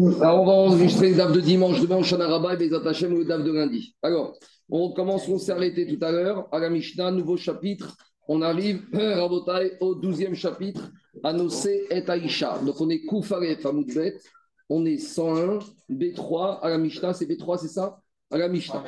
Alors, on va enregistrer le DAF de dimanche, demain au Shana et les Hashem le DAF de lundi. Alors, on commence, on s'est arrêté tout à l'heure à la Mishnah, nouveau chapitre. On arrive, Rabotai, au douzième chapitre, Anosé et Aïcha. Donc, on est Koufare Famoudbet, on est 101, B3, à la Mishnah, c'est B3, c'est ça? À la Mishnah.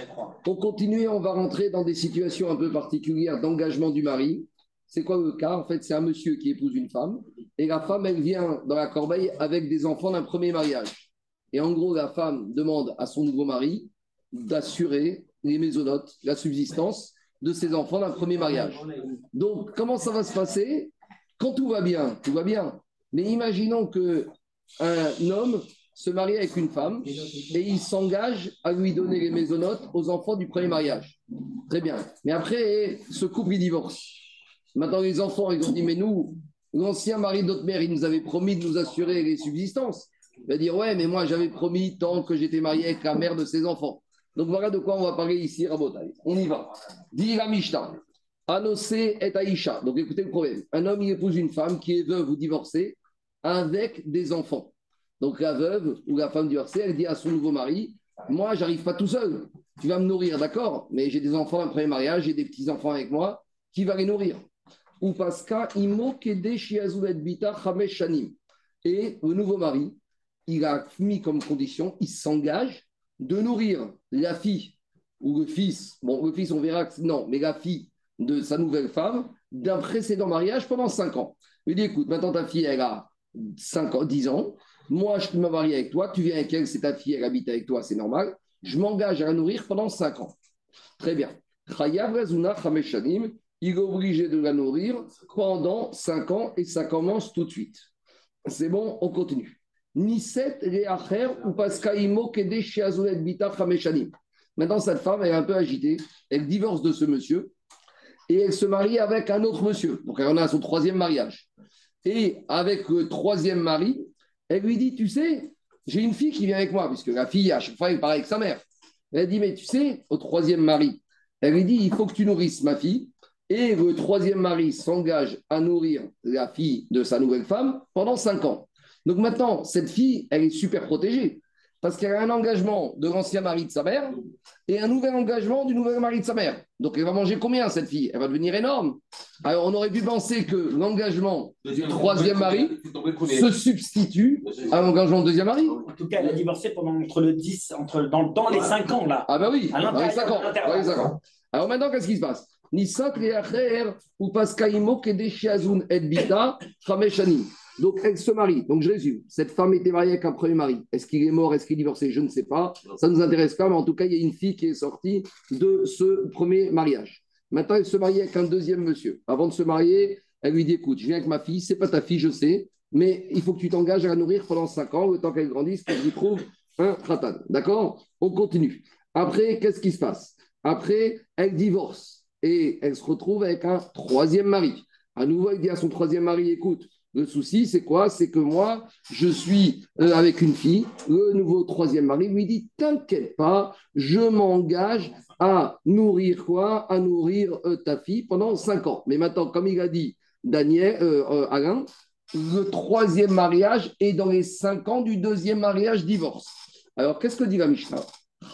Pour continuer, on va rentrer dans des situations un peu particulières d'engagement du mari. C'est quoi le cas? En fait, c'est un monsieur qui épouse une femme et la femme, elle vient dans la corbeille avec des enfants d'un premier mariage. Et en gros, la femme demande à son nouveau mari d'assurer les mésonotes, la subsistance de ses enfants d'un premier mariage. Donc, comment ça va se passer? Quand tout va bien, tout va bien. Mais imaginons que un homme se marie avec une femme et il s'engage à lui donner les mésonotes aux enfants du premier mariage. Très bien. Mais après, ce couple, il divorce. Maintenant, les enfants, ils ont dit, mais nous, l'ancien mari de notre mère, il nous avait promis de nous assurer les subsistances. Il va dire, ouais, mais moi, j'avais promis tant que j'étais marié avec la mère de ses enfants. Donc voilà de quoi on va parler ici, Rabotai. On y va. Dit la Mishnah. Anosé et Aïcha. Donc écoutez le problème. Un homme, il épouse une femme qui est veuve ou divorcée avec des enfants. Donc la veuve ou la femme divorcée, elle dit à son nouveau mari, moi, j'arrive pas tout seul. Tu vas me nourrir, d'accord? Mais j'ai des enfants après mariage, j'ai des petits-enfants avec moi. Qui va les nourrir? Ou Paska, Imo Bita Et le nouveau mari, il a mis comme condition, il s'engage de nourrir la fille ou le fils, bon, le fils, on verra que non, mais la fille de sa nouvelle femme d'un précédent mariage pendant 5 ans. Il dit écoute, maintenant ta fille, elle a 5 ans, 10 ans. Moi, je me marie avec toi. Tu viens avec elle, c'est ta fille, elle habite avec toi, c'est normal. Je m'engage à la nourrir pendant 5 ans. Très bien il est obligé de la nourrir pendant 5 ans et ça commence tout de suite. C'est bon, on continue. Niset reacher ou paskaimo bita Maintenant, cette femme, est un peu agitée. Elle divorce de ce monsieur et elle se marie avec un autre monsieur. Donc, elle en a son troisième mariage. Et avec le troisième mari, elle lui dit Tu sais, j'ai une fille qui vient avec moi, puisque la fille, à chaque fois, elle part avec sa mère. Elle dit Mais tu sais, au troisième mari, elle lui dit Il faut que tu nourrisses ma fille et le troisième mari s'engage à nourrir la fille de sa nouvelle femme pendant cinq ans. Donc maintenant, cette fille, elle est super protégée parce qu'elle a un engagement de l'ancien mari de sa mère et un nouvel engagement du nouvel mari de sa mère. Donc elle va manger combien cette fille? Elle va devenir énorme. Alors on aurait pu penser que l'engagement du troisième mari se substitue à l'engagement du deuxième mari. En tout cas, elle a divorcé pendant entre le 10, entre, dans, dans les 5 ans là. Ah bah oui, dans les 5 ans. Alors maintenant, qu'est-ce qui se passe? Ou Donc, elle se marie. Donc, je résume. Cette femme était mariée avec un premier mari. Est-ce qu'il est mort? Est-ce qu'il est divorcé? Je ne sais pas. Ça ne nous intéresse pas. Mais en tout cas, il y a une fille qui est sortie de ce premier mariage. Maintenant, elle se marie avec un deuxième monsieur. Avant de se marier, elle lui dit Écoute, je viens avec ma fille. C'est pas ta fille, je sais. Mais il faut que tu t'engages à la nourrir pendant 5 ans, le temps qu'elle grandisse, que je lui trouve un khatan. D'accord? On continue. Après, qu'est-ce qui se passe? Après, elle divorce et elle se retrouve avec un troisième mari. À nouveau, elle dit à son troisième mari, écoute, le souci, c'est quoi? C'est que moi, je suis euh, avec une fille. Le nouveau troisième mari lui dit T'inquiète pas, je m'engage à nourrir quoi? À nourrir euh, ta fille pendant cinq ans. Mais maintenant, comme il a dit Daniel, euh, Alain, le troisième mariage est dans les cinq ans du deuxième mariage divorce. Alors, qu'est-ce que dit la Mishnah?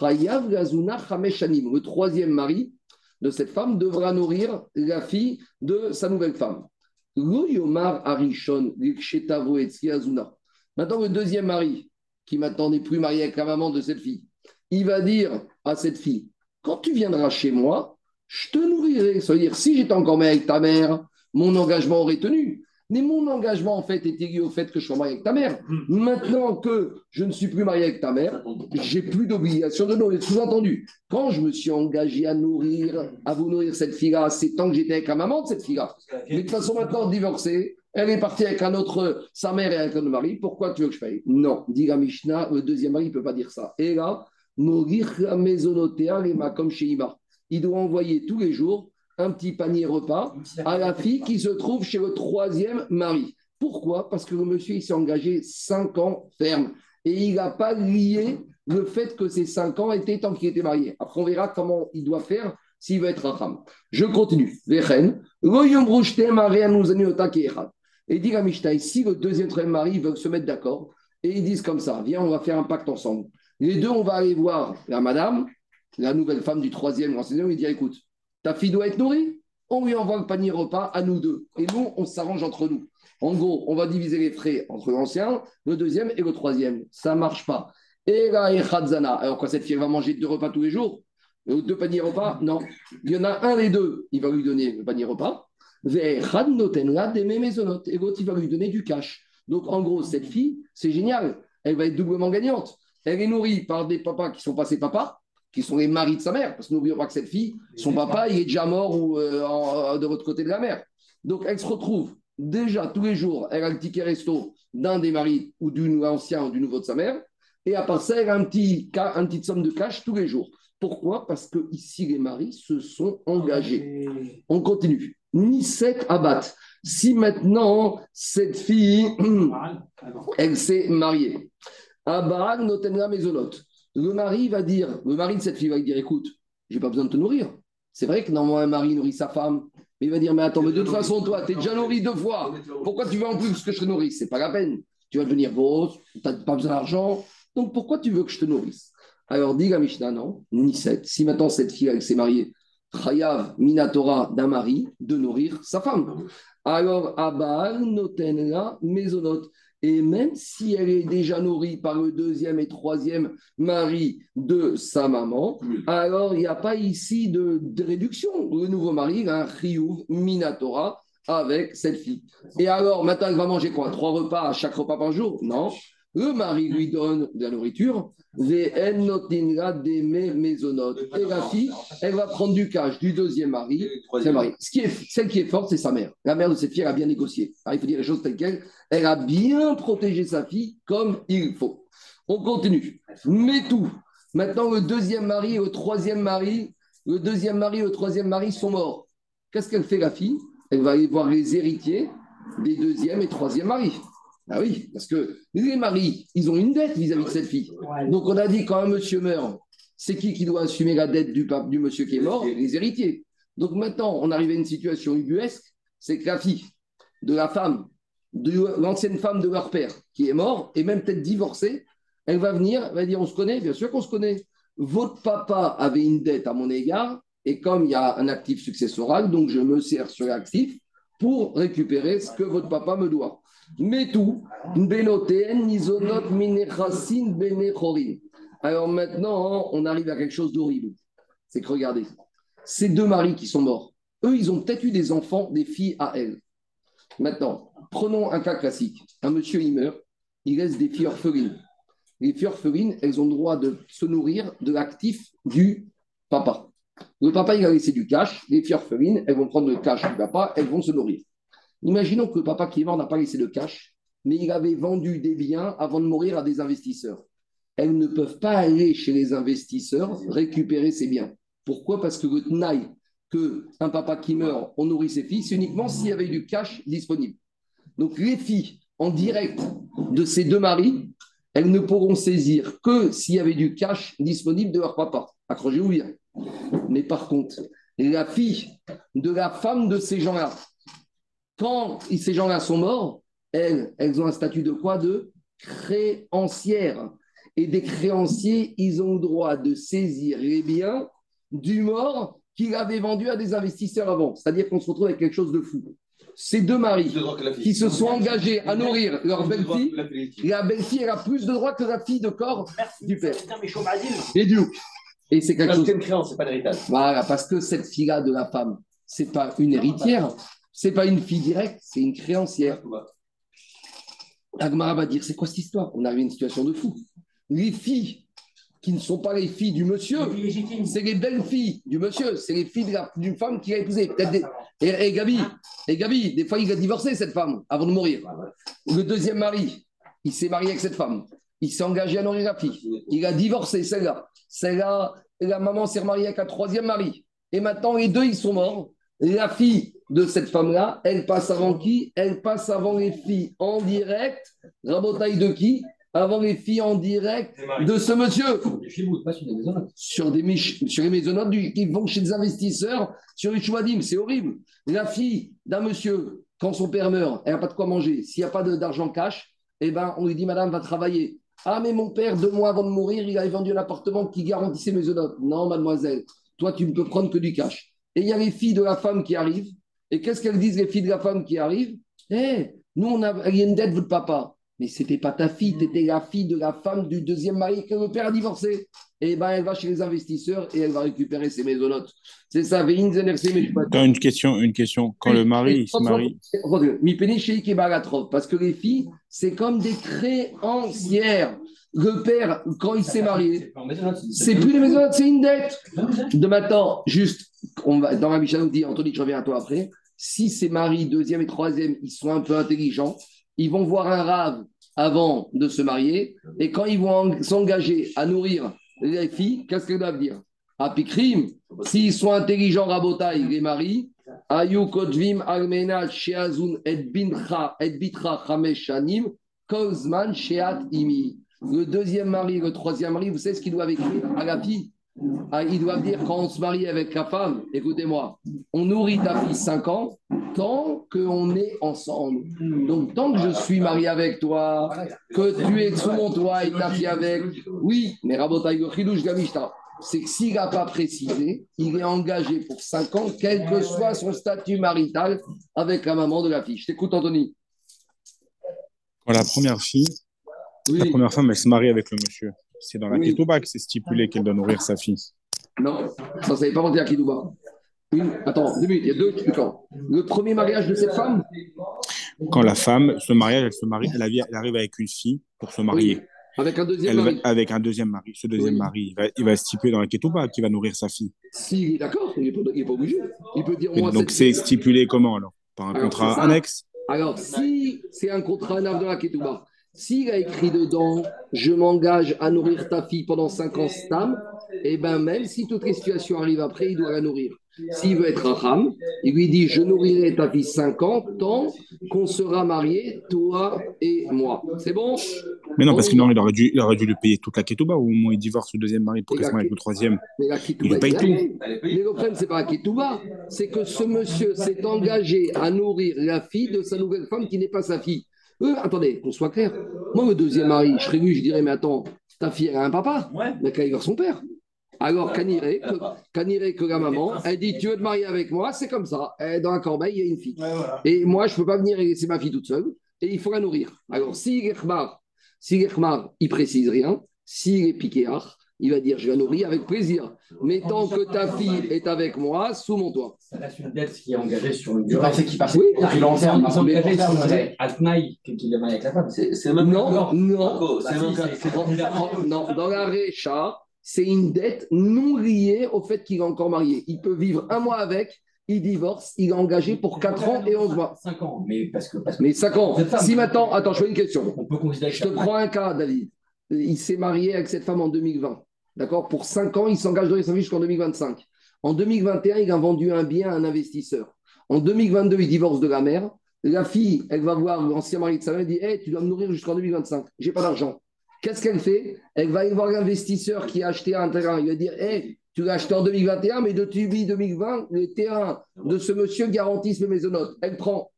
Le troisième mari de cette femme devra nourrir la fille de sa nouvelle femme. Maintenant, le deuxième mari, qui maintenant n'est plus marié avec la maman de cette fille, il va dire à cette fille Quand tu viendras chez moi, je te nourrirai. Ça veut dire, si j'étais encore marié avec ta mère, mon engagement aurait tenu. Mais mon engagement, en fait, était lié au fait que je sois marié avec ta mère. Maintenant que je ne suis plus marié avec ta mère, j'ai plus d'obligation de nourrir. Sous-entendu, quand je me suis engagé à nourrir, à vous nourrir cette fille-là, c'est tant que j'étais avec la maman de cette fille-là. Mais de toute façon, maintenant, divorcée, elle est partie avec un autre, sa mère et avec un autre mari. Pourquoi tu veux que je paye? Non, dit la Mishnah, le deuxième mari ne peut pas dire ça. Et là, mourir comme chez Il doit envoyer tous les jours un petit panier repas à la fille qui se trouve chez le troisième mari. Pourquoi? Parce que le monsieur, il s'est engagé cinq ans ferme et il n'a pas lié le fait que ces cinq ans étaient tant qu'il était marié. Après, on verra comment il doit faire s'il veut être femme. Je continue. Et dit la Mishnah, si le deuxième troisième mari veut se mettre d'accord, et ils disent comme ça, viens, on va faire un pacte ensemble. Les deux, on va aller voir la madame, la nouvelle femme du troisième renseignement, il dit, écoute, ta fille doit être nourrie, on lui envoie le panier repas à nous deux. Et nous, on s'arrange entre nous. En gros, on va diviser les frais entre l'ancien, le deuxième et le troisième. Ça ne marche pas. Et là, et alors quoi, cette fille va manger deux repas tous les jours? Euh, Deux paniers repas? Non. Il y en a un des deux, il va lui donner le panier repas. Et l'autre, il va lui donner du cash. Donc, en gros, cette fille, c'est génial. Elle va être doublement gagnante. Elle est nourrie par des papas qui sont pas ses papas, qui sont les maris de sa mère. Parce que n'oublions pas que cette fille, son papa, il est déjà mort ou euh, de l'autre côté de la mer. Donc, elle se retrouve déjà tous les jours, elle a le ticket resto d'un des maris ou du ancien ou du nouveau de sa mère. Et à part ça, elle a un petit, un petite somme de cash tous les jours. Pourquoi? Parce que ici, les maris se sont engagés. On continue. Ni sept abattent. Si maintenant, cette fille, elle s'est mariée, Abarak notenra maisonot. Le mari va dire, le mari de cette fille va dire, écoute, j'ai pas besoin de te nourrir. C'est vrai que normalement un mari nourrit sa femme, mais il va dire, mais attends, mais de toute façon, toi, tu es déjà nourri deux fois. Pourquoi tu veux en plus que je te nourrisse? C'est pas la peine. Tu vas devenir tu n'as pas besoin d'argent. Donc pourquoi tu veux que je te nourrisse? Alors dit la Mishnah, non, ni sept. Si maintenant cette fille, elle s'est mariée, Chayav Minatora d'un mari, de nourrir sa femme. Alors, Abal notenra maisonot. Et même si elle est déjà nourrie par le deuxième et troisième mari de sa maman, alors il n'y a pas ici de, réduction. Le nouveau mari il a un minatora avec cette fille. Et alors, maintenant, elle va manger quoi? Trois repas à chaque repas par jour? Non. Le mari lui donne de la nourriture. Et la fille, elle va prendre du cash du deuxième mari. mari. Ce qui est, celle qui est forte, c'est sa mère. La mère de cette fille, elle a bien négocié. il faut dire les choses telles quelles. Elle a bien protégé sa fille comme il faut. On continue. Mais tout. Maintenant, le deuxième mari et le troisième mari, le deuxième mari et le troisième mari sont morts. Qu'est-ce qu'elle fait, la fille? Elle va aller voir les héritiers des deuxième et troisième maris. Ah oui, parce que les maris, ils ont une dette vis-à-vis de cette fille. Donc on a dit quand un monsieur meurt, c'est qui qui doit assumer la dette du, du monsieur qui est mort? Les héritiers. Donc maintenant, on arrive à une situation ubuesque, c'est que la fille de la femme, de l'ancienne femme de leur père qui est mort, et même peut-être divorcée, elle va venir, elle va dire, on se connaît, bien sûr qu'on se connaît. Votre papa avait une dette à mon égard, et comme il y a un actif successoral, donc je me sers sur l'actif pour récupérer ce que votre papa me doit. Mais tout, alors maintenant, on arrive à quelque chose d'horrible. C'est que regardez, ces deux maris qui sont morts, eux, ils ont peut-être eu des enfants, des filles à elles. Maintenant, prenons un cas classique. Un monsieur, il meurt, il laisse des filles orphelines. Les filles orphelines, elles ont le droit de se nourrir de l'actif du papa. Le papa, il a laissé du cash. Les filles orphelines, elles vont prendre le cash du papa, elles vont se nourrir. Imaginons que papa qui est mort n'a pas laissé de cash, mais il avait vendu des biens avant de mourir à des investisseurs. Elles ne peuvent pas aller chez les investisseurs récupérer ces biens. Pourquoi? Parce que le tnaï qu'un papa qui meurt, on nourrit ses c'est uniquement s'il y avait du cash disponible. Donc les filles en direct de ces deux maris, elles ne pourront saisir que s'il y avait du cash disponible de leur papa. Accrochez-vous bien. Mais par contre, la fille de la femme de ces gens-là, quand ces gens-là sont morts, elles, elles ont un statut de quoi De créancière. Et des créanciers, ils ont le droit de saisir les biens du mort qu'il avait vendu à des investisseurs avant. C'est-à-dire qu'on se retrouve avec quelque chose de fou. Ces deux maris qui se sont engagés à nourrir leur belle-fille, la belle-fille, elle a plus de droits que la fille de corps du père. Et du Et c'est quelque chose. c'est pas l'héritage. Voilà, parce que cette fille-là de la femme, c'est pas une héritière, c'est pas une fille directe, c'est une créancière. Agmara va dire c'est quoi cette histoire? On arrive à une situation de fou. Les filles qui ne sont pas les filles du monsieur, c'est les belles filles du monsieur, c'est les filles d'une femme qui a épousé. et, Gabi, et Gabi, des fois il a divorcé cette femme avant de mourir. Le deuxième mari, il s'est marié avec cette femme. Il s'est engagé à nourrir la fille. Il a divorcé celle-là. Celle-là, la maman s'est remariée avec un troisième mari. Et maintenant, les deux, ils sont morts. La fille de cette femme-là, elle passe avant qui? Elle passe avant les filles en direct. Rabotaille de qui? Avant les filles en direct de ce monsieur. Sur, des sur les maisonnotes qui vont chez des investisseurs, sur les chouadim, c'est horrible. La fille d'un monsieur, quand son père meurt, elle n'a pas de quoi manger. S'il n'y a pas d'argent cash, eh ben, on lui dit, madame, va travailler. Ah, mais mon père, deux mois avant de mourir, il avait vendu un appartement qui garantissait mes notes. Non, mademoiselle, toi, tu ne peux prendre que du cash. Et il y a les filles de la femme qui arrivent. Et qu'est-ce qu'elles disent, les filles de la femme qui arrivent? Eh, nous, on a, il y a une dette, votre papa. Mais c'était pas ta fille, tu étais la fille de la femme du deuxième mari que le père a divorcé. Et eh ben, elle va chez les investisseurs et elle va récupérer ses maisonnotes. C'est ça, Quand une question, une question. Quand le mari se marie. Parce que les filles, c'est comme des créancières. Le père, quand il s'est marié, c'est plus les maisonnotes, c'est une dette. De maintenant, juste, on va, dans la Michel nous dit, Anthony, je reviens à toi après. Si ces maris, deuxième et troisième, ils sont un peu intelligents, ils vont voir un rave avant de se marier, et quand ils vont s'engager à nourrir les filles, qu'est-ce qu'ils doivent dire? Apikrim, s'ils sont intelligents, rabotaï, les maris, Bitra Kozman Imi. Le deuxième mari, le troisième mari, vous savez ce qu'ils doivent écrire à la fille? Ah, ils doivent dire quand on se marie avec la femme, écoutez-moi, on nourrit ta fille 5 ans tant qu'on est ensemble. Donc, tant que je suis marié avec toi, que tu es sous mon toit et ta fille avec, oui, mais Gamishta, c'est que s'il n'a pas précisé, il est engagé pour 5 ans, quel que soit son statut marital avec la maman de la fille. Je t'écoute, Anthony. Quand la première fille, la première femme, elle se marie avec le monsieur. C'est dans la oui. que c'est stipulé qu'elle doit nourrir sa fille. Non, ça ne savait pas mentir à Ketouba. Oui, attends, deux minutes, il y a deux quand Le premier mariage de cette femme Quand la femme se marie, elle se marie, elle, arrive avec une fille pour se marier. Avec un deuxième mari. avec un deuxième mari. Ce deuxième mari, il va, il va, stipuler dans la Ketouba qui va nourrir sa fille. Si, d'accord, il n'est pas, obligé. Il peut dire moi, Donc c'est stipulé comment alors? Par un contrat annexe? Alors, si c'est un contrat annexe de la Ketouba, s'il a écrit dedans, je m'engage à nourrir ta fille pendant 5 ans stam, et eh bien même si toutes les situations arrivent après, il doit la nourrir. S'il veut être un ram, il lui dit Je nourrirai ta fille 5 ans tant qu'on sera mariés, toi et moi. C'est bon? Mais non, parce que non, il aurait, dû, il aurait dû lui payer toute la ketouba ou au moins il divorce le deuxième mari pour qu'il se marie avec le troisième. Mais la il paye tout. Mais le problème, c'est pas la ketouba, c'est que ce monsieur s'est engagé à nourrir la fille de sa nouvelle femme qui n'est pas sa fille. Euh, attendez, qu'on soit clair. Moi, le deuxième mari, je serais lui, je dirais, mais attends, ta fille, elle a un papa, mais qu'elle voir son père. Alors, Caniré, que, que la maman, elle dit Tu veux te marier avec moi? C'est comme ça. dans la corbeille, il y a une fille. Et moi, je ne peux pas venir et laisser ma fille toute seule. Et il faut la nourrir. Alors, si Gekhmar, si il précise rien, s'il est piquéard, il va dire Je vais nourrir avec plaisir. Mais tant que ta fille est avec moi, sous mon toit. Ça reste une dette qui est engagée sur une durée qui passe oui. plus long terme. Qu'il est marié avec la femme. C'est même non, non, non. Non, dans la Récha, c'est une dette non liée au fait qu'il est encore marié. Il peut vivre un mois avec, il divorce, il est engagé pour 4 ans et 11 mois. 5 ans, mais parce que. Parce que mais 5 ans. Si maintenant, attends, je fais une question. On peut considérer je te prends un cas, David. Il s'est marié avec cette femme en 2020. D'accord? Pour 5 ans, il s'engage dans les services jusqu'en 2025. En 2021, il a vendu un bien à un investisseur. En 2022, il divorce de la mère. La fille, elle va voir l'ancien mari de sa mère et dit hey, Tu dois me nourrir jusqu'en 2025. J'ai pas d'argent. Qu'est-ce qu'elle fait? Elle va aller voir l'investisseur qui a acheté un terrain. Il va dire hey, Tu l'as acheté en 2021, mais depuis 2020, le terrain de ce monsieur garantissent mes maisonnotes. Elle prend.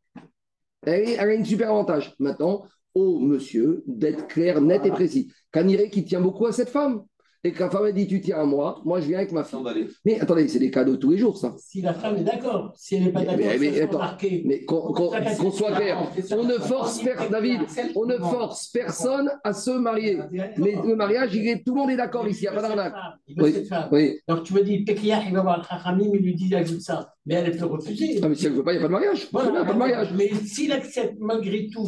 Elle, a une super avantage. Maintenant, au monsieur d'être clair, net et précis. Caniré qui tient beaucoup à cette femme et que la femme a dit tu tiens à moi, moi je viens avec ma fille. Mais attendez, c'est des cadeaux tous les jours, ça. Si la femme est d'accord, si elle n'est pas d'accord, mais, mais, mais, qu'on soit clair, on ne force personne, David, on ne force personne à se marier. Mais le mariage, il est, tout le monde est d'accord ici, il n'y a pas d'arnaque. Oui, oui. Donc tu me dis, Pekiah, il va voir le Chachamim, il lui dit ajoute ça. Mais elle peut refuser. Ah, mais si elle ne veut pas, il n'y a pas de mariage. pas de mariage. Mais s'il accepte malgré tout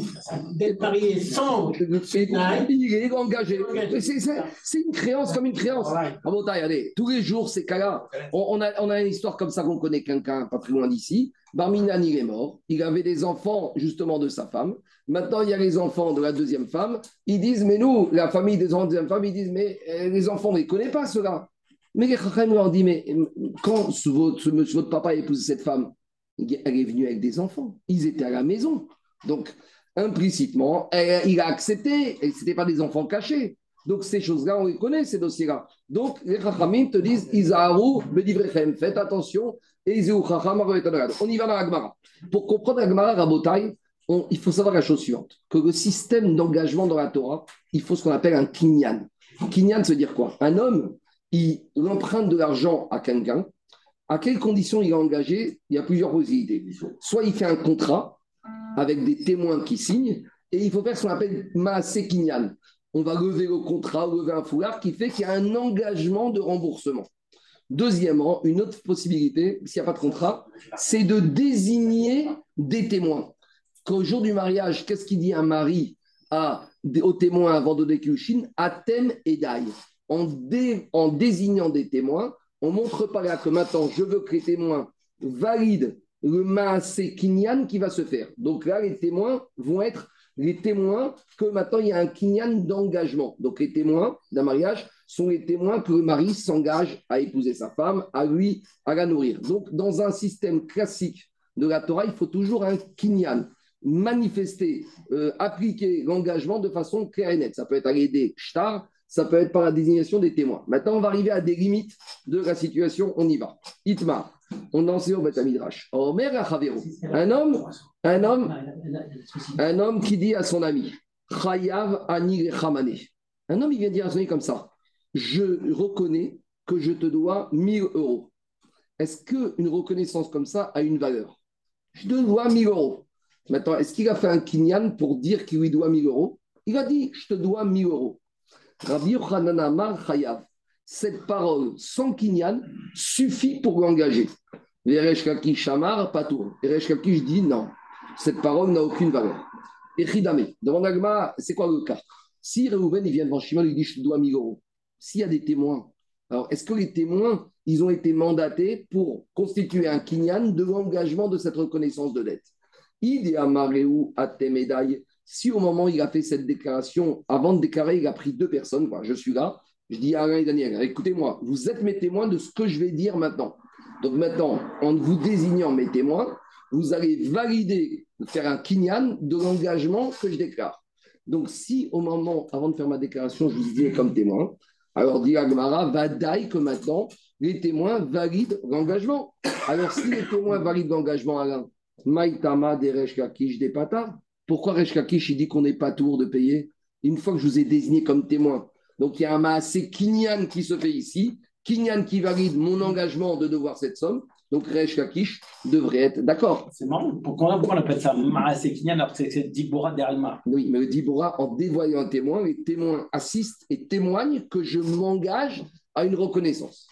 d'être marié sans. Il est engagé. C'est une créance comme une créance. Ah bon, allez, tous les jours, c'est cas-là. On, a, on a une histoire comme ça qu'on connaît quelqu'un pas très loin d'ici. Barminan, il est mort. Il avait des enfants, justement, de sa femme. Maintenant, il y a les enfants de la deuxième femme. Ils disent, mais nous, la famille des enfants de la deuxième femme, ils disent, mais euh, les enfants, on ne les connaît pas, ceux-là. Mais les Chachem leur dit, mais quand votre, votre papa a épousé cette femme, elle est venue avec des enfants. Ils étaient à la maison. Donc, implicitement, il a accepté. Et ce n'était pas des enfants cachés. Donc, ces choses-là, on les connaît, ces dossiers-là. Donc, les Chachamim te disent, Isaharu, Bedivrechem, faites attention. Et On y va dans la Gemara. Pour comprendre la Gemara, Rabotai, il faut savoir la chose suivante, que le système d'engagement dans la Torah, il faut ce qu'on appelle un kinyan. Kinyan, veut dire quoi? Un homme, il emprunte de l'argent à quelqu'un. À quelles conditions il est engagé Il y a plusieurs possibilités. Soit il fait un contrat avec des témoins qui signent, et il faut faire ce qu'on appelle Maasé Kinyan. On va lever le contrat, lever un foulard qui fait qu'il y a un engagement de remboursement. Deuxièmement, une autre possibilité, s'il n'y a pas de contrat, c'est de désigner des témoins. Qu'au jour du mariage, qu'est-ce qu'il dit un mari aux témoins avant de déclencher Atem et Dai. En, désignant des témoins, on montre par là que maintenant, je veux que les témoins valident le maasé kinyan qui va se faire. Donc là, les témoins vont être les témoins que maintenant il y a un kinyan d'engagement. Donc les témoins d'un mariage sont les témoins que le mari s'engage à épouser sa femme, à lui, à la nourrir. Donc dans un système classique de la Torah, il faut toujours un kinyan manifester, euh, appliquer l'engagement de façon claire et nette. Ça peut être à l'aider shtar, ça peut être par la désignation des témoins. Maintenant, on va arriver à des limites de la situation, on y va. Itmar, on en sait au Betamidrash. Un homme, un homme, un homme qui dit à son ami, Chayav Ani Un homme, il vient dire à son ami comme ça, je reconnais que je te dois 1000 euros. Est-ce qu'une reconnaissance comme ça a une valeur? Je te dois 1000 euros. Maintenant, est-ce qu'il a fait un kinyan pour dire qu'il lui doit 1000 euros? Il a dit, je te dois 1000 euros. Rabbi Yochanan Amar. Cette parole sans kinyan suffit pour l'engager. Veresh Kakish Amar Patour. Veresh Kakish dit non. Cette parole n'a aucune valeur. Et Chidame, devant Agma, c'est quoi le cas? Si Reuven il vient devant Shimon, il dit je dois 1000 euros. S'il y a des témoins, alors est-ce que les témoins, ils ont été mandatés pour constituer un kinyan de l'engagement de cette reconnaissance de dette? Si au moment où il a fait cette déclaration, avant de déclarer, il a pris deux personnes, je suis là, je dis à Alain et Daniel, écoutez-moi, vous êtes mes témoins de ce que je vais dire maintenant. Donc maintenant, en vous désignant mes témoins, vous allez valider, faire un kinyan de l'engagement que je déclare. Donc si au moment, avant de faire ma déclaration, je vous disais comme témoin, alors dit Agmara, va d'aille que maintenant, les témoins valident l'engagement. Alors si les témoins valident l'engagement, Alain, Maïtama des Reshkakish des Patas. Pourquoi Reshkakish il dit qu'on n'est pas tour de payer Une fois que je vous ai désigné comme témoin? Donc il y a un Maasé Kinyan qui se fait ici, Kinyan qui valide mon engagement de devoir cette somme. Donc Resh devrait être d'accord. C'est marrant. Pourquoi, on appelle ça Maasé Kinyan alors que c'est Dibora derrière Oui, mais le Dibora, en dévoilant un témoin, les témoins assistent et témoignent que je m'engage à une reconnaissance.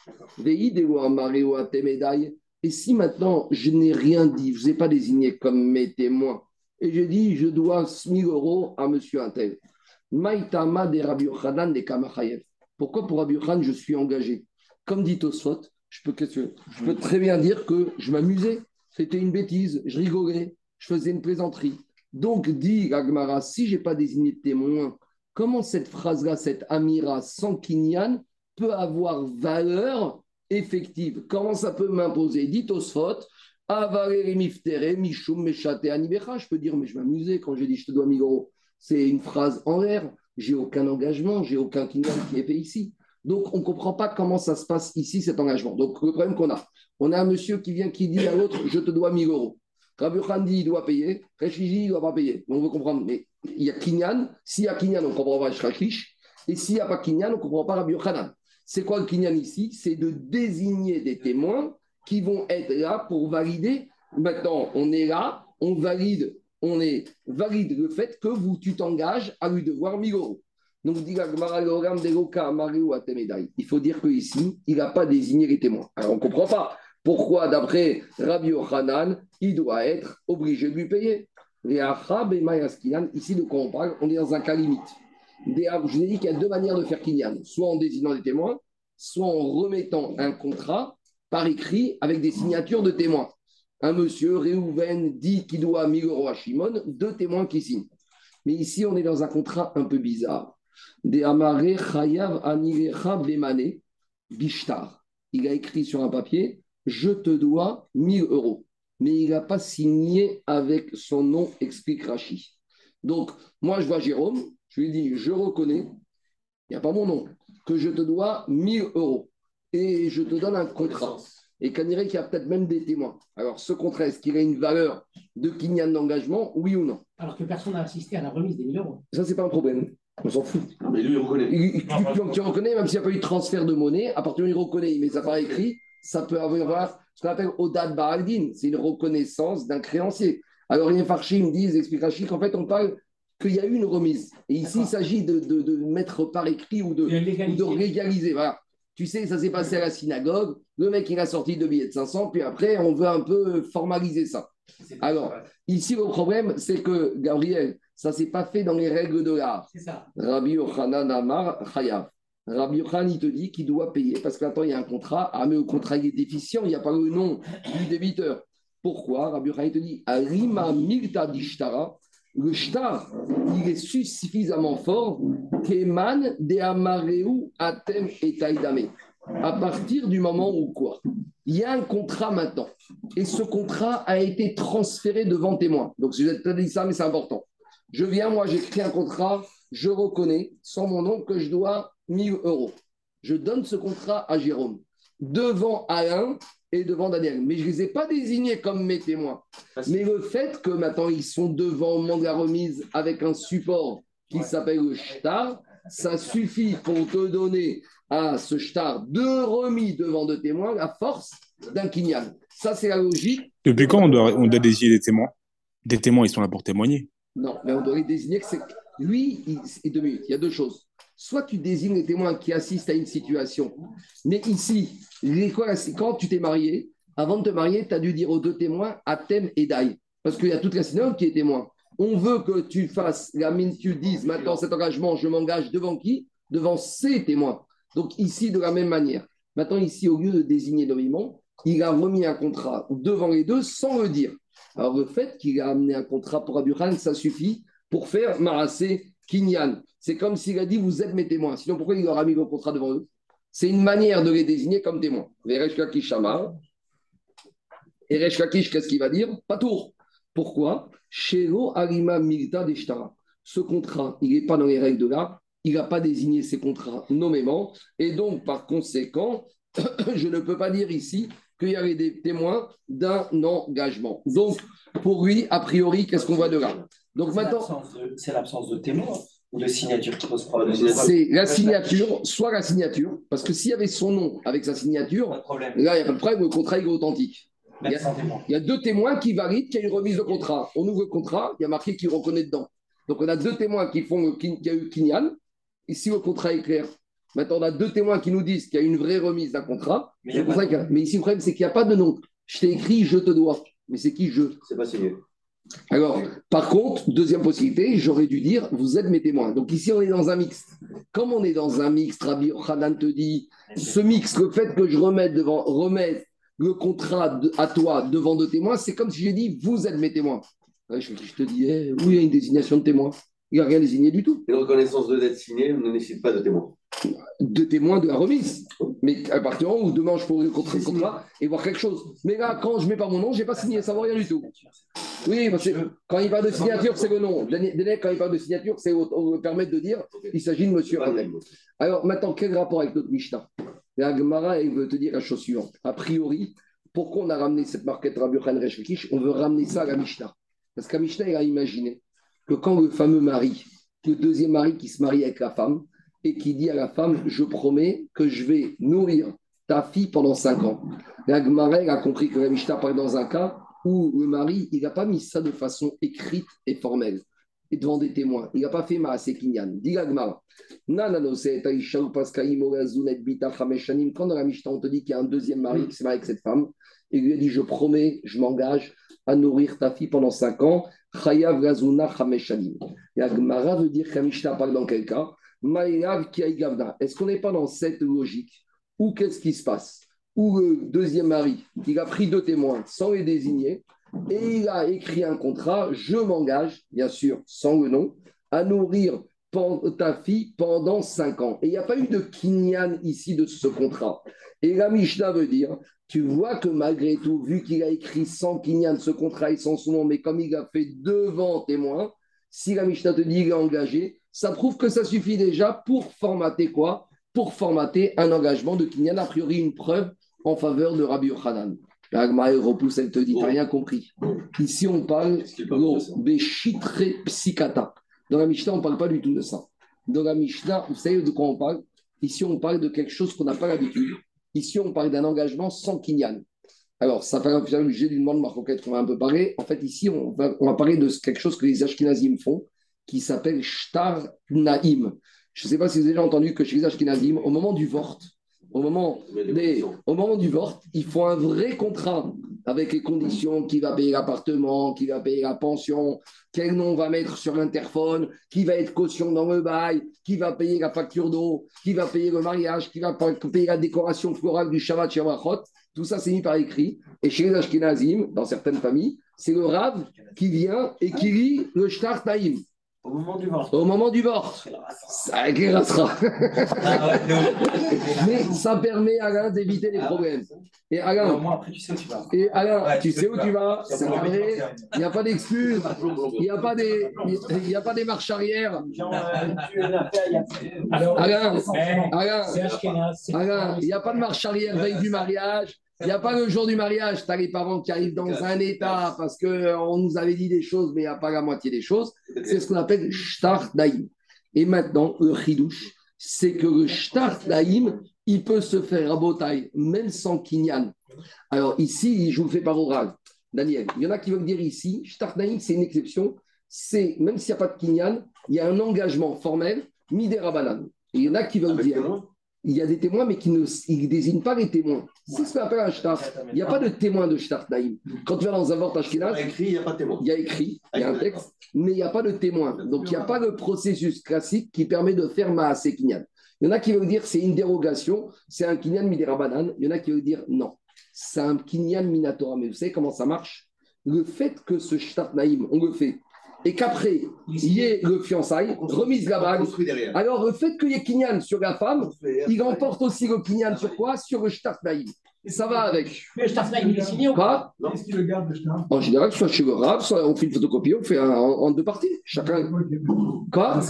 Et si maintenant je n'ai rien dit, je ne vous ai pas désigné comme mes témoins, et je dis je dois 1000 euros à monsieur Intel, Maïtama de Rabbi Yochanan de. Pourquoi pour Rabbi Yochanan je suis engagé? Comme dit Tosfot, je peux, très bien dire que je m'amusais, c'était une bêtise, je rigolais, je faisais une plaisanterie. Donc, dit Agmara, si je n'ai pas désigné de témoin, comment cette phrase-là, cette Amira sans Kinyan, peut avoir valeur effective? Comment ça peut m'imposer? Dit Osfot, Je peux dire, mais je m'amusais quand j'ai dit je te dois 1000 euros. C'est une phrase en l'air. J'ai aucun engagement, j'ai aucun kinyan qui est fait ici. Donc, on ne comprend pas comment ça se passe ici, cet engagement. Donc, le problème qu'on a, on a un monsieur qui vient, qui dit à l'autre, je te dois 1000 euros. Rabbi dit, il doit payer. Reshiji, il ne doit pas payer. on veut comprendre. Mais il y a Kinyan. S'il y a Kinyan, on ne comprend pas Shrachish. Et s'il n'y a pas Kinyan, on ne comprend pas Rabbi Yochanan. C'est quoi le kinyan ici? C'est de désigner des témoins qui vont être là pour valider. Maintenant, on est là, on valide, on est valide le fait que vous, tu t'engages à lui devoir 1000 euros. Donc, il faut dire qu'ici, il n'a pas désigné les témoins. Alors, on ne comprend pas pourquoi, d'après Rabbi Ochanan, il doit être obligé de lui payer. Ici, de quoi on parle? On est dans un cas limite je vous ai dit qu'il y a deux manières de faire Kinyan, soit en désignant des témoins, soit en remettant un contrat par écrit avec des signatures de témoins. Un monsieur, Réhouven, dit qu'il doit 1000 euros à Shimon, deux témoins qui signent. Mais ici, on est dans un contrat un peu bizarre. De Amare Chayav Bemane Bishtar. Il a écrit sur un papier Je te dois 1000 euros. Mais il n'a pas signé avec son nom, explique Rachi. Donc, moi, je vois Jérôme, je lui dis, je reconnais, il n'y a pas mon nom, que je te dois 1000 euros et je te donne un contrat. et qu'on dirait qu'il y a peut-être même des témoins. Alors, ce contrat, est-ce qu'il a une valeur de Kinyan d'engagement, oui ou non? Alors que personne n'a assisté à la remise des 1000 euros. Ça, c'est pas un problème. On s'en fout. mais lui, il reconnaît. tu, tu, reconnais, même s'il n'y a pas eu de transfert de monnaie, à partir du moment où il reconnaît, mais ça par écrit, ça peut avoir ce qu'on appelle Odad Baraldin. C'est une reconnaissance d'un créancier. Alors, les Farchim disent, explique qu'en fait, on parle qu'il y a eu une remise. Et ici, il s'agit de, de, mettre par écrit ou de, ou de légaliser. Voilà. Tu sais, ça s'est passé à la synagogue. Le mec, il a sorti deux billets de 500, puis après, on veut un peu formaliser ça. Alors, ici, le problème, c'est que, Gabriel, ça ne s'est pas fait dans les règles de l'art. C'est ça. Rabbi Yochanan Amar Chayav. Rabbi Yochanan, il te dit qu'il doit payer parce qu'attends, il y a un contrat. Ah, mais le contrat est déficient, il n'y a pas le nom du débiteur. Pourquoi? Rabbi Yochanan, il te dit Arima Milta Dishtara le shtar, il est suffisamment fort qu'Eman de Amareu Atem et Taïdame. À partir du moment où quoi? Il y a un contrat maintenant. Et ce contrat a été transféré devant témoin. Donc, je vous ai pas dit ça, mais c'est important. Je viens, moi, j'écris un contrat, je reconnais, sans mon nom, que je dois 1000 euros. Je donne ce contrat à Jérôme. Devant Alain, et devant Daniel. Mais je ne les ai pas désignés comme mes témoins. Mais le fait que maintenant ils sont devant au moment de la remise avec un support qui s'appelle le shtar, ça suffit pour te donner à ce shtar de remis devant deux témoins la force d'un kinyan. Ça, c'est la logique. Depuis quand on doit, on doit désigner des témoins Des témoins, ils sont là pour témoigner. Non, mais on doit les désigner que c'est. Lui, il... et deux minutes, il y a deux choses soit tu désignes les témoins qui assistent à une situation. Mais ici, quand tu t'es marié, avant de te marier, tu as dû dire aux deux témoins Atem et Dai. Parce qu'il y a toute la synagogue qui est témoin. On veut que tu fasses la mine, tu dises maintenant cet engagement, je m'engage devant qui? Devant ces témoins. Donc ici, de la même manière. Maintenant, ici, au lieu de désigner nommément, il a remis un contrat devant les deux sans le dire. Alors le fait qu'il a amené un contrat pour Aburan, ça suffit pour faire Marassé Kinyan. C'est comme s'il a dit Vous êtes mes témoins. Sinon, pourquoi il leur a mis le contrat devant eux? C'est une manière de les désigner comme témoins. Eresh Kakish Shamar. Eresh Kakish, qu'est-ce qu'il va dire? Pas tour. Pourquoi? Shelo Arima Milta Deshtara. Ce contrat, il n'est pas dans les règles de l'art. Il n'a pas désigné ces contrats nommément. Et donc, par conséquent, je ne peux pas dire ici qu'il y avait des témoins d'un engagement. Donc, pour lui, a priori, qu'est-ce qu'on voit de là? Donc maintenant. C'est l'absence de témoins ou de signature qui pose problème? C'est la signature, soit la signature, parce que s'il y avait son nom avec sa signature, là, il n'y a pas de problème, le contrat est authentique. Il y, a, deux témoins qui valident qu'il y a une remise de contrat. On ouvre le contrat, il y a marqué qui reconnaît dedans. Donc on a deux témoins qui font qu'il y a eu Kinyan. Ici, le contrat est clair. Maintenant, on a deux témoins qui nous disent qu'il y a une vraie remise d'un contrat. Mais, ici, le problème, c'est qu'il n'y a pas de nom. Je t'ai écrit, je te dois. Mais c'est qui je? C'est pas signé. Alors, par contre, deuxième possibilité, j'aurais dû dire, vous êtes mes témoins. Donc ici, on est dans un mix. Comme on est dans un mix, Rabbi Hanan te dit, ce mix, le fait que je remette, devant, remette le contrat à toi devant deux témoins, c'est comme si j'ai dit, vous êtes mes témoins. je, te dis, eh, oui, il y a une désignation de témoins. Il n'y a rien désigné du tout. Une reconnaissance de dette signée ne nécessite pas de témoins. De témoins de la remise. Mais à partir du moment où demain je pourrais rencontrer le contrat et voir quelque chose. Mais là, quand je mets pas mon nom, je n'ai pas signé, ça ne vaut rien du tout. Oui, parce que quand il parle de signature, c'est le nom. Quand il parle de signature, c'est permettre de dire qu'il s'agit de monsieur Alors maintenant, quel rapport avec notre Mishnah? La Gemara, elle veut te dire la chose suivante. A priori, pourquoi on a ramené cette marquette Rabbi Khan On veut ramener ça à la Mishnah. Parce la Mishnah, elle a imaginé que quand le fameux mari, le deuxième mari qui se marie avec la femme, et qui dit à la femme, je promets que je vais nourrir ta fille pendant cinq ans. La Gemara a compris que la Mishnah parle dans un cas où le mari, il n'a pas mis ça de façon écrite et formelle, et devant des témoins. Il n'a pas fait Maasé Kinyan. Dit la Gemara. Quand dans la Mishnah, on te dit qu'il y a un deuxième mari qui se marie avec cette femme, et lui a dit, je promets, je m'engage à nourrir ta fille pendant cinq ans. Chayav Gemara veut dire que la Mishnah parle dans quel cas? Est-ce qu'on n'est pas dans cette logique Ou qu'est-ce qui se passe Où le deuxième mari, il a pris deux témoins sans les désigner, et il a écrit un contrat, je m'engage, bien sûr, sans le nom, à nourrir ta fille pendant cinq ans. Et il n'y a pas eu de kinyan ici de ce contrat. Et la Mishnah veut dire, tu vois que malgré tout, vu qu'il a écrit sans kinyan ce contrat et sans son nom, mais comme il a fait devant témoin, si la Mishnah te dit qu'il est engagé, ça prouve que ça suffit déjà pour formater quoi? Pour formater un engagement de Kinyan, a priori une preuve en faveur de Rabbi Yochanan. La repousse, elle te dit, t'as rien compris. Ici, on parle de chitre psychata. Dans la Mishnah, on ne parle pas du tout de ça. Dans la Mishnah, vous savez de quoi on parle? Ici, on parle de quelque chose qu'on n'a pas l'habitude. Ici, on parle d'un engagement sans kinyan. Alors, ça fait l'objet d'une demande marocaine qu'on va un peu parler. En fait, ici, on va, on va, parler de quelque chose que les Ashkenazim font, qui s'appelle Shtar Naim. Je ne sais pas si vous avez déjà entendu que chez les Ashkenazim, au moment du Vort, au moment, des, au moment du vote, il faut un vrai contrat avec les conditions qui va payer l'appartement, qui va payer la pension, quel nom on va mettre sur l'interphone, qui va être caution dans le bail, qui va payer la facture d'eau, qui va payer le mariage, qui va payer la décoration florale du Shabbat Shabbat. Tout ça, c'est mis par écrit. Et chez les Ashkenazim, dans certaines familles, c'est le Rav qui vient et qui lit le Shtar Taïm. Au moment du mort. Au moment du mort. Ça éclairera. Mais ça permet à Alain d'éviter les problèmes. Et Alain, moi, après, tu sais où tu vas. Et Alain, tu sais où tu vas. Il n'y a pas d'excuses. Il n'y a pas des, il y a pas des marches arrière. Alain, Alain, Alain, il n'y a pas de marche arrière veille du mariage. Il n'y a pas le jour du mariage, tu as les parents qui arrivent dans un état parce qu'on nous avait dit des choses, mais il n'y a pas la moitié des choses. C'est ce qu'on appelle Shtar Daïm. Et maintenant, le chidouche, c'est que le Shtar Daïm, il peut se faire à Botaï, même sans Kinyan. Alors ici, je vous le fais par oral, Daniel. Il y en a qui veulent dire ici, Shtar Daïm, c'est une exception. C'est, même s'il n'y a pas de Kinyan, il y a un engagement formel, Midera Banane. Il y en a qui veulent dire il y a des témoins, mais qui ne désignent pas les témoins. C'est ce qu'on appelle un shtar. Il n'y a pas de témoin de shtar naïm. Quand tu vas dans un vort ashkenaz, il n'y a pas de témoin. Il y a écrit, il y a un texte, mais il n'y a pas de témoin. Donc il n'y a pas de processus classique qui permet de faire Maase Kinyan. Il y en a qui veulent dire c'est une dérogation, c'est un Kinyan Midera Il y en a qui veulent dire non, c'est un Kinyan Minatora. Mais vous savez comment ça marche? Le fait que ce shtar naïm, on le fait et qu'après, il y ait le fiançailles, remise la bague. Alors, le fait qu'il y ait Kinyan sur la femme, il emporte aussi le Kinyan sur quoi? Sur le Shtart Ça va avec. Mais le Shtart il est signé ou pas? Est-ce qu'il le garde le Shtart En général, soit chez le Rav, soit on fait une photocopie, on fait en, deux parties. Chacun. Quoi?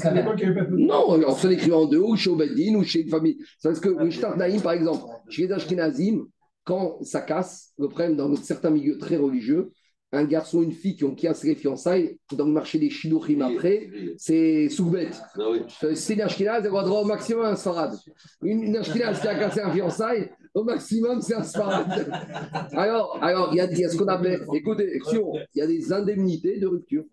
Non, on se l'écrit en deux, ou chez Obeddin, ou chez une famille. Parce que le Shtart par exemple, chez les Ashkenazim, quand ça casse, le problème dans certains milieux très religieux, un garçon, une fille qui ont cassé les fiançailles, dans le marché des Shidouchim après, c'est soubette. Ah oui. C'est une Ashkenaz, elle va droit au maximum un Sfarad. Une, une Ashkenaz qui a cassé un fiançailles, au maximum, c'est un Sfarad. alors, alors, il y a, ce qu'on appelle, écoutez, il y a des indemnités de rupture.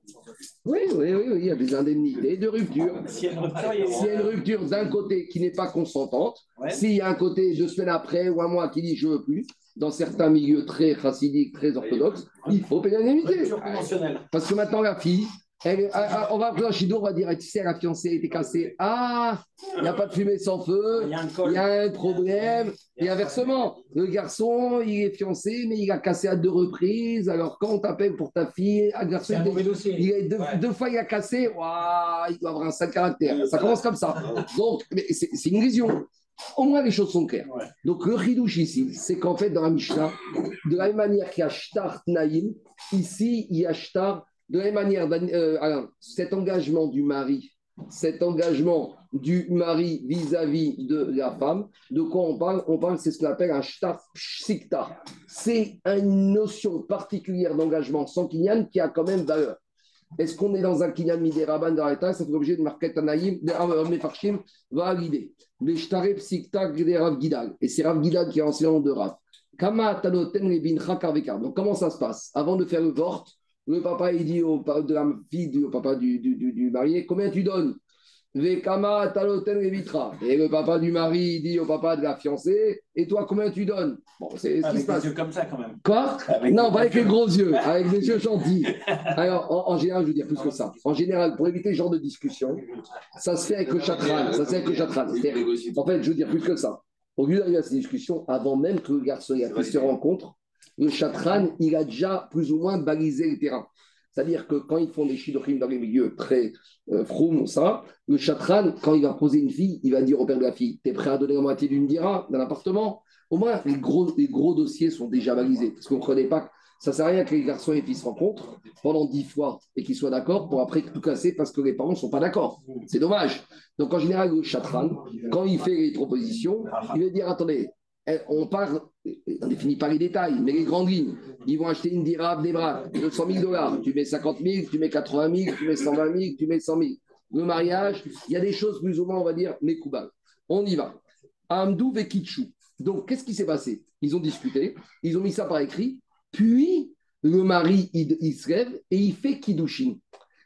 Oui, oui, oui, il y a des indemnités de rupture. S'il y a une rupture, d'un côté qui n'est pas consentante, s'il y a un côté deux semaines après ou un mois qui dit je veux plus, dans certains milieux très chassidiques, très orthodoxes, il faut l'indemnité. Parce que maintenant, la fille, elle, ah, ah, on va un Chido, on va dire, tu sais, la fiancée était cassée. Ah, il n'y a pas de fumée sans feu, il y a un, problème. Et inversement, le garçon, il est fiancé, mais il a cassé à deux reprises. Alors, quand on t'appelle pour ta fille, un garçon, il, est deux, deux, fois il a cassé, il doit avoir un sale caractère. Ça commence comme ça. Donc, c'est une vision. Au moins, les choses sont claires. Donc, le ridouche ici, c'est qu'en fait, dans la Mishnah, de la même manière qu'il y a Shtar Naïm, ici, il y a Shtar, de la même manière, euh, cet engagement du mari, cet engagement du mari vis-à-vis de la femme, de quoi on parle? On parle, c'est ce qu'on appelle un Shtar Pshikta. C'est une notion particulière d'engagement sans qui a quand même valeur. Est-ce qu'on est dans un kinyan midéraban l'état Ça fait l'objet de marquette anaïm, de mefarshim, va à l'idée. Et c'est Rav Gidal qui est enseignant de Rav. Donc, comment ça se passe? Avant de faire le vort, le papa dit au de la fille, au papa du, du, du marié Combien tu donnes? Et le papa du mari dit au papa de la fiancée Et toi, combien tu donnes? Bon, c'est ce qui se passe. Des yeux comme ça, quand même. Quoi? Non, pas avec les gros yeux, avec des yeux gentils. Alors, en, général, je veux dire plus que ça. En général, pour éviter ce genre de discussion, ça se fait avec le chatran. Ça se fait avec le chatran. En fait, je veux dire plus que ça. Au lieu d'arriver à cette discussion, avant même que le garçon et la fille se rencontrent, le chatran, il a déjà plus ou moins balisé le terrain. C'est-à-dire que quand ils font des shidochim dans les milieux très euh, ça, le chatran, quand il va poser une fille, il va dire au père de la fille T'es prêt à donner la moitié d'une dira d'un appartement? Au moins, les gros, dossiers sont déjà balisés. Parce qu'on ne pas. Ça ne sert à rien que les garçons et les filles se rencontrent pendant dix fois et qu'ils soient d'accord pour après tout casser parce que les parents ne sont pas d'accord. C'est dommage. Donc en général, le chatran, quand il fait les propositions, il va dire Attendez, on part, on ne définit pas les détails, mais les grandes lignes. Ils vont acheter une dirabe des bras de 100 000 dollars. Tu mets 50 000, tu mets 80 000, tu mets 120 000, tu mets 100 000. Le mariage, il y a des choses plus ou moins, on va dire, mécoubales. On y va. Amdou Vekitchou. Donc, qu'est-ce qui s'est passé? Ils ont discuté, ils ont mis ça par écrit, puis le mari, il, se lève et il fait Kiddushin.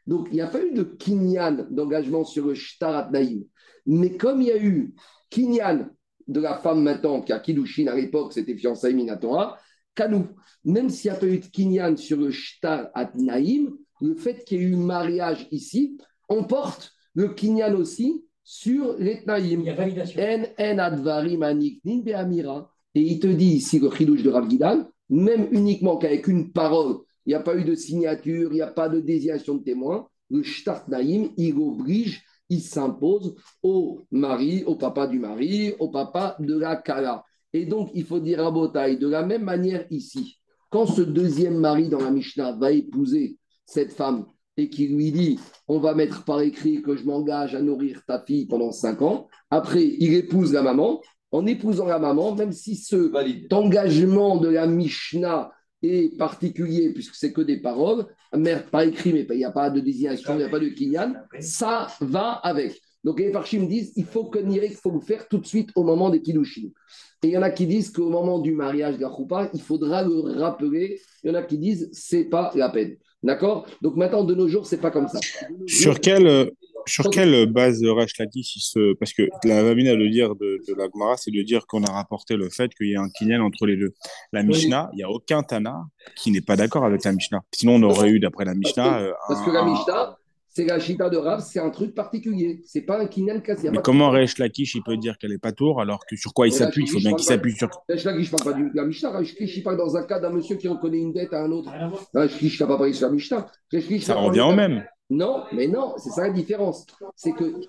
Donc, il n'y a pas eu de kinyan d'engagement sur le shtarat naïm. Mais comme il y a eu kinyan de la femme maintenant qui a Kiddushin à l'époque, c'était fiançailles Minatora, Kanou, même s'il n'y a pas eu de kinyan sur le shtarat naïm, le fait qu'il y ait eu mariage ici emporte le kinyan aussi sur les naïm. Il y a validation. En, en advarim aniknin Et il te dit ici le chidouche de Rav même uniquement qu'avec une parole, il n'y a pas eu de signature, il n'y a pas de désignation de témoin, le Shtart Naïm, il oblige, il s'impose au mari, au papa du mari, au papa de la Kala. Et donc, il faut dire à Botaï, de la même manière ici, quand ce deuxième mari dans la Mishnah va épouser cette femme et qui lui dit on va mettre par écrit que je m'engage à nourrir ta fille pendant cinq ans, après il épouse la maman, en épousant la maman, même si ce engagement de la Mishnah est particulier, puisque c'est que des paroles, mais pas écrit, mais il n'y a pas de désignation, il n'y a pas de kinyan, ça va avec. Donc les me disent il faut que il faut le faire tout de suite au moment des kiddushin. Et il y en a qui disent qu'au moment du mariage de la il faudra le rappeler. Il y en a qui disent c'est pas la peine. D'accord? Donc maintenant, de nos jours, c'est pas comme ça. Sur quelle, sur quelle base Resh se... Parce que la vamina de dire de, la Gemara, c'est de dire qu'on a rapporté le fait qu'il y ait un kinyan entre les deux. La Mishnah, il n'y a aucun Tana qui n'est pas d'accord avec la Mishnah. Sinon, on aurait eu, d'après la Mishnah. Parce que, la Mishnah, c'est la chita de Rav, c'est un truc particulier. C'est pas un kinyan cassé. Mais comment Resh Lakish, il peut dire qu'elle n'est pas tour alors que sur quoi il s'appuie? Il faut bien qu'il s'appuie sur. Resh Lakish, je parle pas de la Mishnah. Resh Lakish, il parle dans un cas d'un monsieur qui reconnaît une dette à un autre. Resh Lakish, n'a pas parlé sur la Mishnah. Ça revient au même. Non, mais non, c'est ça la différence. C'est que,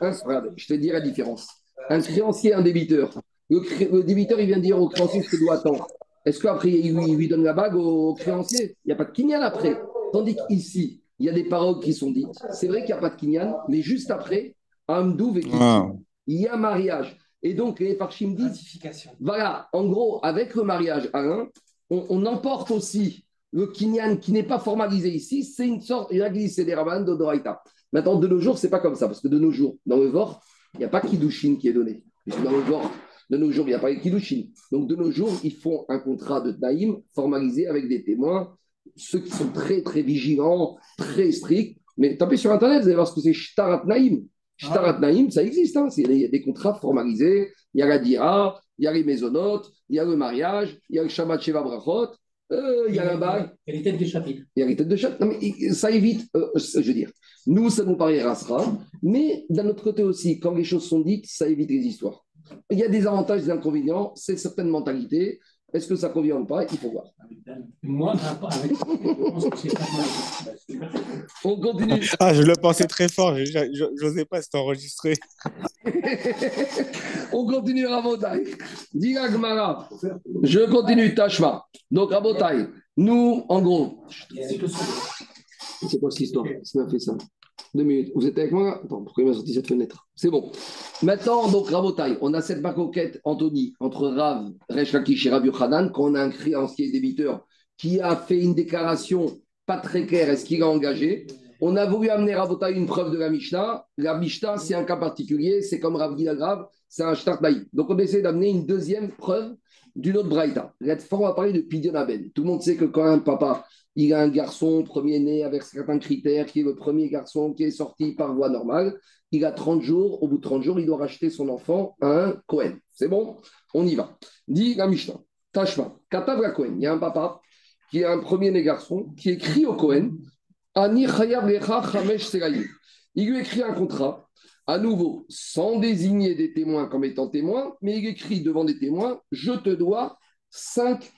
je te dis la différence. Un créancier, un débiteur. Le, débiteur, il vient dire au créancier ce qu'il doit attendre. Est-ce qu'après, il, lui donne la bague au créancier? Il n'y a pas de kinyan après. Tandis qu'ici, il y a des paroles qui sont dites. C'est vrai qu'il n'y a pas de kinyan, mais juste après, ah. il y a mariage. Et donc, les Farshim disent voilà, en gros, avec le mariage, Alain, on, on emporte aussi le kinyan qui n'est pas formalisé ici, c'est une sorte, il a glissé des rabbins d'Odoraïta. Maintenant, de nos jours, c'est pas comme ça, parce que de nos jours, dans le Vor, il n'y a pas Kiddushin qui est donné. Dans le Vor, de nos jours, il n'y a pas Kiddushin. Donc, de nos jours, ils font un contrat de Naïm formalisé avec des témoins, ceux qui sont très, très vigilants, très stricts. Mais tapez sur Internet, vous allez voir ce que c'est Shtarat Naïm. Shtarat Naïm, ça existe. Hein. Il y a des contrats formalisés. Il y a la Dira, il y a les maisonnotes, il y a le mariage, il y a le Shabbat Sheva Brachot, euh, il y a la bague. Il y a les têtes de chapitre. Il y a les têtes de chapitre. Non, mais ça évite, euh, je veux dire, nous, ça nous paraît rasera, mais d'un autre côté aussi, quand les choses sont dites, ça évite les histoires. Il y a des avantages et des inconvénients, c'est certaines mentalités. Est-ce que ça convient ou pas? Il faut voir. Moi, avec... On continue. Ah, je le pensais très fort, je n'osais pas s'enregistrer. On continue Rabotai. Dis Gmara. Je continue Tashma. Donc Rabotai, nous, en gros. C'est quoi cette histoire? C'est m'a fait ça. Deux minutes. Vous êtes avec moi? Attends, pourquoi il m'a sorti cette fenêtre? C'est bon. Maintenant, donc, Rabotai, on a cette macoquette, Anthony, entre Rav, Resh et Rav Yochanan, qu'on a un créancier débiteur qui a fait une déclaration pas très claire, est-ce qu'il a engagé On a voulu amener Rabotai une preuve de la Mishnah. La Mishnah, c'est un cas particulier, c'est comme Rav Grave, c'est un Shtartaï. Donc, on essaie d'amener une deuxième preuve d'une autre Braïta. Cette fois, on va parler de Pidyon Tout le monde sait que quand un papa il a un garçon premier-né avec certains critères, qui est le premier garçon qui est sorti par voie normale. Il a 30 jours. Au bout de 30 jours, il doit racheter son enfant à un Cohen. C'est bon? On y va. Dit la Mishnah. Tashma. Katav la Cohen. Il y a un papa qui a un premier-né garçon qui écrit au Cohen Ani Il lui écrit un contrat, à nouveau, sans désigner des témoins comme étant témoins, mais il écrit devant des témoins Je te dois 5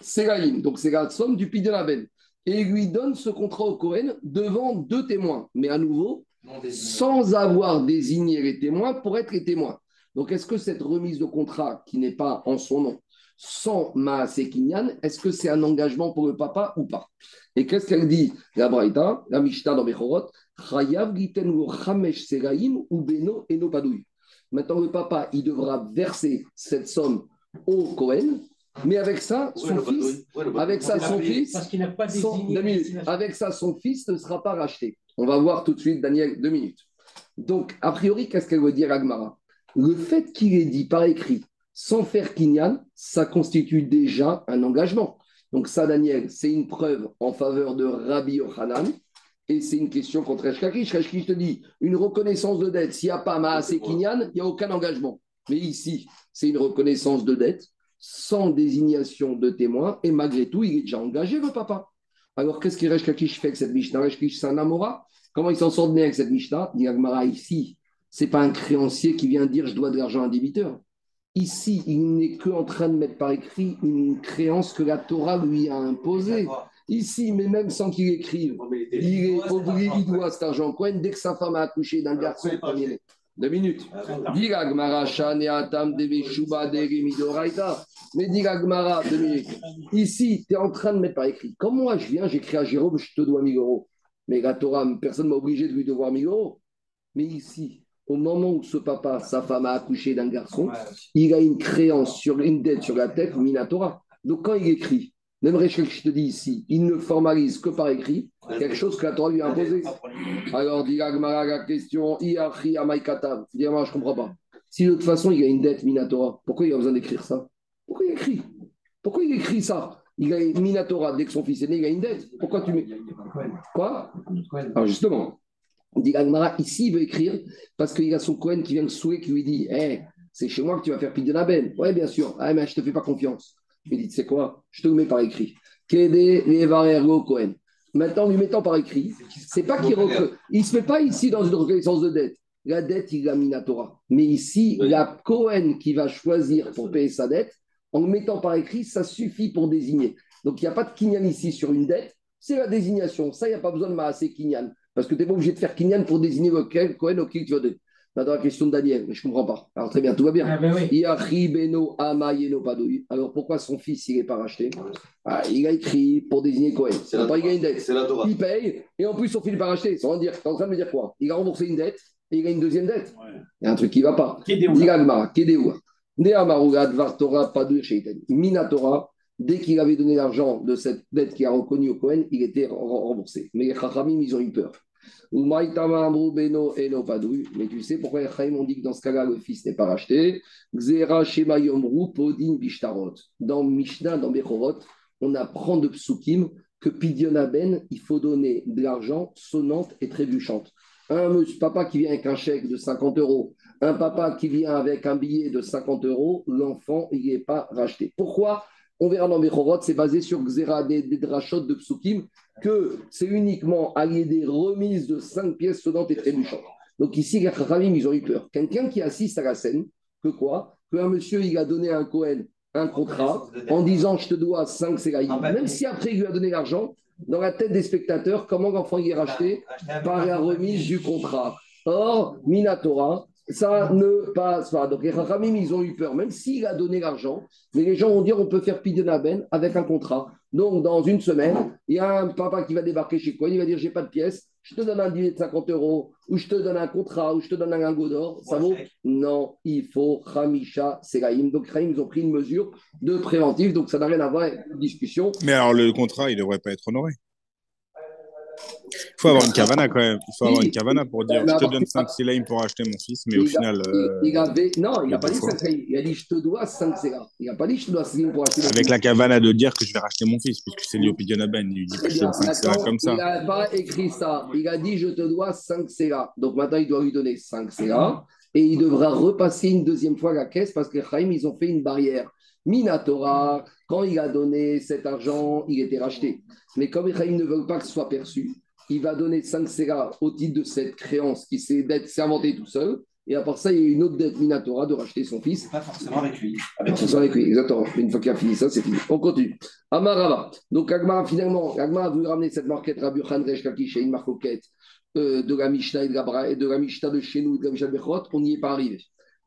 Séraïm, donc c'est la somme du de la veine. Et il lui donne ce contrat au Cohen devant deux témoins, mais à nouveau, sans avoir désigné les témoins pour être les témoins. Donc est-ce que cette remise de contrat qui n'est pas en son nom, sans Maasekinyan, est-ce que c'est un engagement pour le papa ou pas? Et qu'est-ce qu'elle dit, la Braïta, la Mishnah dans Bechorot? Chayav ou Beno Maintenant, le papa, il devra verser cette somme au Cohen, mais avec ça, son fils, avec ça, son fils, avec ça, son ne sera pas racheté. On va voir tout de suite, Daniel, deux minutes. Donc, a priori, qu'est-ce qu'elle veut dire, Agmara? Le fait qu'il ait dit par écrit, sans faire kinyan, ça constitue déjà un engagement. Donc, ça, Daniel, c'est une preuve en faveur de Rabbi Yochanan. Et c'est une question contre. Resh Lakish te dit, une reconnaissance de dette, s'il n'y a pas Maase Kinyan, il n'y a aucun engagement. Mais ici, c'est une reconnaissance de dette sans désignation de témoin. Et malgré tout, il est déjà engagé, le papa. Alors, qu'est-ce que Resh Lakish fait avec cette Mishnah? Resh Lakish, c'est un Amora? Comment il s'en sort bien avec cette Mishnah? Dit Agmara, ici, c'est pas un créancier qui vient dire je dois de l'argent à un débiteur. Ici, il n'est qu'en train de mettre par écrit une créance que la Torah lui a imposée. Ici, mais même sans qu'il écrive, mais il il est obligé, il doit cet argent. Cohen, dès que sa femme a accouché d'un garçon, premier. Deux minutes. Atam. Mais dit la Gemara, deux minutes. Ici, tu es en train de mettre par écrit. Comme moi, je viens, j'écris à Jérôme, je te dois 1000 euros. Mais la Torah, personne ne m'a obligé de lui devoir 1000 euros. Mais ici, au moment où ce papa, sa femme a accouché d'un garçon, il a une créance sur une dette sur la tête, Minatora. Donc quand il écrit, même Rachel, je te dis ici, il ne formalise que par écrit quelque chose que la Torah lui a imposé. Alors, dit Agmara la question, Iachi Amaikatav. Moi, je ne comprends pas. Si de toute façon il a une dette Minatora, pourquoi il a besoin d'écrire ça? Pourquoi il écrit? Pourquoi il écrit ça? Il a une Minatora, dès que son fils est né, il a une dette. Pourquoi tu mets. Quoi? Alors justement, dit Agmara, ici, il veut écrire parce qu'il a son Cohen qui vient le souhait, qui lui dit Hé, c'est chez moi que tu vas faire la benne. Ouais, bien sûr. Ah, mais je te fais pas confiance. Il lui dit sais quoi Je te le mets par écrit. Cohen. Maintenant, lui mettant par écrit, c'est pas qu'il recrée. Il ne se met pas ici dans une reconnaissance de dette. La dette, il a Minatora. Mais ici, Oui. la Cohen qui va choisir pour payer sa dette, en le mettant par écrit, ça suffit pour désigner. Donc, il n'y a pas de kinyan ici sur une dette, c'est la désignation. Ça, il n'y a pas besoin de Maasé kinyan. Parce que tu n'es pas obligé de faire kinyan pour désigner lequel Cohen auquel tu vas donner. Maintenant, la question de Daniel, mais je ne comprends pas. Alors, très bien, tout va bien. Ah ben oui. Beno Ama Yeno Padoui. Alors, pourquoi son fils, il n'est pas racheté? Ah, Il a écrit pour désigner Cohen. C'est la il a une dette. C'est la Torah. Il paye, et en plus, son fils n'est pas racheté. Tu es en train de me dire quoi? Il a remboursé une dette, et il a une deuxième dette. Il y a un truc qui ne va pas. Diragma, Kedeoua. Neamaruga, Dvar Torah, Padur, Sheitan. Minatora, dès qu'il avait donné l'argent de cette dette qu'il a reconnue au Cohen, il était re- remboursé. Mais les Chachamim, ils ont eu peur. Mais tu sais pourquoi les ont dit que dans ce cas-là, le fils n'est pas racheté. Dans Mishnah, dans Bechorot, on apprend de Psukim que Pidionaben, il faut donner de l'argent sonnante et trébuchante. Un papa qui vient avec un chèque de 50 euros, un papa qui vient avec un billet de 50 euros, l'enfant, il n'est pas racheté. Pourquoi? On verra dans Bechorot, c'est basé sur Xera des, des drachot de Psukim, que c'est uniquement allié des remises de 5 pièces sonnantes et trébuchantes. Donc ici, les Chachamim, ils ont eu peur. Quelqu'un qui assiste à la scène, que quoi? Qu'un monsieur, il a donné à un Cohen un contrat en disant je te dois 5 séraïm. Même si après il lui a donné l'argent, dans la tête des spectateurs, comment l'enfant il est racheté? Par la remise du contrat. Or, Minatora, ça ne passe pas. Donc les Rachamim, ils ont eu peur, même s'il a donné l'argent, mais les gens vont dire on peut faire Pidenaben avec un contrat. Donc dans une semaine, il y a un papa qui va débarquer chez Cohen, il va dire j'ai pas de pièces, je te donne un billet de 50 euros, ou je te donne un contrat, ou je te donne un lingot d'or. Ça vaut Non, il faut Hamisha Seraïm. Donc Rahim, ils ont pris une mesure de préventif, donc ça n'a rien à voir avec une discussion. Mais alors, le contrat, il ne devrait pas être honoré. Il faut avoir une cavana quand même. Il faut avoir une cavana pour dire je te donne 5 silaim pour acheter mon fils, mais au final, euh, il, avait, non, il n'a pas dit faut- 5 Il a dit je te dois 5 Sera. Il n'a pas dit je te dois 5 pour acheter. avec fils. la cavana de dire que je vais racheter mon fils, puisque c'est lié au Pidionaben, il lui dit Très je te donne 5 silaim Maintenant, comme ça. Il n'a pas écrit ça. Il a dit je te dois 5 CA. Donc maintenant, il doit lui donner 5 CA. Et il devra repasser une deuxième fois la caisse parce que Chaim, ils ont fait une barrière. Minatora, quand il a donné cet argent, il était racheté. Mais comme Chaim ne veut pas que ce soit perçu, il va donner 5 CA au titre de cette créance qui s'est d'être- tout seul. Et à part ça, il y a une autre dette Minatora de racheter son fils. Pas forcément avec lui. Avec avec lui, exactement. Une fois qu'il a fini ça, c'est fini. On continue. Amarava. Donc Agmara, finalement, Agmara a voulu ramener cette marquette Rabbi Khan Resh Lakish et une marquette euh, de la Mishnah et de la, de la Mishnah de chez nous et de la Mishnah de Bechot. On n'y est pas arrivé.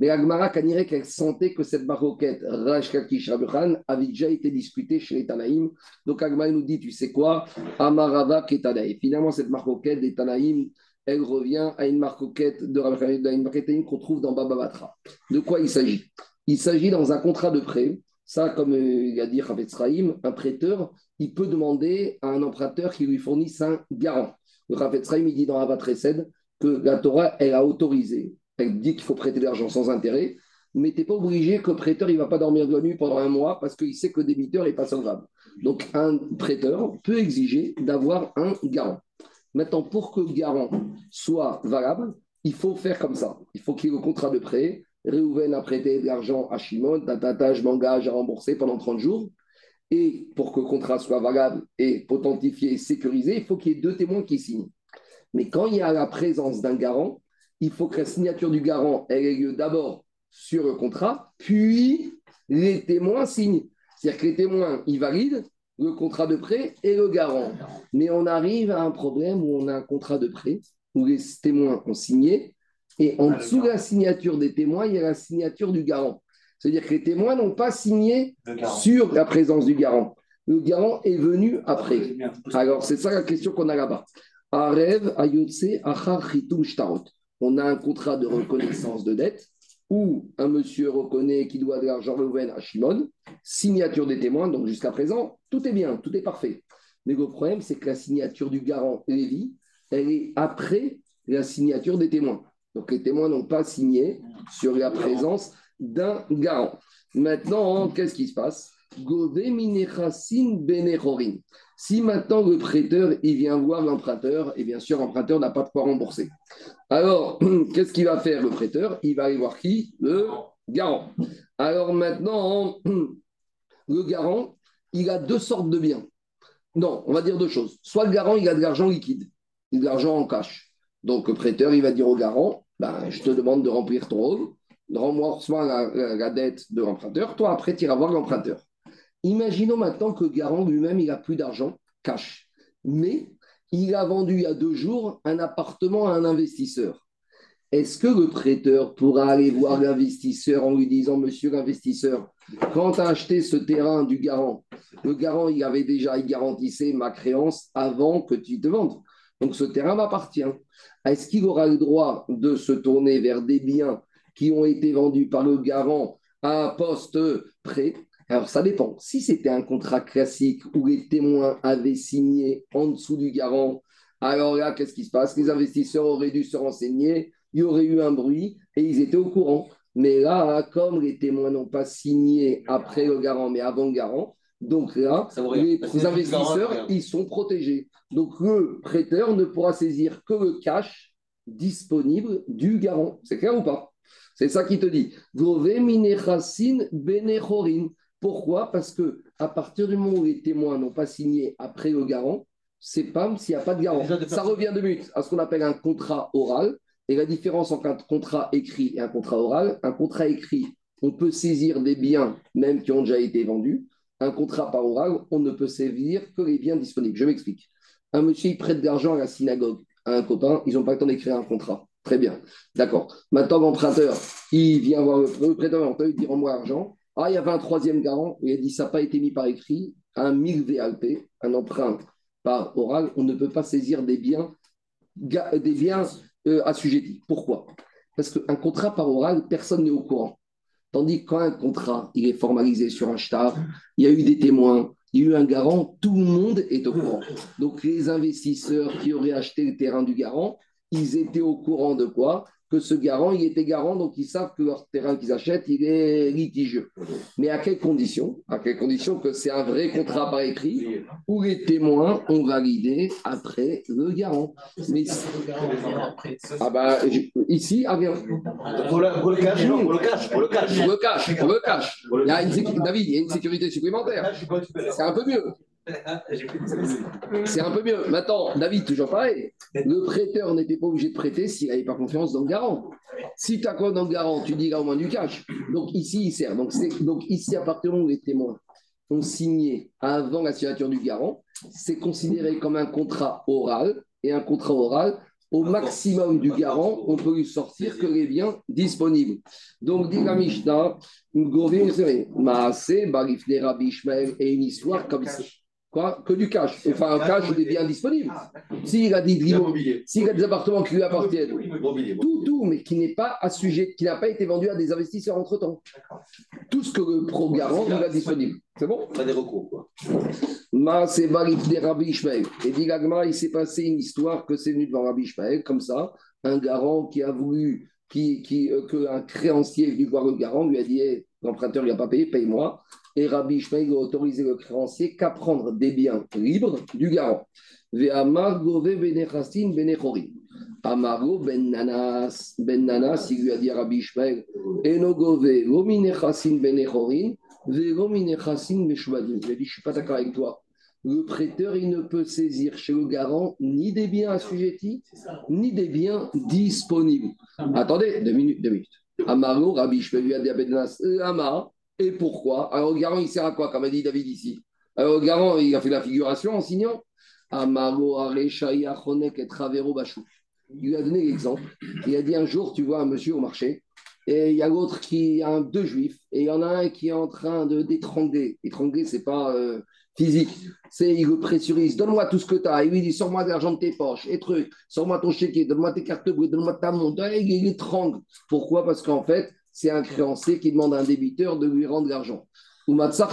Mais Agmara, Kanire, qu'elle sentait que cette Lakish Rabbi Khan avait déjà été discutée chez les Tanaïm. Donc Agmara nous dit, tu sais quoi? Amarava Ketanaï. Finalement, cette marquette des Tanaïm, elle revient à une marquette de Rabbi qu'on trouve dans Baba Batra. De quoi il s'agit? Il s'agit dans un contrat de prêt. Ça, comme euh, il a dit Ravetz un prêteur, il peut demander à un emprunteur qui lui fournisse un garant. Le Ravetz il dit dans Avat que la Torah, elle a autorisé, dit qu'il faut prêter de l'argent sans intérêt, mais tu n'es pas obligé que le prêteur ne va pas dormir de la nuit pendant un mois parce qu'il sait que le débiteur n'est pas solvable. Donc, un prêteur peut exiger d'avoir un garant. Maintenant, pour que le garant soit valable, il faut faire comme ça. Il faut qu'il y ait le contrat de prêt. Réhouven a prêté de l'argent à Shimon, tatata, je m'engage à rembourser pendant 30 jours. Et pour que le contrat soit valable et potentifié et sécurisé, il faut qu'il y ait deux témoins qui signent. Mais quand il y a la présence d'un garant, il faut que la signature du garant ait lieu d'abord sur le contrat, puis les témoins signent. C'est-à-dire que les témoins, ils valident le contrat de prêt et le garant. Mais on arrive à un problème où on a un contrat de prêt, où les témoins ont signé, et en dessous de la signature des témoins, il y a la signature du garant. C'est-à-dire que les témoins n'ont pas signé sur la présence du garant. Le garant est venu après. Alors, c'est ça la question qu'on a là-bas. Arev, Ayotse, Achar, Shtarot. On a un contrat de reconnaissance de dette où un monsieur reconnaît qu'il doit de l'argent Reuven à Shimon, signature des témoins, donc jusqu'à présent, tout est bien, tout est parfait. Mais le problème, c'est que la signature du garant Lévi, elle est après la signature des témoins. Donc les témoins n'ont pas signé sur la présence d'un garant. Maintenant, qu'est-ce qui se passe? Si maintenant le prêteur il vient voir l'emprunteur, et bien sûr l'emprunteur n'a pas de quoi rembourser. Alors, qu'est-ce qu'il va faire le prêteur? Il va aller voir qui? Le garant. Alors maintenant, le garant, il a deux sortes de biens. Non, on va dire deux choses. Soit le garant, il a de l'argent liquide, de l'argent en cash. Donc le prêteur, il va dire au garant, ben, je te demande de remplir ton rôle, rends-moi la, la, dette de l'emprunteur, toi après tu iras voir l'emprunteur. Imaginons maintenant que le garant lui-même, il n'a plus d'argent, cash. Mais il a vendu il y a deux jours un appartement à un investisseur. Est-ce que le prêteur pourra aller voir l'investisseur en lui disant, monsieur l'investisseur, quand tu as acheté ce terrain du garant, le garant, il avait déjà, il garantissait ma créance avant que tu te vendes. Donc ce terrain m'appartient. Est-ce qu'il aura le droit de se tourner vers des biens qui ont été vendus par le garant à un poste prêt? Alors, ça dépend. Si c'était un contrat classique où les témoins avaient signé en dessous du garant, alors là, qu'est-ce qui se passe? Les investisseurs auraient dû se renseigner, il y aurait eu un bruit et ils étaient au courant. Mais là, comme les témoins n'ont pas signé après le garant, mais avant le garant, donc là, les, investisseurs, ils sont protégés. Donc le prêteur ne pourra saisir que le cash disponible du garant. C'est clair ou pas? C'est ça qui te dit. Pourquoi? Parce que à partir du moment où les témoins n'ont pas signé après le garant, c'est pas s'il n'y a pas de garant. Ça revient de but à ce qu'on appelle un contrat oral. Et la différence entre un contrat écrit et un contrat oral, un contrat écrit, on peut saisir des biens même qui ont déjà été vendus. Un contrat par oral, on ne peut saisir que les biens disponibles. Je m'explique. Un monsieur, il prête de l'argent à la synagogue à un copain, ils n'ont pas le temps d'écrire un contrat. Très bien. D'accord. Maintenant, l'emprunteur, il vient voir le prêteur, il dit Rends-moi l'argent. Ah, il y avait un troisième garant, il a dit ça n'a pas été mis par écrit, un 1000 VALP, un emprunt par oral, on ne peut pas saisir des biens, des biens euh, assujettis. Pourquoi? Parce qu'un contrat par oral, personne n'est au courant. Tandis que quand un contrat il est formalisé sur un shtar, il y a eu des témoins, il y a eu un garant, tout le monde est au courant. Donc les investisseurs qui auraient acheté le terrain du garant, ils étaient au courant de quoi? Que ce garant, il était garant, donc ils savent que leur terrain qu'ils achètent, il est litigieux. Mais à quelles conditions? À quelles conditions? Que c'est un vrai contrat par écrit où les témoins ont validé après le garant. Mais, ah bah, ici, ah bien. Pour le, cash, pour le cash, pour le cash. Pour le cash, pour le cash. David, il y a une sécurité supplémentaire. C'est un peu mieux. C'est un peu mieux. Maintenant, David, toujours pareil. Le prêteur n'était pas obligé de prêter s'il n'avait pas confiance dans le garant. Si tu as quoi dans le garant, tu dis là au moins du cash. Donc ici, il sert. Donc, donc ici, à partir du moment où les témoins ont signé avant la signature du garant, c'est considéré comme un contrat oral. Et un contrat oral, au maximum du garant, on peut lui sortir que les biens disponibles. Donc, dit la Mishnah, et une histoire comme ça. Quoi Que du cash. Enfin, un cash des biens disponibles. S'il a, dit, s'il a des appartements qui lui appartiennent, tout, tout, mais qui n'est pas assujetti, qui n'a pas été vendu à des investisseurs entre-temps. Tout ce que le pro-garant il a disponible. C'est bon? Pas des recours, quoi. Ma, c'est des Rabbi Ishmael. Et dit il s'est passé une histoire que c'est venu devant Rabbi Ishmael, comme ça, un garant qui a voulu, qui, qui, euh, qu'un créancier est venu voir le garant, lui a dit l'emprunteur, il n'a pas payé, paye-moi. Et Rabbi Ishmael a autorisé le créancier qu'à prendre des biens libres du garant. Ve'amar benechastin benechorim. Amaro ben nanas, ben nanas, il lui a dit à Rabbi Ishmael, enogove lominechasin benechorim, ve'lominechasin beshvadim. Il a dit, je ne suis pas d'accord avec toi. Le prêteur, il ne peut saisir chez le garant ni des biens assujettis, ni des biens disponibles. Attendez, deux minutes, deux minutes. Amaro, Rabbi Ishmael lui a dit à Ben Nanas, Amar, et pourquoi? Alors, garant, il sert à quoi, comme a dit David ici? Alors, le garant, il a fait la figuration en signant Amaro, Achonek et Travero Bachou. Il lui a donné l'exemple. Il a dit un jour, tu vois un monsieur au marché, et il y a l'autre qui a deux juifs, et il y en a un qui est en train de d'étrangler. Étrangler, c'est pas euh, physique, c'est il le pressurise. Donne-moi tout ce que tu as. Il lui dit Sors-moi de l'argent de tes poches, et trucs, sors-moi ton chéquier, donne-moi tes cartes bleues, donne-moi ta montre. Il étrangle. Pourquoi? Parce qu'en fait, c'est un créancier qui demande à un débiteur de lui rendre l'argent. Ou Matsa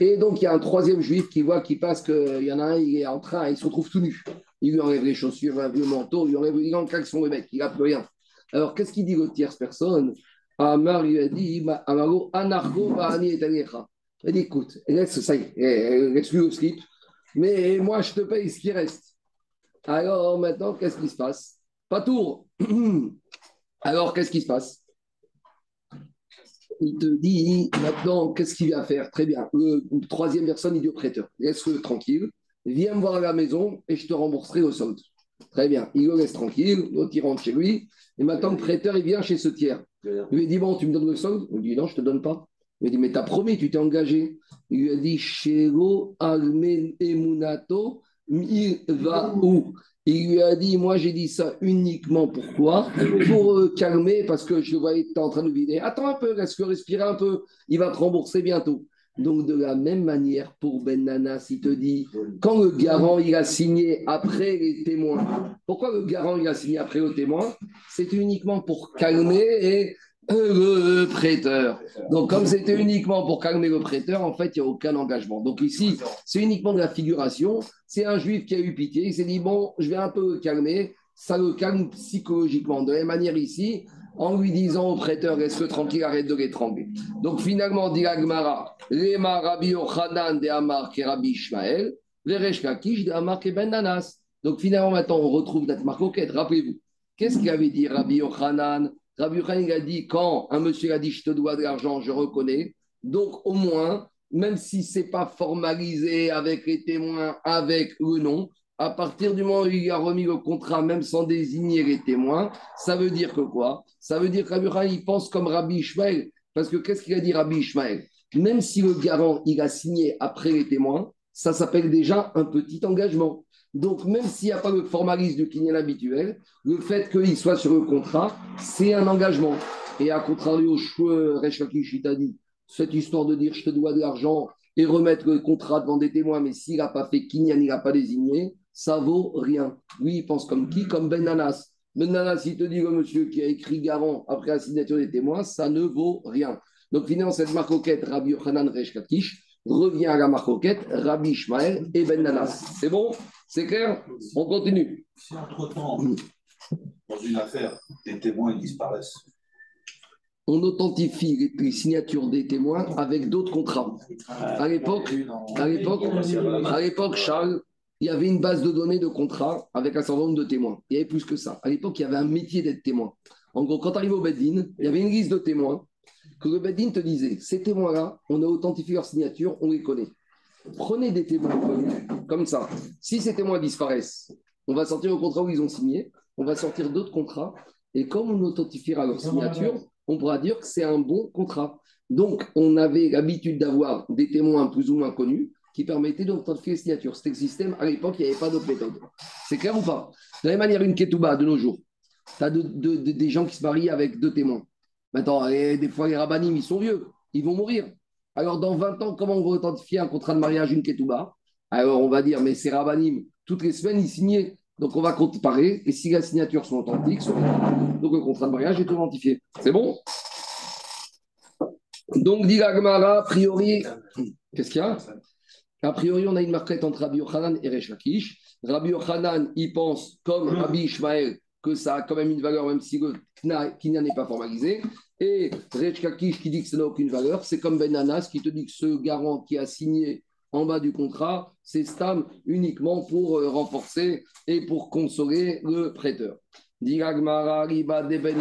Et donc, il y a un troisième juif qui voit, qui passe qu'il y en a un, il est en train, il se retrouve tout nu. Il lui enlève les chaussures, le manteau, il lui enlève, il enlève son mec, il n'a plus rien. Alors, qu'est-ce qu'il dit le tierce personne? Amar lui a dit Amaro, anargo, ani et Il dit écoute, laisse, ça est, laisse-lui au slip, mais moi, je te paye ce qui reste. Alors, maintenant, qu'est-ce qui se passe? Pas tour. Alors, qu'est-ce qui se passe? Il te dit maintenant, qu'est-ce qu'il va faire? Très bien. Troisième personne, il dit au prêteur laisse-le tranquille, viens me voir à la maison et je te rembourserai au solde. Très bien. Il le laisse tranquille, l'autre il rentre chez lui. Et maintenant, le prêteur, il vient chez ce tiers. Il lui dit Bon, tu me donnes le solde? Il lui dit Non, je ne te donne pas. Il lui dit Mais t'as promis, tu t'es engagé. Il lui a dit Shego almen emunato va où? Il lui a dit, moi j'ai dit ça uniquement pourquoi Pour euh, calmer, parce que je voyais que tu es en train de vider. Attends un peu, laisse-le respirer un peu, il va te rembourser bientôt. Donc de la même manière, pour Ben Nanas, il te dit, quand le garant il a signé après les témoins, pourquoi le garant il a signé après le témoin? C'est uniquement pour calmer et le prêteur. Donc, comme c'était uniquement pour calmer le prêteur, en fait, il n'y a aucun engagement. Donc, ici, c'est uniquement de la figuration. C'est un juif qui a eu pitié. Il s'est dit, bon, je vais un peu le calmer. Ça le calme psychologiquement. De la même manière ici, en lui disant au prêteur, reste tranquille, arrête de l'étrangler. Donc, finalement, dit Agmara, Lema Rabbi Ochanan de Amar et Rabbi Ishmael, Veresh Kakish de Amar et Ben Nanas. Donc, finalement, maintenant, on retrouve notre marcoquette. Rappelez-vous, qu'est-ce qu'il avait dit Rabbi Ochanan Rabbi a dit quand un monsieur a dit je te dois de l'argent, je reconnais. Donc au moins, même si ce n'est pas formalisé avec les témoins, avec le nom, à partir du moment où il a remis le contrat, même sans désigner les témoins, ça veut dire que quoi? Ça veut dire que Rabbi il pense comme Rabbi Ishmael. Parce que qu'est-ce qu'il a dit Rabbi Ishmael? Même si le garant, il a signé après les témoins, ça s'appelle déjà un petit engagement. Donc, même s'il n'y a pas le formalisme du kinyan habituel, le fait qu'il soit sur le contrat, c'est un engagement. Et à contrario, Rechakish, t'a dit, cette histoire de dire je te dois de l'argent et remettre le contrat devant des témoins, mais s'il n'a pas fait kinyan, il n'a pas désigné, ça vaut rien. Lui, il pense comme qui? Comme Ben Nanas. Ben Nanas, il te dit le monsieur qui a écrit garant après la signature des témoins, ça ne vaut rien. Donc, finalement, cette marque Rabbi Yochanan Reshkakish, revient à la marcoquette, Rabbi Ishmael et Ben Nanas. C'est bon? C'est clair? On continue. Si entre-temps, dans une affaire, des témoins disparaissent. On authentifie les signatures des témoins avec d'autres contrats. À l'époque, à l'époque, à l'époque, Charles, il y avait une base de données de contrats avec un certain nombre de témoins. Il y avait plus que ça. À l'époque, il y avait un métier d'être témoin. En gros, quand tu arrives au Beddin, il y avait une liste de témoins que le Bedin te disait, ces témoins-là, on a authentifié leur signature, on les connaît. Prenez des témoins comme ça. Si ces témoins disparaissent, on va sortir le contrat où ils ont signé, on va sortir d'autres contrats, et comme on authentifiera leur signature, on pourra dire que c'est un bon contrat. Donc, on avait l'habitude d'avoir des témoins plus ou moins connus qui permettaient d'authentifier les signatures. C'était le système, à l'époque, il n'y avait pas d'autre méthode. C'est clair ou pas? De la même manière, une ketouba de nos jours, tu as des gens qui se marient avec deux témoins. Maintenant, des fois, les rabbinim, ils sont vieux, ils vont mourir. Alors, dans 20 ans, comment on va authentifier un contrat de mariage, une ketouba Alors on va dire, mais c'est Rabbanim, toutes les semaines, ils signaient. Donc on va comparer, et si les signatures sont authentiques, donc le contrat de mariage est authentifié. C'est bon? Donc, dit a priori, qu'est-ce qu'il y a? A priori, on a une marquette entre Rabbi Yochanan et Resh Lakish. Rabbi Yochanan, il pense, comme Rabbi Ishmael, que ça a quand même une valeur, même si le n'est pas formalisé. Et Resh Lakish qui dit que ça n'a aucune valeur, c'est comme Ben Anas qui te dit que ce garant qui a signé en bas du contrat, c'est Stam uniquement pour euh, renforcer et pour consoler le prêteur. De Ben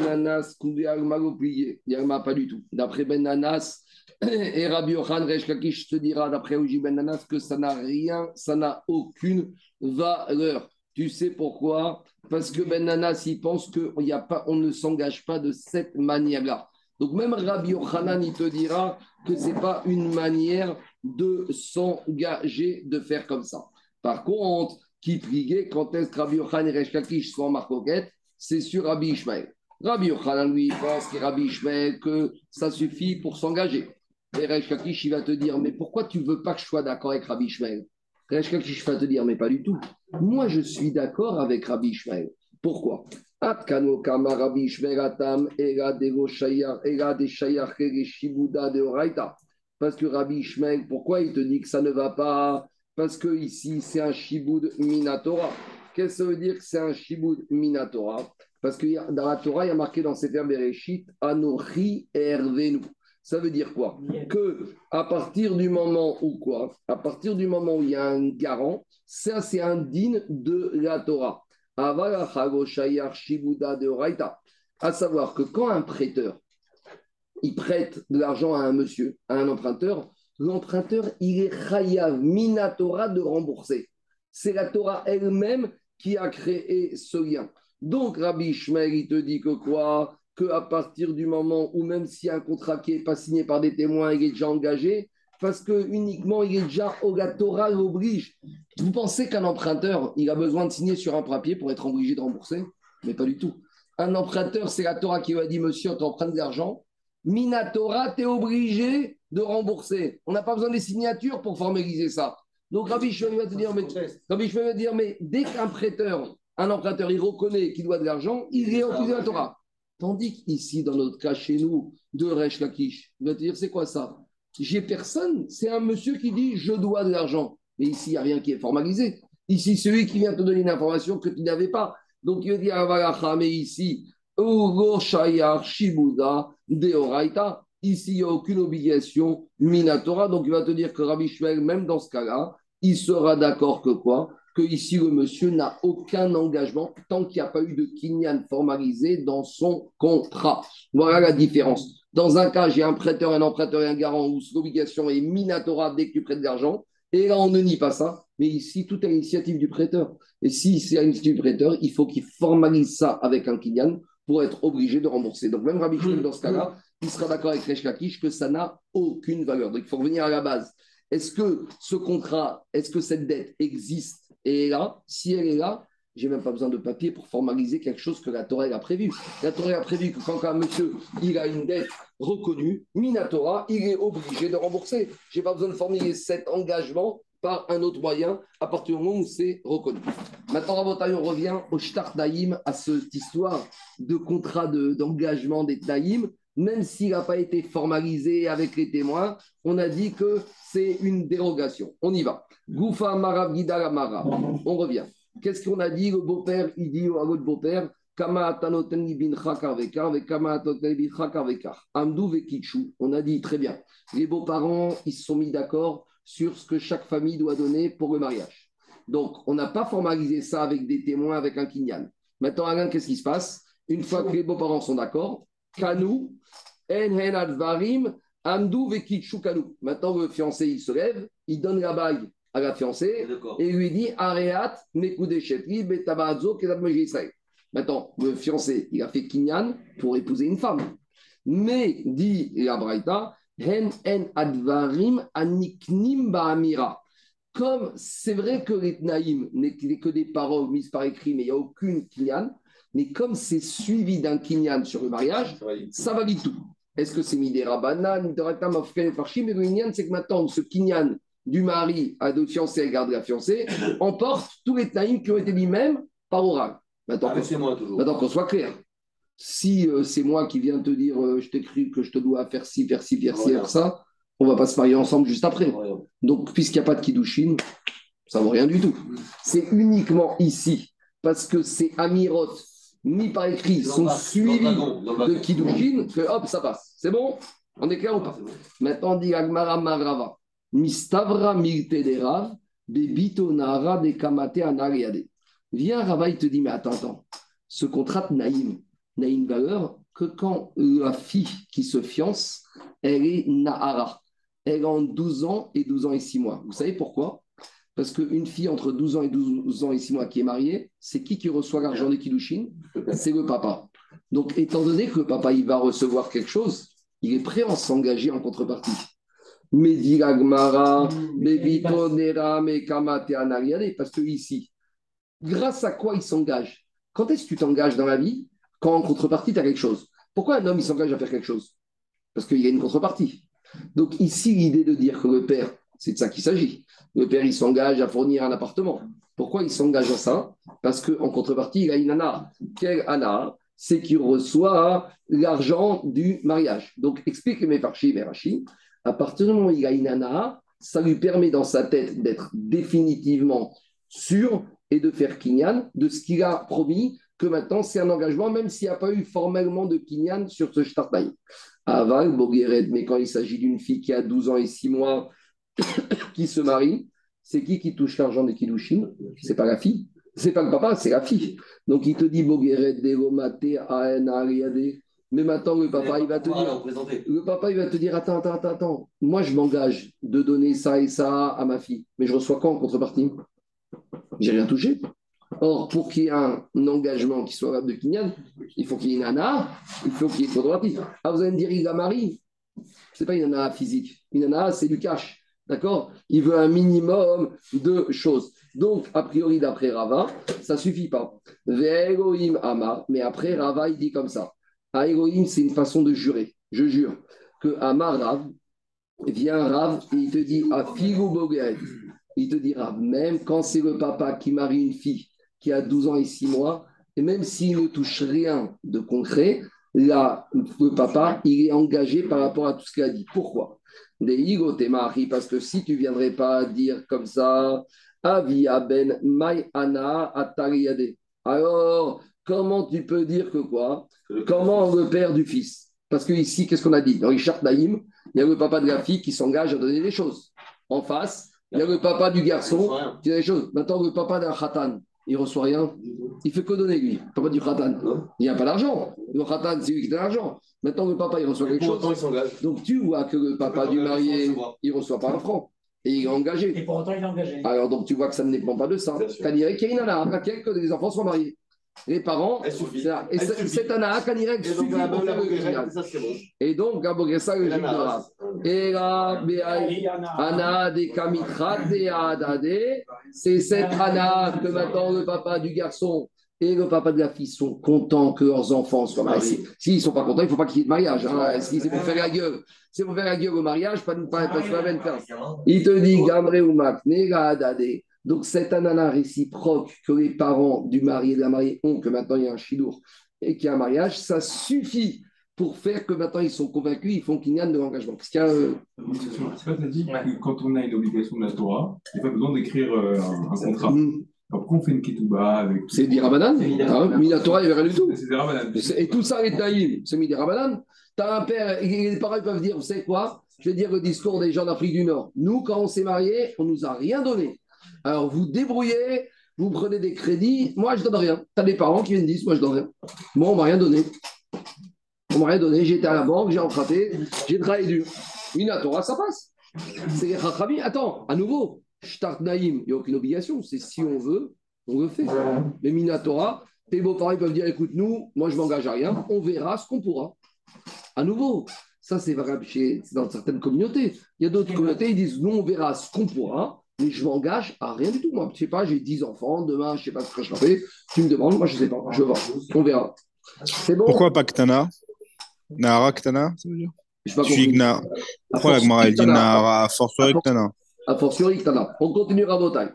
pas du tout. D'après Ben Nanas et Rabbi Yohan Reshkakish te dira, d'après Oji Ben Nanas, que ça n'a rien, ça n'a aucune valeur. Tu sais pourquoi? Parce que Ben Nanas, il pense qu'on ne s'engage pas de cette manière-là. Donc même Rabbi Yochanan, il te dira que ce n'est pas une manière de s'engager de faire comme ça. Par contre, qui priait quand est-ce que Rabbi Yochanan et Reshkakish sont en marcoquette c'est sur Rabbi Ishmael. Rabbi Yochanan, lui, pense que Rabbi Ishmael, que ça suffit pour s'engager. Et Resh il va te dire, mais pourquoi tu veux pas que je sois d'accord avec Rabbi Ishmael? Resh va te dire, mais pas du tout. Moi, je suis d'accord avec Rabbi Ishmael. Pourquoi? Parce que Rabbi Ishmael, pourquoi il te dit que ça ne va pas? Parce que ici, c'est un shiboud minatora. Qu'est-ce que ça veut dire que c'est un shibud minatora? Parce que dans la Torah, il y a marqué dans ces termes Bereshit, Anochi Ervenu. Ça veut dire quoi Que à partir du moment où quoi À partir du moment où il y a un garant, ça c'est un digne de la Torah. À savoir que quand un prêteur, il prête de l'argent à un monsieur, à un emprunteur, l'emprunteur, il est chayav minatora de rembourser. C'est la Torah elle-même qui a créé ce lien. Donc, Rabbi Ishmael, il te dit que quoi Qu'à partir du moment où, même si un contrat qui n'est pas signé par des témoins, il est déjà engagé, parce que uniquement il est déjà la Torah l'oblige. Vous pensez qu'un emprunteur, il a besoin de signer sur un papier pour être obligé de rembourser? Mais pas du tout. Un emprunteur, c'est la Torah qui lui a dit Monsieur, on t'emprunte de l'argent. Minatora, tu es obligé de rembourser. On n'a pas besoin des signatures pour formaliser ça. Donc Rabbi Shmuel va te dire, mais, Rabbi va dire, mais dès qu'un prêteur, un emprunteur, il reconnaît qu'il doit de l'argent, il est de la Torah. Tandis qu'ici, dans notre cas, chez nous, de Resh Lakish, il va te dire, c'est quoi ça? J'ai personne, c'est un monsieur qui dit, je dois de l'argent. Mais ici, il n'y a rien qui est formalisé. Ici, celui qui vient te donner une information que tu n'avais pas. Donc, il va dire, mais ici, Shibuda, Deoraita, Ici, il n'y a aucune obligation minatora. Donc, il va te dire que Rabbi Shmuel, même dans ce cas-là, il sera d'accord que quoi? Que ici, le monsieur n'a aucun engagement tant qu'il n'y a pas eu de kinyan formalisé dans son contrat. Voilà la différence. Dans un cas, j'ai un prêteur, un emprunteur et un garant où l'obligation est minatora dès que tu prêtes de l'argent. Et là, on ne nie pas ça. Mais ici, tout est l'initiative du prêteur. Et si c'est l'initiative du prêteur, il faut qu'il formalise ça avec un kinyan pour être obligé de rembourser. Donc, même Rabbi dans ce cas-là, il sera d'accord avec Resh Lakish que ça n'a aucune valeur. Donc il faut revenir à la base. Est-ce que ce contrat, est-ce que cette dette existe? Et est là Si elle est là, j'ai même pas besoin de papier pour formaliser quelque chose que la Torah a prévu. La Torah a prévu que quand un monsieur il a une dette reconnue, Minatora, il est obligé de rembourser. Je n'ai pas besoin de formuler cet engagement par un autre moyen à partir du moment où c'est reconnu. Maintenant, on revient au Shtar Naïm, à cette histoire de contrat d'engagement des Naïm même s'il n'a pas été formalisé avec les témoins, on a dit que c'est une dérogation. On y va. Goufa Marav Mara. On revient. Qu'est-ce qu'on a dit? Le beau-père, il dit à l'autre beau-père on a dit très bien. Les beaux-parents, ils se sont mis d'accord sur ce que chaque famille doit donner pour le mariage. Donc, on n'a pas formalisé ça avec des témoins, avec un kinyan. Maintenant, Alain, qu'est-ce qui se passe? Une fois que les beaux-parents sont d'accord, Kanu, En Advarim, Amdu Vekitshu Kanu. Maintenant, le fiancé, il se lève, il donne la bague à la fiancée et lui dit Areat, Mekudeshetri, Betabazo, Israël. Maintenant, le fiancé, il a fait kinyan pour épouser une femme. Mais, dit la Braïta, Hen En Advarim, Aniknim Ba'amira. Comme c'est vrai que les Tnaïm n'est que des paroles mises par écrit, mais il n'y a aucune kinyan, mais comme c'est suivi d'un kinyan sur le mariage, ça valide tout. Est-ce que c'est midera banane, midera par Mais le kinyan, c'est que maintenant, ce kinyan, du mari à d'autres fiancés et garde la fiancée emporte tous les taïms qui ont été mis même par oral. Maintenant, Ah, c'est moi toujours. Maintenant qu'on soit clair. Si euh, c'est moi qui viens te dire euh, je t'écris que je te dois faire ci, faire ci, faire ci, faire ça, on va pas se marier ensemble juste après. Donc, puisqu'il n'y a pas de Kiddushin, ça vaut rien du tout. C'est uniquement ici, parce que ces Amirot, mis par écrit, sont suivis de Kiddushin, que hop, ça passe. C'est bon? On est clair ou pas? Maintenant, on dit Agmara Marava. Mistavra miltederav, bebitonara de kamate anariade. Viens, Rava, il te dit, mais attends, attends. Ce contrat de Naïm n'a une valeur que quand la fille qui se fiance, elle est Nahara. Elle a 12 ans et 12 ans et 6 mois. Vous savez pourquoi? Parce qu'une fille entre 12 ans et 12 ans et 6 mois qui est mariée, c'est qui qui reçoit l'argent des Kiddushin C'est le papa. Donc, étant donné que le papa il va recevoir quelque chose, il est prêt à s'engager en contrepartie. Mais parce que ici, grâce à quoi il s'engage? Quand est-ce que tu t'engages dans la vie? Quand en contrepartie, tu as quelque chose. Pourquoi un homme il s'engage à faire quelque chose? Parce qu'il y a une contrepartie. Donc ici, l'idée de dire que le père, c'est de ça qu'il s'agit. Le père, il s'engage à fournir un appartement. Pourquoi il s'engage à ça? Parce qu'en contrepartie, il a une ana. Quelle ana C'est qu'il reçoit l'argent du mariage. Donc explique mes farchis, mes. À partir du moment où il a une ana, ça lui permet dans sa tête d'être définitivement sûr et de faire kinyan de ce qu'il a promis, que maintenant c'est un engagement, même s'il n'y a pas eu formellement de kinyan sur ce shtartaï. Aval, Bogueret, mais quand il s'agit d'une fille qui a 12 ans et 6 mois, qui se marie, c'est qui qui touche l'argent des Kiddushin? C'est pas la fille. C'est pas le papa, c'est la fille. Donc il te dit. Mais maintenant, le papa, il va te dire. Le papa, il va te dire Attends, attends, attends, attends. Moi, je m'engage de donner ça et ça à ma fille. Mais je reçois quoi en contrepartie? J'ai rien touché. Or, pour qu'il y ait un engagement qui soit de Kinyan, il faut qu'il y ait une nana, il faut qu'il y ait une contrepartie. Ah, vous allez me dire, il la marie? Ce n'est pas une nana physique. Une nana, c'est du cash. D'accord? Il veut un minimum de choses. Donc, a priori, d'après Rava, ça ne suffit pas. Ve'elohim Amar. Mais après, Rava, il dit comme ça. Elohim, c'est une façon de jurer. Je jure que Amar Rav, vient Rav et il te dit à Boguet. Il te dira, même quand c'est le papa qui marie une fille qui a 12 ans et 6 mois, et même s'il ne touche rien de concret, là, le papa, il est engagé par rapport à tout ce qu'il a dit. Pourquoi? Des mari, parce que si tu ne viendrais pas dire comme ça, Avia ben Mai Ana Atariade. Alors, comment tu peux dire que quoi? Comment le père du fils? Parce que ici, qu'est-ce qu'on a dit? Dans Richard Naïm, il y a le papa de la fille qui s'engage à donner des choses. En face, il y a le papa du garçon qui a des choses. Maintenant, le papa d'un khatan, il reçoit rien. Il fait que donner, lui. Le papa du khatan. Il n'y a pas d'argent. Le khatan, c'est lui qui donne l'argent. Maintenant, le papa, il reçoit quelque chose. il s'engage. Donc, tu vois que le papa du marié, il ne reçoit pas un franc. Et il est engagé. Et pour autant, il est engagé. Alors, donc, tu vois que ça ne dépend pas de ça. Kanirek, qu'il y a une anahaka, que les enfants soient mariés. Les parents, et c'est- anahaka, Kanirek, Et donc, suffit la pour bonne, faire la le. Et donc, Gabogressa, le juge de. Et là, Béaï, Anna de Kamitra de Adade, c'est cette Anna que maintenant le papa du garçon et le papa de la fille sont contents que leurs enfants soient mariés. S'ils ne sont pas contents, il ne faut pas qu'il y ait de mariage. Hein. Si c'est pour faire la gueule, c'est pour faire la gueule au mariage, pas, pas, pas, pas, peine faire. Il te dit Gamre ou Maknega Adade. Donc cette anana réciproque que les parents du mari et de la mariée ont, que maintenant il y a un chidour et qu'il y a un mariage, ça suffit pour faire que maintenant ils sont convaincus, ils font qu'il y a de l'engagement. Parce qu'il y a, euh, C'est pas t'as dit que quand on a une obligation de la Torah, il n'y a pas besoin d'écrire euh, un, un contrat. Pourquoi on fait une ketouba avec. c'est des Rabanan. Minatora, il n'y avait rien du tout. C'est des Rabbanan. Et tout ça, les taïm, c'est mis des Rabanan. Tu as un père, et les parents peuvent dire, vous savez quoi? Je vais dire le discours des gens d'Afrique du Nord. Nous, quand on s'est mariés, on ne nous a rien donné. Alors vous débrouillez, vous prenez des crédits. Moi, je ne donne rien. Tu as des parents qui viennent dire, moi, je donne rien. Moi, on ne m'a rien donné. On ne m'a rien donné. J'étais à la banque, j'ai emprunté, j'ai travaillé dur. Minatora, ça passe. C'est les. Attends, à nouveau, Shtart Naïm, il n'y a aucune obligation. C'est si on veut, on le fait. Mais Minatora, tes beaux-parents peuvent dire écoute, nous, moi, je ne m'engage à rien, on verra ce qu'on pourra. À nouveau, ça, c'est valable chez, dans certaines communautés. Il y a d'autres communautés, ils disent nous, on verra ce qu'on pourra, mais je m'engage à rien du tout. Moi, je ne sais pas, j'ai 10 enfants, demain, je ne sais pas ce que je ferai. Tu me demandes, moi, je ne sais pas, je vois, on verra. C'est bon Pourquoi pas Ktana? Nahara Ktana, ça veut dire Je À Pourquoi la force, Gemara elle dit Nahara force- Ktana? A fortiori, Tana. On continue Rabotai.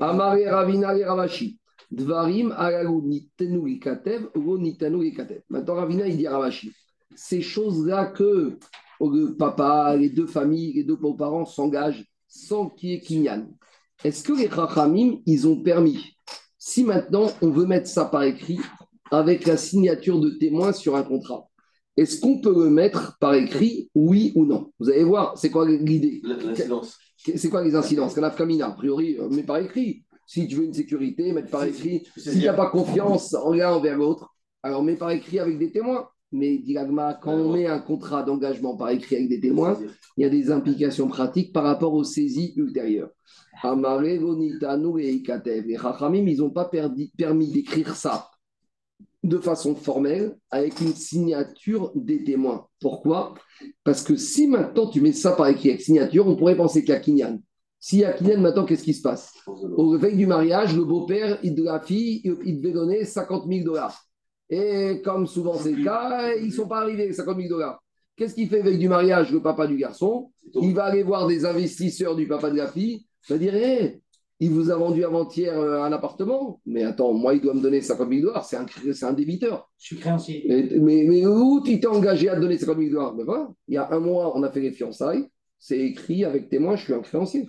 Amare Ravina et Ravashi. Dvarim alalu nitenu katev, lo nitenu katev. Maintenant, Ravina, il dit Ravashi. Ces choses-là que le papa, les deux familles, les deux beaux-parents s'engagent sans qu'il y ait kinyan. Est-ce que les Chachamim, ils ont permis Si maintenant, on veut mettre ça par écrit, avec la signature de témoin sur un contrat, est-ce qu'on peut le mettre par écrit, oui ou non? Vous allez voir, c'est quoi l'idée? L'incidence. C'est quoi les incidences? Canaf-Camina, a priori, euh, mais par écrit. Si tu veux une sécurité, mettre par écrit. Si tu n'as pas confiance en l'un envers l'autre, alors mets par écrit avec des témoins. Mais dit Agma, quand on met un contrat d'engagement par écrit avec des témoins, il y a des implications pratiques par rapport aux saisies ultérieures. Amare, Vonitanu et Ikatev. Les Chachamim, ils n'ont pas permis d'écrire ça de façon formelle avec une signature des témoins. Pourquoi? Parce que si maintenant tu mets ça par écrit avec signature, on pourrait penser qu'il y a Kinyan. S'il y a Kinyan, maintenant, qu'est-ce qui se passe? Au réveil du mariage, le beau-père de la fille, il devait donner 50 000 dollars. Et comme souvent c'est le cas, ils ne sont pas arrivés, 50 000 dollars. Qu'est-ce qu'il fait avec du mariage, le papa du garçon Il va aller voir des investisseurs du papa de la fille, il va dire Hé, il vous a vendu avant-hier euh, un appartement, mais attends, moi, il doit me donner 50 000 dollars, c'est un, c'est un débiteur. Je suis créancier. Mais, mais, mais où tu t'es engagé à te donner 50 000 dollars? Ben voilà, il y a un mois, on a fait les fiançailles, c'est écrit avec témoin, je suis un créancier.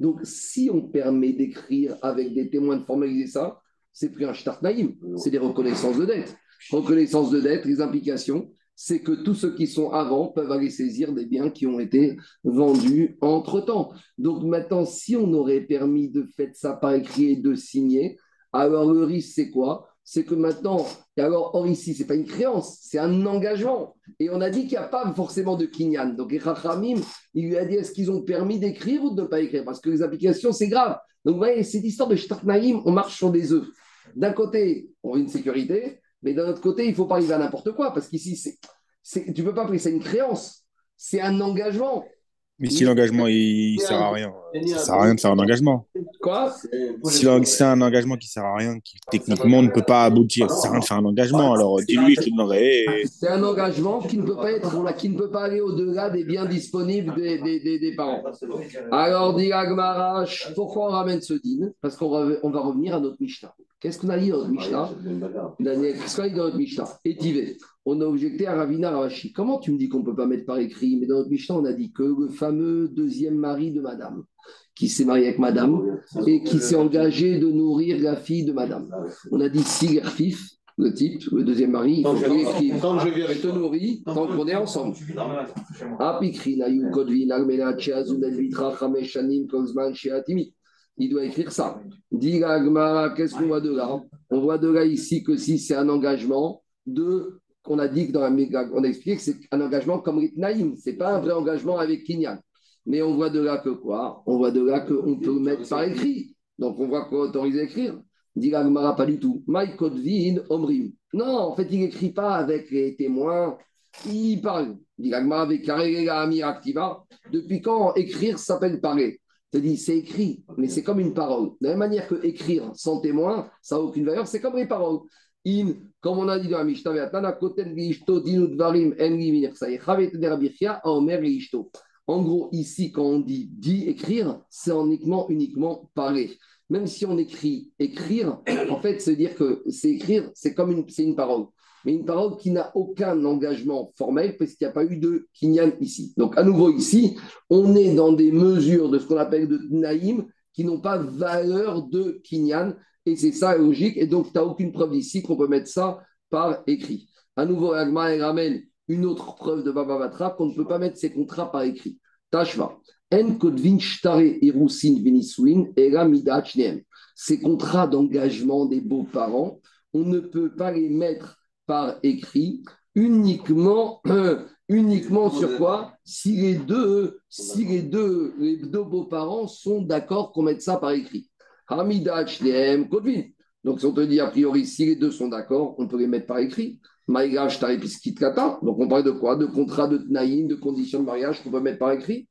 Donc, si on permet d'écrire avec des témoins de formaliser ça, c'est plus un start naïm, c'est des reconnaissances de dette. Reconnaissance de dette, les implications, c'est que tous ceux qui sont avant peuvent aller saisir des biens qui ont été vendus entre-temps. Donc maintenant, si on aurait permis de faire ça par écrit et de signer, alors le risque, c'est quoi? C'est que maintenant, et alors, or ici, ce n'est pas une créance, c'est un engagement. Et on a dit qu'il n'y a pas forcément de kinyan. Donc, les il lui a dit est-ce qu'ils ont permis d'écrire ou de ne pas écrire? Parce que les applications, c'est grave. Donc, vous voyez, cette histoire de Shtartnaïm, on marche sur des œufs. D'un côté, on veut une sécurité, mais d'un autre côté, il ne faut pas arriver à n'importe quoi. Parce qu'ici, c'est, c'est- tu ne peux pas appeler ça une créance. C'est un engagement. Mais si l'engagement il sert à rien, ça sert à rien de faire un engagement. Quoi? Si c'est un engagement qui sert à rien, qui techniquement ne peut pas aboutir, ça sert à rien de faire un engagement. Alors dis-lui, je te donnerai. et- C'est un engagement qui ne peut pas être, qui ne peut pas aller au-delà des biens disponibles des, des- des- des parents. Alors, dit Agmarash, pourquoi on ramène ce din Parce qu'on va, on va revenir à notre Mishnah. Qu'est-ce qu'on a dit dans notre Mishnah Daniel, qu'est-ce qu'on a dit dans notre Mishnah Étivé. On a objecté à Ravina Ravashi. Comment tu me dis qu'on ne peut pas mettre par écrit Mais dans notre Mishnah, on a dit que le fameux deuxième mari de madame, qui s'est marié avec madame et qui s'est engagé de nourrir la fille de madame. On a dit si fif, le type, le deuxième mari, il faut qu'il écrive. Tant que je avec te nourris tant qu'on est ensemble. Kozman, Sheatimi. Il doit écrire ça. Dit qu'est-ce qu'on voit de là? On voit de là ici que si c'est un engagement de qu'on a dit que dans la méga- on a expliqué que c'est un engagement comme Ritnaïm, c'est pas un vrai engagement avec Kinyan. Mais on voit de là que quoi? On voit de là qu'on peut mettre par écrit. Donc on voit qu'on autorise à écrire. Dit pas du tout. Mike Kodvin, Omrim. Non, en fait, il n'écrit pas avec les témoins, il parle. Dit avec Karega Amir Activa. Depuis quand écrire s'appelle parler? C'est écrit, mais c'est comme une parole. De la même manière que écrire sans témoin, ça n'a aucune valeur, c'est comme les paroles. In, comme on a dit dans la Mishnah, en gros, ici, quand on dit dit écrire, c'est uniquement, uniquement parler. Même si on écrit écrire, en fait, c'est dire que c'est écrire, c'est comme une, une parole. Mais une parole qui n'a aucun engagement formel parce qu'il n'y a pas eu de kinyan ici. Donc, à nouveau, ici, on est dans des mesures de ce qu'on appelle de naïm qui n'ont pas valeur de kinyan. Et c'est ça logique. Et donc, tu n'as aucune preuve ici qu'on peut mettre ça par écrit. À nouveau, Agma ramène une autre preuve de Baba Batra qu'on ne peut pas mettre ces contrats par écrit. Tashva. En shneem. Ces contrats d'engagement des beaux-parents, on ne peut pas les mettre par écrit uniquement, euh, uniquement sur quoi? Si les deux, si les deux, les deux beaux-parents sont d'accord qu'on mette ça par écrit. Hamida Kodvin. Donc, si on te dit a priori, si les deux sont d'accord, on peut les mettre par écrit. Kata. Donc, on parle de quoi? De contrat de Tnaïm, de conditions de mariage qu'on peut mettre par écrit?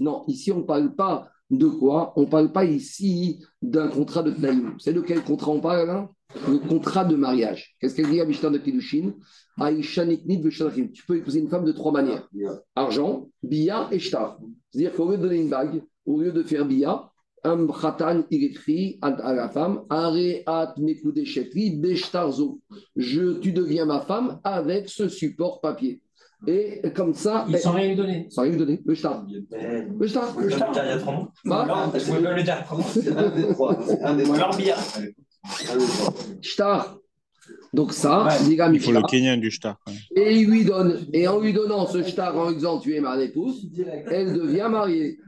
Non, ici, on ne parle pas de quoi On ne parle pas ici d'un contrat de Tnaïm. C'est de quel contrat on parle là Le contrat de mariage. Qu'est-ce qu'elle dit à Mishnah de Kiddushin Tu peux épouser une femme de trois manières argent, bia et shtar. C'est-à-dire qu'au lieu de donner une bague, au lieu de faire bia, un khatan, il écrit à la femme Areat beshtarzo. Je, tu deviens ma femme avec ce support papier. Et comme ça. Ils sont rien lui donner. Sans rien lui donner. Le shtar. Le shtar. Le shtar. Il y a trois mots. Bah, Non, je peux le dire. C'est un des trois. C'est un des trois. alors billard. Un des trois. Shtar. Donc ça, Ouais. Il faut le. Kenyan du shtar. quand même. Et il lui donne. Et en lui donnant ce shtar, en lui disant tu es ma épouse, elle devient mariée.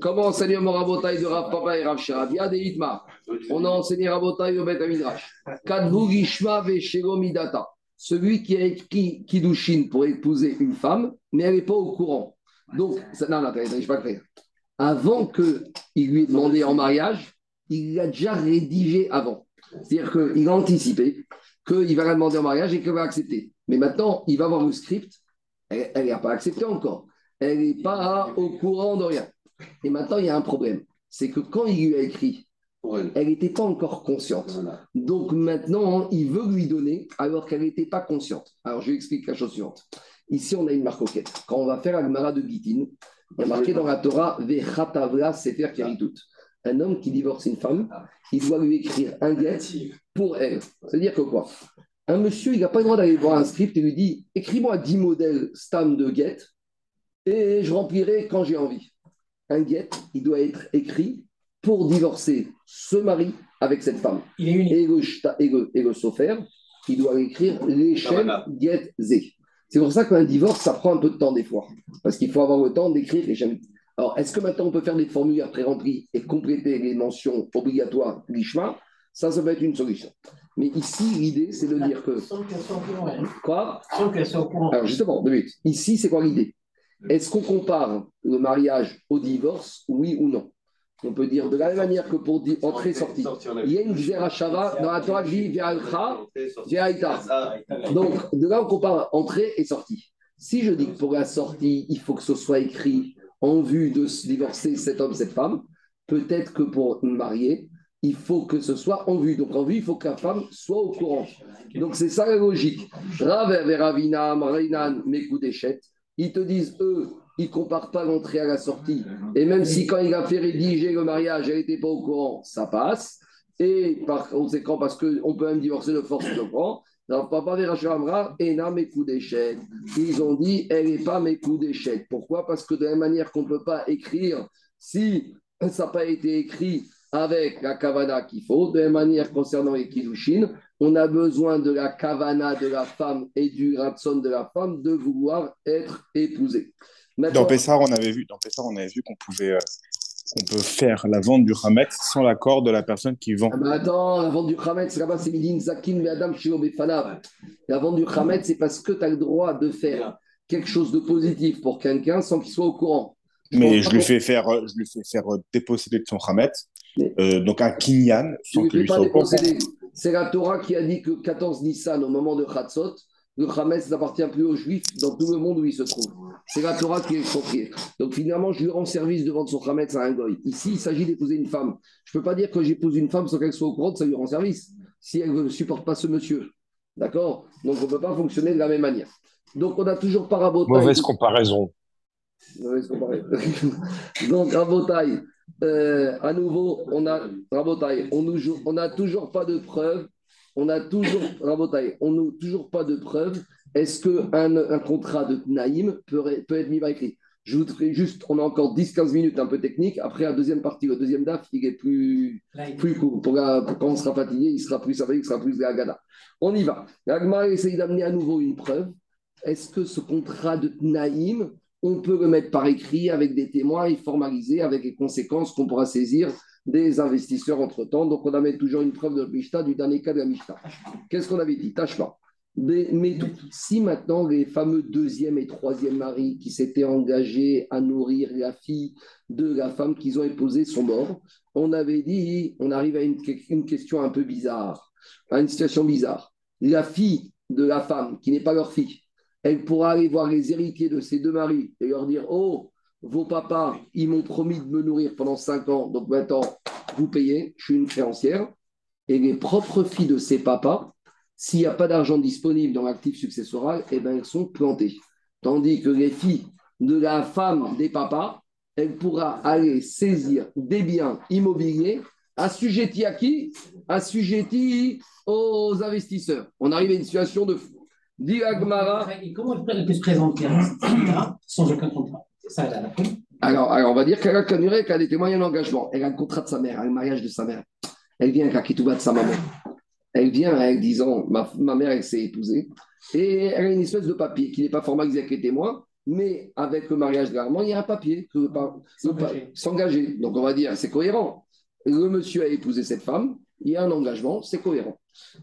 Comment enseignement Rabotai de Rav Papa et Rav Shirabia Des Hitmar. On a enseigné Rabotai au Bet Midrash. Kadvu Gishma ve Shelo Midata. Celui qui a écrit Kiddushin pour épouser une femme, mais elle n'est pas au courant. Donc, ça- non, non, je pas faire. Avant qu'il lui ait demandé en mariage, il l'a déjà rédigé avant. C'est-à-dire qu'il a anticipé qu'il va la demander en mariage et qu'elle va accepter. Mais maintenant, il va voir le script, elle n'a pas accepté encore. Elle n'est pas au courant de rien. Et maintenant, il y a un problème. C'est que quand il lui a écrit, elle. n'était pas encore consciente. Voilà. Donc maintenant, il veut lui donner alors qu'elle n'était pas consciente. Alors je lui explique la chose suivante. Ici, on a une marcoquette. Quand on va faire la Gemara de Gitin, il y a marqué dans la Torah Vechatavla Sefer Keritut. Un homme qui divorce une femme, il doit lui écrire un get pour elle. C'est-à-dire que quoi? Un monsieur, il n'a pas le droit d'aller voir un script et lui dit Écris-moi 10 modèles stam de get et je remplirai quand j'ai envie. Un get, il doit être écrit pour divorcer ce mari avec cette femme. Il est unique. Et le, shta- et le, et le sofer, il doit écrire l'échelle Kavana. get. C'est pour ça qu'un divorce, ça prend un peu de temps des fois. Parce qu'il faut avoir le temps d'écrire l'échelle. Alors, est-ce que maintenant on peut faire des formulaires pré-remplis et compléter les mentions obligatoires l'ishma Ça, ça peut être une solution. Mais ici, l'idée, c'est de dire que. Sans qu'elle soit au courant. hein. Quoi? Sans qu'elle soit au courant. Alors, justement, deux minutes. Ici, c'est quoi l'idée? Est-ce qu'on compare le mariage au divorce, oui ou non? On peut dire de la même manière que pour dire entrée-sortie. Il y a une Zerachava dans la Torah qui dit Donc, de là, on compare entrée et sortie. Si je dis que pour la sortie, il faut que ce soit écrit en vue de se divorcer cet homme, cette femme, peut-être que pour me marier, il faut que ce soit en vue. Donc, en vue, il faut que la femme soit au courant. Donc, c'est ça la logique. Rav et Ravina, Marinan, Mekudeshet, ils te disent, eux, ils ne comparent pas l'entrée à la sortie. Et même si quand il a fait rédiger le mariage, elle n'était pas au courant, ça passe. Et par conséquent, parce qu'on peut même divorcer de force de courant, alors, papa Verachamra, Ena mes coups d'échec. Ils ont dit, elle n'est pas mes coups d'échec. Pourquoi? Parce que de la manière qu'on ne peut pas écrire, si ça n'a pas été écrit avec la kavana qu'il faut, de la même manière concernant les kiddushin, on a besoin de la kavana de la femme et du ratson de la femme de vouloir être épousée. Maintenant- Dans Pessar, on avait vu, dans Pessar, on avait vu qu'on pouvait, euh, qu'on peut faire la vente du Hametz sans l'accord de la personne qui vend. Ah bah attends, la vente du Khametz, là-bas, c'est Midin Zakin, Adam. La vente du Khametz, c'est parce que tu as le droit de faire quelque chose de positif pour quelqu'un sans qu'il soit au courant. Mais pense je lui fais faire, euh, je lui fais faire euh, déposséder de son Hametz, euh, donc un kinyan, sans fais lui soit. C'est la Torah qui a dit que 14 Nissan, au moment de Khatzot, le Khametz n'appartient plus aux Juifs dans tout le monde où il se trouve. C'est la Torah qui est expropriée. Donc finalement, je lui rends service de vendre son Khametz à un goy. Ici, il s'agit d'épouser une femme. Je ne peux pas dire que j'épouse une femme sans qu'elle soit au courant, que ça lui rend service. Si elle ne supporte pas ce monsieur. D'accord? Donc on ne peut pas fonctionner de la même manière. Donc on n'a toujours pas raboté. Mauvaise comparaison. Mauvaise comparaison. Donc, Rabotaille, euh, à nouveau, on a Rabotaille, on nous joue- on n'a toujours pas de preuves. On n'a toujours on n'a toujours pas de preuves. Est-ce qu'un un contrat de Naïm peut, peut être mis par écrit? Je voudrais juste, on a encore 10-15 minutes un peu technique. Après la deuxième partie, le deuxième DAF, il est plus, plus court. Pour, la- pour quand on sera fatigué, il sera plus sympathique, il sera plus Gada. On y va. L'Agma essaye d'amener à nouveau une preuve. Est-ce que ce contrat de Naïm, on peut le mettre par écrit avec des témoins et formaliser avec les conséquences qu'on pourra saisir des investisseurs entre-temps. Donc, on amène toujours une preuve de Mishnah, du dernier cas de la Mishnah. Qu'est-ce qu'on avait dit? Tâche pas. Mais, si maintenant les fameux deuxième et troisième maris qui s'étaient engagés à nourrir la fille de la femme qu'ils ont épousée sont morts, on avait dit, on arrive à une question un peu bizarre, à une situation bizarre. La fille de la femme, qui n'est pas leur fille, elle pourra aller voir les héritiers de ses deux maris et leur dire Oh, vos papas, ils m'ont promis de me nourrir pendant cinq ans, donc maintenant, vous payez, je suis une créancière. Et les propres filles de ses papas, s'il n'y a pas d'argent disponible dans l'actif successoral, eh ben, elles sont plantées. Tandis que les filles de la femme des papas, elle pourra aller saisir des biens immobiliers assujettis à qui? Assujettis aux investisseurs. On arrive à une situation de. Dit Agmara. Comment elle peut se présenter un sans aucun contrat? La Alors, alors, on va dire qu'elle a canuré, qu'elle a des témoignages d'engagement. Elle a le contrat de sa mère, elle a le mariage de sa mère. Elle vient avec la ketouba de sa maman. Elle vient avec disant ma, ma mère, elle s'est épousée. Et elle a une espèce de papier qui n'est pas formalisé avec les témoins, mais avec le mariage de la maman, il y a un papier. S'engager. Donc, on va dire, c'est cohérent. Le monsieur a épousé cette femme, il y a un engagement, c'est cohérent.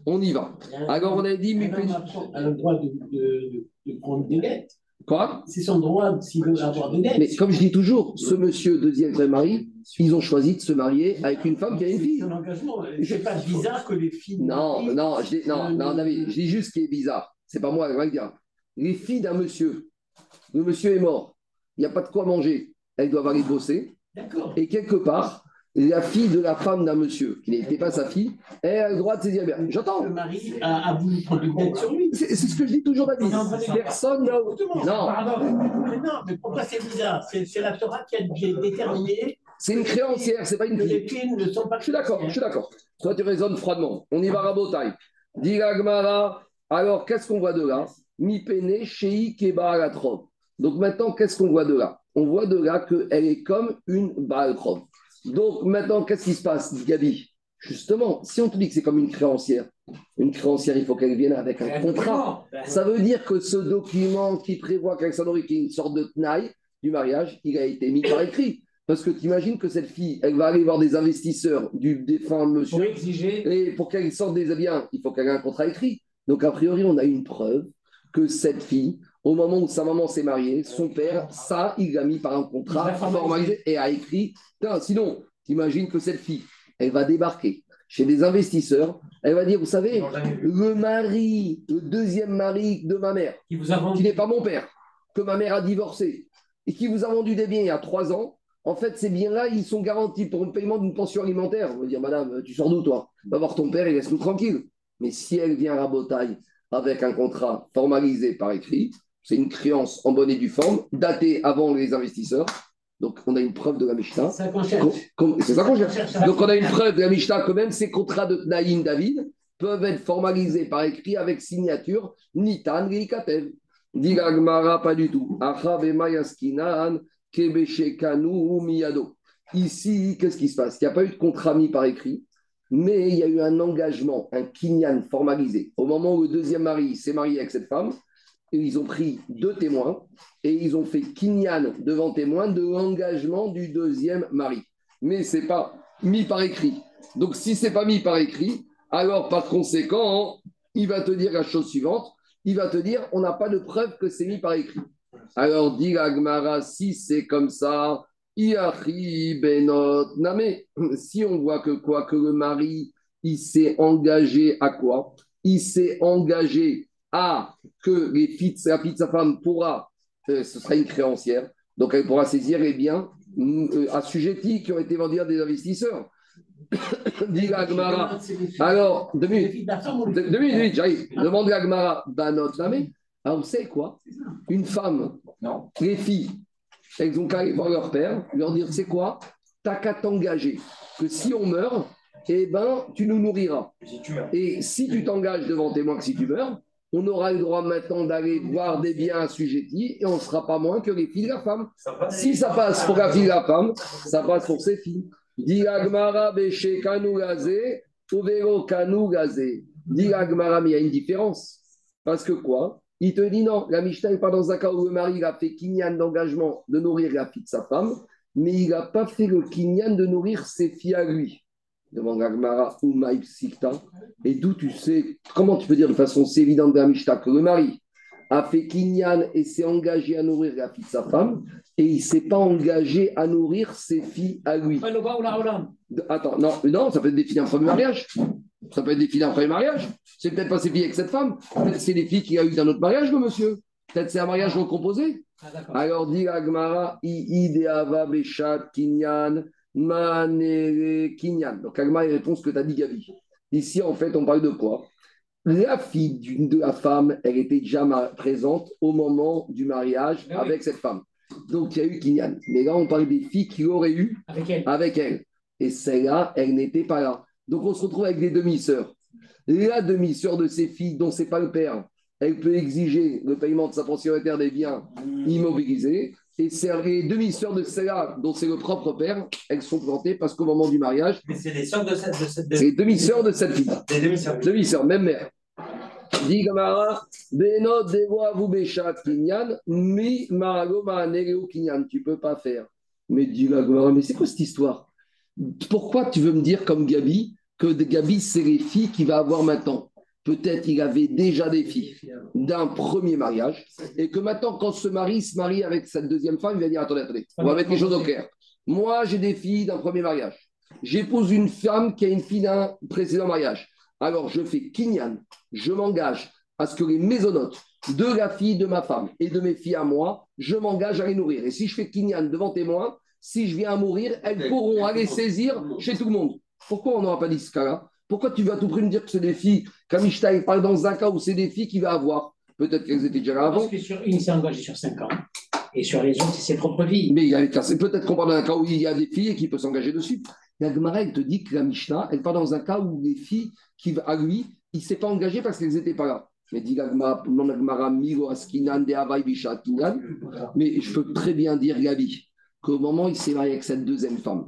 On y va. Alors, on a dit, mais Elle a le droit de, de, de, de prendre des dettes. quoi? C'est son droit s'il veut avoir des dettes. Mais comme je dis toujours, ce monsieur, deuxième vrai mari, ils ont choisi de se marier avec une femme qui a une fille. C'est un engagement. C'est pas bizarre que les filles. Non, non, je dis, non, non, David, je dis juste ce qui est bizarre. C'est pas moi, qui dire. Les filles d'un monsieur, le monsieur est mort, il n'y a pas de quoi manger, elles doivent aller bosser. D'accord. Et quelque part, la fille de la femme d'un monsieur, qui n'était pas sa fille, elle a le droit de saisir bien. J'entends. Le mari a, voulu prendre une dette sur lui. C'est ce que je dis toujours, David. Personne n'a. Non. Mais non, mais pourquoi c'est bizarre? C'est la Torah qui a déterminé C'est une créancière, c'est pas une fille. les filles ne sont pas Je suis d'accord, je suis d'accord. Toi, tu raisonnes froidement. On y va, Rabotai. Dit Gmara. Alors, qu'est-ce qu'on voit de là? Mi pene shei. Donc maintenant, qu'est-ce qu'on voit de là? On voit de là qu'elle est comme une Baalkrov. Donc maintenant, qu'est-ce qui se passe, dit Gabi? Justement, si on te dit que c'est comme une créancière, une créancière, il faut qu'elle vienne avec un contrat. Ça veut dire que ce document qui prévoit qui est une sorte de tenaille du mariage, il a été mis par écrit. Parce que tu imagines que cette fille, elle va aller voir des investisseurs du défunt Pour monsieur, exiger. et pour qu'elle sorte des biens, il faut qu'elle ait un contrat écrit. Donc, a priori, on a une preuve que cette fille, au moment où sa maman s'est mariée, son père, ça, il l'a mis par un contrat formalisé. et a écrit. Sinon, tu imagines que cette fille, elle va débarquer chez des investisseurs, elle va dire, vous savez, le mari, le deuxième mari de ma mère, Qui vous a qui vendu. n'est pas mon père, que ma mère a divorcé et qui vous a vendu des biens il y a trois ans, en fait, ces biens-là, ils sont garantis pour le paiement d'une pension alimentaire. On va dire, madame, tu sors d'où, toi? Va voir ton père et laisse-nous tranquille. Mais si elle vient à Rabotaille avec un contrat formalisé par écrit, c'est une créance en bonne et due forme, datée avant les investisseurs. Donc, on a une preuve de la Mishnah. C'est ça qu'on cherche. Donc, on a une preuve de la Mishnah que même ces contrats de Naïm David peuvent être formalisés par écrit avec signature Nitan Geikatev. Dit pas du tout. Miyado. Ici, qu'est-ce qui se passe? Il n'y a pas eu de contrat mis par écrit, mais il y a eu un engagement, un kinyan formalisé. Au moment où le deuxième mari s'est marié avec cette femme, ils ont pris deux témoins et ils ont fait kinyan devant témoins de l'engagement du deuxième mari. Mais ce n'est pas mis par écrit. Donc, si ce n'est pas mis par écrit, alors par conséquent, il va te dire la chose suivante il va te dire on n'a pas de preuve que c'est mis par écrit. Alors, dit la Gemara, si c'est comme ça, benot name. Si on voit que quoi que le mari, il s'est engagé à quoi? Il s'est engagé à que les filles, la fille de sa femme pourra, euh, ce sera une créancière, donc elle pourra saisir les biens euh, assujettis qui ont été vendus à des investisseurs. dit Gemara. Alors, deux minutes. on Deux minutes, j'arrive. Demande à Gmara, Banot Lamé. Ah, vous savez quoi? Une femme, Non. les filles, elles ont qu'à aller voir leur père, leur dire c'est quoi? T'as qu'à t'engager que si on meurt, eh ben, tu nous nourriras. Si tu meurs. Et si tu t'engages devant témoin que si tu meurs, on aura le droit maintenant d'aller voir des biens assujettis et on ne sera pas moins que les filles de la femme. Si ça passe pour la fille de la femme, ça passe pour ses filles. Dit Agmara Beshe Kanu Gazé, Uvero Kanu Gazé. Dit Agmara, mais il y a une différence. Parce que quoi? Il te dit non, la Mishnah n'est pas dans un cas où le mari a fait kinyan d'engagement de nourrir la fille de sa femme, mais il n'a pas fait le kinyan de nourrir ses filles à lui. Demande Agmara ou Sikta. Et d'où tu sais, comment tu peux dire de façon si évidente de la Mishnah que le mari a fait kinyan et s'est engagé à nourrir la fille de sa femme, et il ne s'est pas engagé à nourrir ses filles à lui. Attends, non, non, ça peut être des filles d'un premier mariage. Ça peut être des filles d'un premier mariage. C'est peut-être pas ses filles avec cette femme. Peut-être c'est des filles qu'il a eu d'un autre mariage, le monsieur. Peut-être c'est un mariage recomposé. Ah. Alors dit Agmara, Kinyan, Manere Kinyan. Donc Agmara il répond ce que tu as dit, Gabi. Ici, en fait, on parle de quoi? La fille de la femme, elle était déjà présente au moment du mariage Ah oui. avec cette femme. Donc il y a eu Kinyan. Mais là, on parle des filles qu'il aurait eu Avec elle. avec elle. Et celle-là, elle n'était pas là. Donc on se retrouve avec des demi-sœurs. La demi-sœur de ces filles, dont c'est pas le père, elle peut exiger le paiement de sa pensionnataire des biens immobilisés. Et c'est les demi-sœurs de celle-là, dont c'est le propre père, elles sont plantées parce qu'au moment du mariage, Mais c'est des sœurs de cette. De cette c'est les demi-sœurs de cette fille. Des demi-sœurs. Demi-sœur, même mère. Dit Gamara, Beno devo vous béchat kinyan, mi. Tu peux pas faire. Mais dit la Gemara, mais c'est quoi cette histoire? Pourquoi tu veux me dire comme Gabi que Gabi, c'est les filles qu'il va avoir maintenant? Peut-être il avait déjà des filles d'un premier mariage et que maintenant, quand se marie, il se marie avec cette deuxième femme, il va dire attendez, attendez, on va mettre les choses au clair. Moi, j'ai des filles d'un premier mariage. J'épouse une femme qui a une fille d'un précédent mariage. Alors, je fais kinyan, je m'engage à ce que les mésonotes de la fille de ma femme et de mes filles à moi, je m'engage à les nourrir. Et si je fais kinyan devant témoin, si je viens à mourir, elles pourront aller saisir chez tout le monde. Pourquoi on n'aura pas dit ce cas-là? Pourquoi tu vas à tout prix me dire que c'est des filles, comme Ishtaï parle dans un cas où c'est des filles qu'il va avoir? Peut-être qu'elles étaient déjà là avant. Parce que sur une, s'est engagée sur 5 ans. Et sur les autres, c'est ses propres vies. Mais il y a c'est peut-être qu'on parle d'un cas où il y a des filles et qui peuvent s'engager dessus. La Gemara, elle te dit que la Mishnah, elle parle dans un cas où les filles, qui, à lui, il ne s'est pas engagé parce qu'elles n'étaient pas là. Mais dit. Mais je peux très bien dire, Gabi, qu'au moment où il s'est marié avec cette deuxième femme,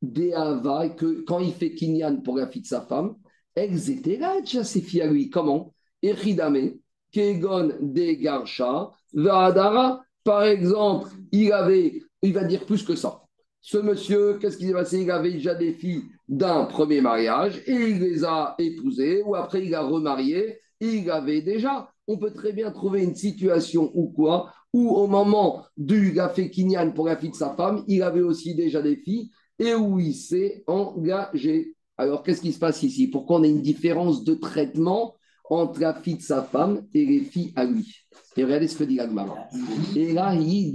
De Havai, que quand il fait Kinyan pour la fille de sa femme, elles étaient là déjà, ces filles à lui. Comment? Echidame, Kegon, De Garsha, Vadara, par exemple, il avait, il va dire plus que ça. Ce monsieur, qu'est-ce qui s'est passé? Il avait déjà des filles d'un premier mariage et il les a épousées, ou après il a remarié, il avait déjà. On peut très bien trouver une situation ou quoi, où au moment du café Kinyan pour la fille de sa femme, il avait aussi déjà des filles et où il s'est engagé. Alors qu'est-ce qui se passe ici? Pourquoi on a une différence de traitement entre la fille de sa femme et les filles à lui Et regardez ce que dit l'Agmara. Et là, il.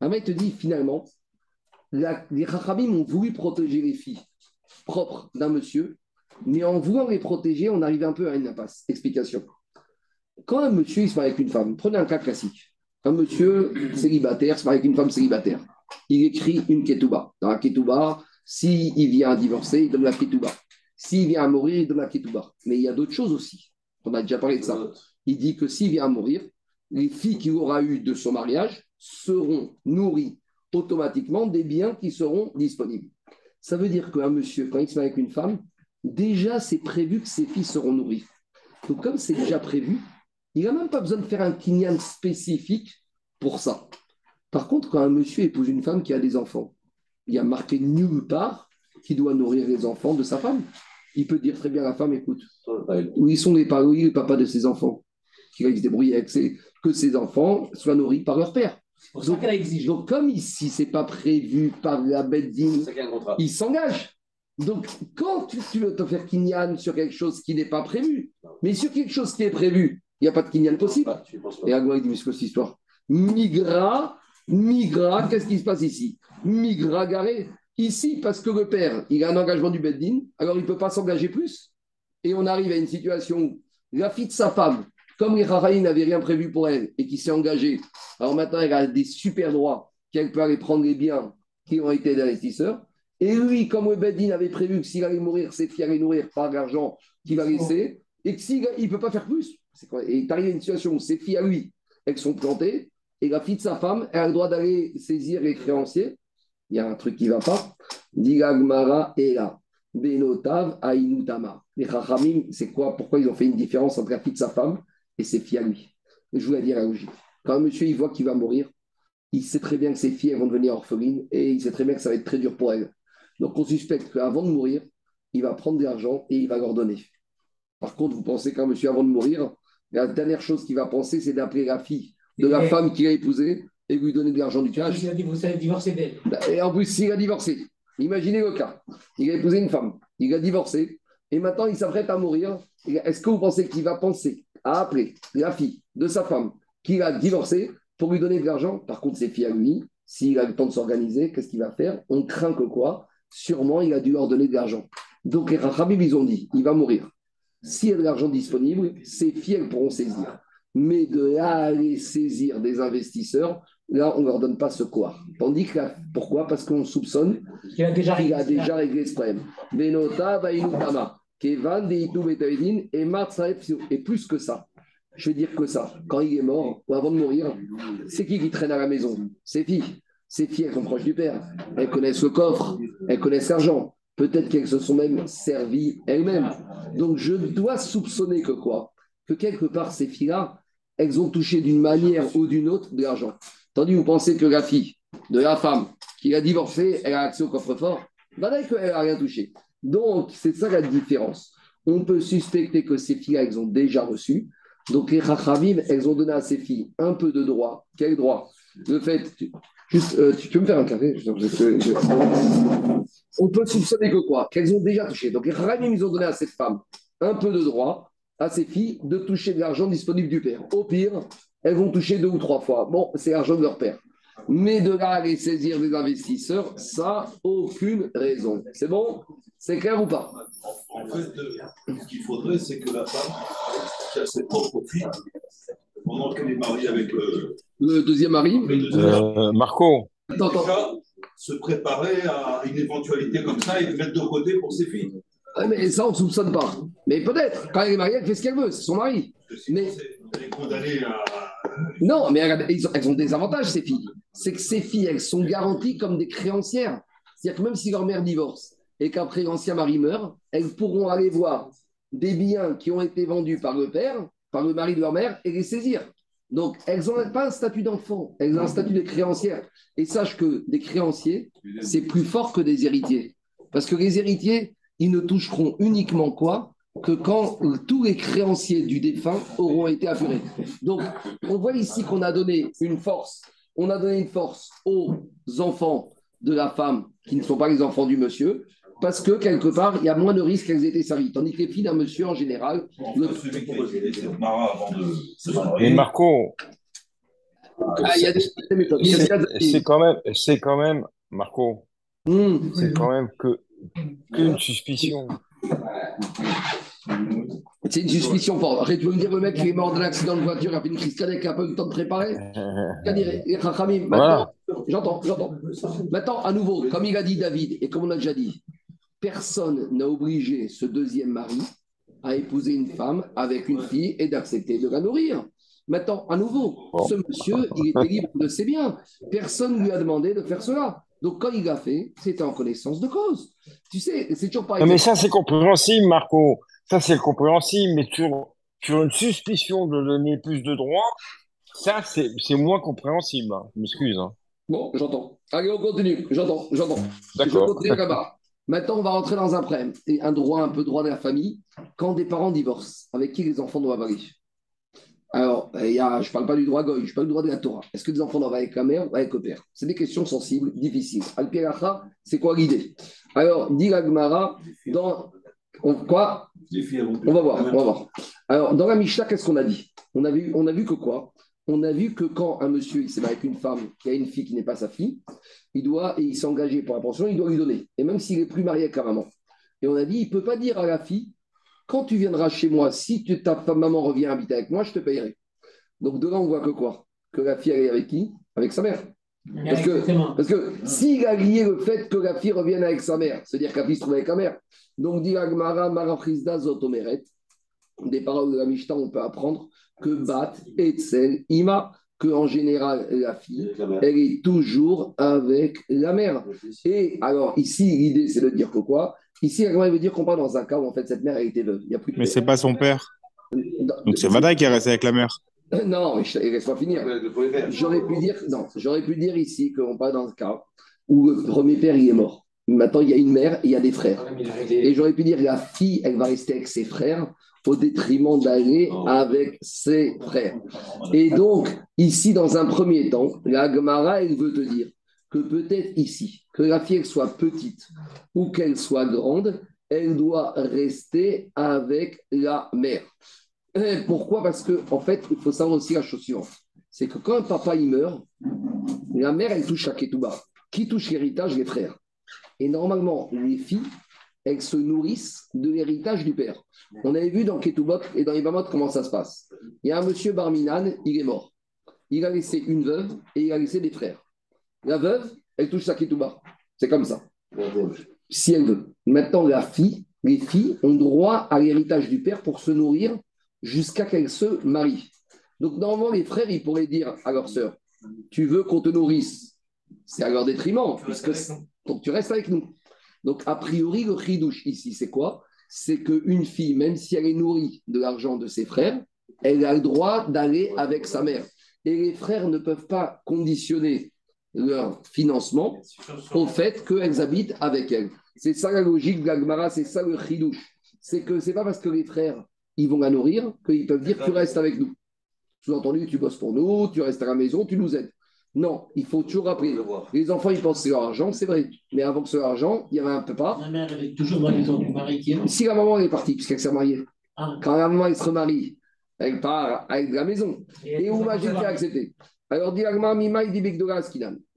Un mec te dit finalement, la- les Chachamim ont voulu protéger les filles propres d'un monsieur, mais en voulant les protéger, on arrive un peu à une impasse. Explication. Quand un monsieur il se marie avec une femme, prenez un cas classique. Un monsieur célibataire se marie avec une femme célibataire. Il écrit une ketouba. Dans la ketouba, s'il vient à divorcer, il donne la ketouba. S'il vient à mourir, il donne la ketouba. Mais il y a d'autres choses aussi. On a déjà parlé de ça. Il dit que s'il vient à mourir, les filles qu'il aura eues de son mariage seront nourries automatiquement des biens qui seront disponibles. Ça veut dire qu'un monsieur, quand il se marie avec une femme, déjà c'est prévu que ses filles seront nourries. Donc comme c'est déjà prévu, il n'a même pas besoin de faire un kinyan spécifique pour ça. Par contre, quand un monsieur épouse une femme qui a des enfants, il y a marqué nulle part qu'il doit nourrir les enfants de sa femme. Il peut dire très bien à la femme, écoute, où ils sont les, pa- où est le papa de ses enfants Qu'il va se débrouiller avec ses- que ses enfants soient nourris par leur père. Ça. Donc, comme ici, c'est pas prévu par la contrat. il s'engage. Donc, quand tu, tu veux te faire kinyan sur quelque chose qui n'est pas prévu, mais sur quelque chose qui est prévu, il n'y a pas de kinyan possible. Ah. Et Agua, il dit, mais c'est quoi cette histoire? Migra, migra, qu'est-ce qui se passe ici? Migra garé. Ici, parce que le père, il a un engagement du Beddin, alors il ne peut pas s'engager plus. Et on arrive à une situation où la fille de sa femme, comme les Raharaïs n'avaient rien prévu pour elle et qui s'est engagée, alors maintenant elle a des super droits qu'elle peut aller prendre les biens qui ont été d'investisseurs. Et lui, comme le Beddin avait prévu que s'il allait mourir, ses filles allaient nourrir par l'argent qu'il va laisser, et que s'il ne peut pas faire plus. Et il arrive à une situation où ses filles à lui, elles sont plantées, et la fille de sa femme, a le droit d'aller saisir les créanciers. Il y a un truc qui ne va pas. Digagmara et là. Benotav Ainutama. Les Chachamim, c'est quoi? Pourquoi ils ont fait une différence entre la fille de sa femme et ses filles à lui? Je vous la dire la logique. Quand un monsieur il voit qu'il va mourir, il sait très bien que ses filles elles vont devenir orphelines et il sait très bien que ça va être très dur pour elles. Donc on suspecte qu'avant de mourir, il va prendre de l'argent et il va leur donner. Par contre, vous pensez qu'un monsieur avant de mourir, la dernière chose qu'il va penser, c'est d'appeler la fille de la Et- femme qu'il a épousée et lui donner de l'argent du cash. Il a dit, vous savez divorcer d'elle. Et en plus, s'il a divorcé, imaginez le cas. Il a épousé une femme. il a divorcé, et maintenant il s'apprête à mourir. Est-ce que vous pensez qu'il va penser à appeler la fille de sa femme qu'il a divorcé pour lui donner de l'argent? Par contre, ses filles à lui, s'il a le temps de s'organiser, qu'est-ce qu'il va faire? On craint que quoi? Sûrement, il a dû leur donner de l'argent. Donc les Rachabim, ils ont dit, il va mourir. S'il y a de l'argent disponible, ses filles, elles pourront saisir. Mais de là à aller saisir des investisseurs, là, on ne leur donne pas ce quoi. Tandis que là, pourquoi? Parce qu'on soupçonne Il a déjà qu'il a déjà réglé ce problème. Benota, Vainutama, Kevan, et plus que ça. Je vais dire que ça. Quand il est mort, ou avant de mourir, c'est qui qui traîne à la maison? Ses filles. Ses filles, elles sont proches du père. Elles connaissent le coffre, elles connaissent l'argent. Peut-être qu'elles se sont même servies elles-mêmes. Donc je dois soupçonner que quoi? Que quelque part, ces filles-là, elles ont touché d'une manière ou d'une autre de l'argent. Tandis que vous pensez que la fille de la femme qui a divorcé, elle a accès au coffre-fort, bah qu'elle n'a rien touché. Donc, c'est ça la différence. On peut suspecter que ces filles-là, elles ont déjà reçu. Donc, les Rachamim, elles ont donné à ces filles un peu de droit. Quel droit? Le fait, juste, euh, tu peux me faire un café On peut soupçonner que quoi Qu'elles ont déjà touché. Donc, les ils ont donné à cette femme un peu de droit à ces filles de toucher de l'argent disponible du père. Au pire, elles vont toucher deux ou trois fois. Bon, c'est l'argent de leur père. Mais de là à aller saisir des investisseurs, ça, aucune raison. C'est bon C'est clair ou pas En fait, euh, ce qu'il faudrait, c'est que la femme, a ses propres filles, pendant qu'elle est mariée avec le, Le deuxième mari le deuxième, Euh, Marco, Attends, attends. déjà, se préparer à une éventualité comme ça et le mettre de côté pour ses filles. Ouais, mais ça, on ne soupçonne pas. Mais peut-être, quand elle est mariée, elle fait ce qu'elle veut, c'est son mari. Mais- c'est- elle est condamnée à. Non, mais elles, elles ont- elles ont des avantages, ces filles. C'est que ces filles, elles sont garanties comme des créancières. C'est-à-dire que même si leur mère divorce et qu'après l'ancien mari meurt, elles pourront aller voir des biens qui ont été vendus par le père, par le mari de leur mère, et les saisir. Donc, elles n'ont pas un statut d'enfant, elles ont un statut de créancière. Et sache que des créanciers, c'est plus fort que des héritiers. Parce que les héritiers, ils ne toucheront uniquement quoi que quand tous les créanciers du défunt auront été apurés. Donc, on voit ici qu'on a donné une force. On a donné une force aux enfants de la femme qui ne sont pas les enfants du monsieur, parce que quelque part, il y a moins de risques qu'elles aient été servies. Tandis que les filles d'un monsieur, en général, le- Enfin, celui qui a été laissé au Marat avant de se mais marier. Marco, Ah, y a des c'est quand même, c'est quand même, Marco, Hum. c'est quand même que qu'une suspicion. C'est une suspicion forte. Après, tu veux me dire, le mec, il est mort d'un accident de voiture, il a fait une crise cardiaque, il n'a pas eu le temps de préparer maintenant, j'entends, j'entends. Maintenant, à nouveau, comme il a dit David, et comme on a déjà dit, personne n'a obligé ce deuxième mari à épouser une femme avec une fille et d'accepter de la nourrir. Maintenant, à nouveau, ce monsieur, il était libre de ses biens. Personne ne lui a demandé de faire cela. Donc, quand il l'a fait, c'était en connaissance de cause. Tu sais, c'est toujours pareil. Non, mais ça, c'est compréhensible, Marco. Ça, c'est compréhensible, mais sur, sur une suspicion de donner plus de droits, ça, c'est moins compréhensible. hein. Je m'excuse. hein. Bon, j'entends. Allez, on continue. J'entends, j'entends. Je D'accord. continue là-bas. Maintenant, on va rentrer dans un problème. Et un droit, un peu droit de la famille. Quand des parents divorcent, avec qui les enfants doivent aller? Alors, il y a, je ne parle pas du droit goy, je parle du droit de la Torah. Est-ce que les enfants doivent aller avec la mère ou avec le père? C'est des questions sensibles, difficiles. Al-Piracha, c'est quoi l'idée? Alors, dit Gemara, dans. on- quoi? On va voir, on va voir. Alors, dans la Mishnah, qu'est-ce qu'on a dit? On a, vu, on a vu que quoi? On a vu que quand un monsieur il s'est marié avec une femme qui a une fille qui n'est pas sa fille, il doit, et il s'est engagé pour la pension, il doit lui donner. Et même s'il n'est plus marié avec la maman. Et on a dit, il ne peut pas dire à la fille, quand tu viendras chez moi, si tu- ta femme, maman revient habiter avec moi, je te payerai. Donc de là, on voit que quoi? Que la fille, elle est avec qui? Avec sa mère. Parce que, parce que s'il a lié le fait que la fille revienne avec sa mère, c'est-à-dire que la fille se trouve avec la mère. Donc, dit Agmara, Marafrizda, Zotomeret, des paroles de la Mishnah, on peut apprendre que Bat, Etzel, Ima, que en général, la fille, elle est toujours avec la mère. Et alors, ici, l'idée, c'est de dire que quoi? Ici, Agmara veut dire qu'on parle dans un cas où en fait cette mère a été veuve. Il y a plus de Mais c'est pas son père. Donc c'est Vada qui est resté avec la mère. Non, mais je- laisse-moi finir. J'aurais pu dire, non, j'aurais pu dire ici qu'on parle dans un cas où le premier père il est mort. Maintenant, il y a une mère et il y a des frères. Et j'aurais pu dire la fille, elle va rester avec ses frères au détriment d'aller avec ses frères. Et donc, ici, dans un premier temps, la Gemara, elle veut te dire que peut-être ici, que la fille elle soit petite ou qu'elle soit grande, elle doit rester avec la mère. Et pourquoi? Parce que en fait, il faut savoir aussi la chose suivante. C'est que quand un papa il meurt, la mère, elle touche à Ketouba. Qui touche l'héritage? Les frères. Et normalement, les filles, elles se nourrissent de l'héritage du père. On avait vu dans Ketubot et dans Ibamot comment ça se passe. Il y a un monsieur Barminan, il est mort. Il a laissé une veuve et il a laissé des frères. La veuve, elle touche sa Ketouba. C'est comme ça. Si elle veut. Maintenant, les filles ont droit à l'héritage du père pour se nourrir jusqu'à qu'elles se marient. Donc, normalement, les frères, ils pourraient dire à leur sœur Tu veux qu'on te nourrisse? C'est à leur détriment. puisque- donc, tu restes avec nous. Donc, a priori, le chidouche ici, c'est quoi? C'est qu'une fille, même si elle est nourrie de l'argent de ses frères, elle a le droit d'aller avec sa mère. Et les frères ne peuvent pas conditionner leur financement au fait qu'elles habitent avec elle. C'est ça la logique de l'Agmara, c'est ça le chidouche. C'est que c'est pas parce que les frères, ils vont la nourrir qu'ils peuvent dire tu restes avec nous. Sous-entendu, tu bosses pour nous, tu restes à la maison, tu nous aides. Non, il faut toujours rappeler. Les enfants, ils pensent que c'est leur argent, c'est vrai. Mais avant que ce soit l'argent, il y avait un papa. La mère, elle est toujours dans la maison du mari qui est mort. Si la maman est partie, puisqu'elle s'est mariée, Ah. quand la maman elle se remarie, elle part avec la maison. Et où imagine qui a accepté Alors, dit Mima, il dit.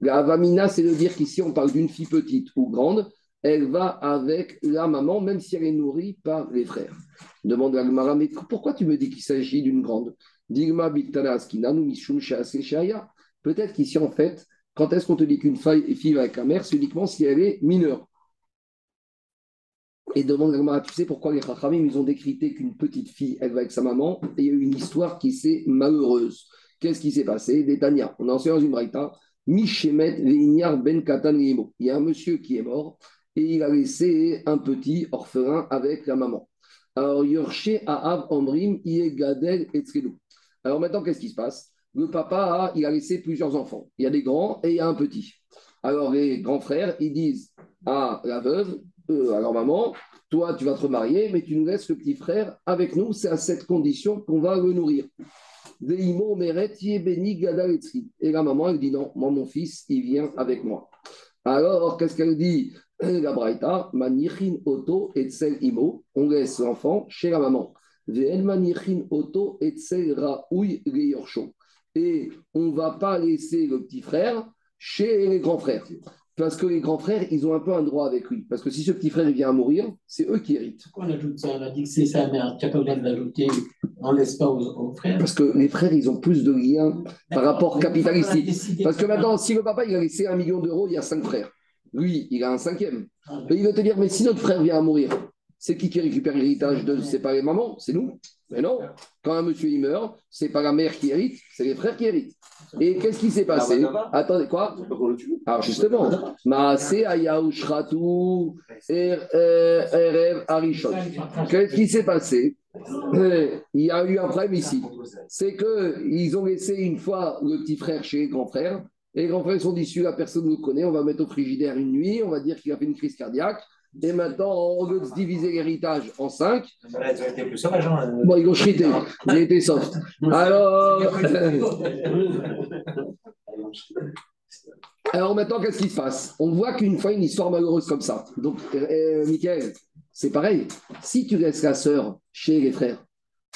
La Avamina, c'est de dire qu'ici, on parle d'une fille petite ou grande. Elle va avec la maman, même si elle est nourrie par les frères. Demande Agmara, mais pourquoi tu me dis qu'il s'agit d'une grande? Digma Biktana Askinan ou Mishum Shaya. Peut-être qu'ici, en fait, quand est-ce qu'on te dit qu'une fille va avec la mère C'est uniquement si elle est mineure. Et demande Agmara, tu sais pourquoi les Chachamim, ils ont décrété qu'une petite fille, elle va avec sa maman Et il y a eu une histoire qui s'est malheureuse. Qu'est-ce qui s'est passé? Détania, on a enseigné dans une braïta, Mishemet Ben Katan. Il y a un monsieur qui est mort et il a laissé un petit orphelin avec la maman. Alors, Ahab Omrim, Gadel et Alors maintenant, qu'est-ce qui se passe? Le papa, a, il a laissé plusieurs enfants. Il y a des grands et il y a un petit. Alors, les grands frères, ils disent à la veuve, euh, à leur maman, toi, tu vas te remarier, mais tu nous laisses le petit frère avec nous. C'est à cette condition qu'on va le nourrir. Et la maman, elle dit non, moi, mon fils, il vient avec moi. Alors, qu'est-ce qu'elle dit? La braïta, manichin oto etzel imo. On laisse l'enfant chez la maman. Et on ne va pas laisser le petit frère chez les grands frères. Parce que les grands frères, ils ont un peu un droit avec lui. Parce que si ce petit frère il vient à mourir, c'est eux qui héritent. Pourquoi on ajoute ça On a dit que c'est sa mère. Tu n'as pas besoin de l'ajouter. On ne laisse pas aux, aux frères. Parce que les frères, ils ont plus de liens par rapport capitalistique. Parce que maintenant, si le papa il a laissé un million d'euros, il y a cinq frères. Lui, il a un cinquième. Ah, Et il va te dire, mais si notre frère vient à mourir, c'est qui qui récupère l'héritage de les mamans, c'est nous. Mais non, quand un monsieur il meurt, c'est pas la mère qui hérite, c'est les frères qui héritent. Et qu'est-ce qui s'est passé Attendez, quoi Alors justement, Maasé Ayahu Shratu Er- Er- Erev Arishon. Qu'est-ce qui s'est passé Euh, Il y a eu un problème ici. C'est qu'ils ont laissé une fois le petit frère chez les grands frères. Et les grands frères sont dit, celui-là, personne ne le connaît, on va mettre au frigidaire une nuit, on va dire qu'il a fait une crise cardiaque. Et maintenant, on veut se diviser l'héritage en cinq. Là, ils ont été plus sauvages. Hein. Bon, ils ont chrité, ont été soft. Alors, alors maintenant, qu'est-ce qui se passe? On voit qu'une fois, une histoire malheureuse comme ça. Donc, euh, Michael, c'est pareil. Si tu laisses la sœur chez les frères,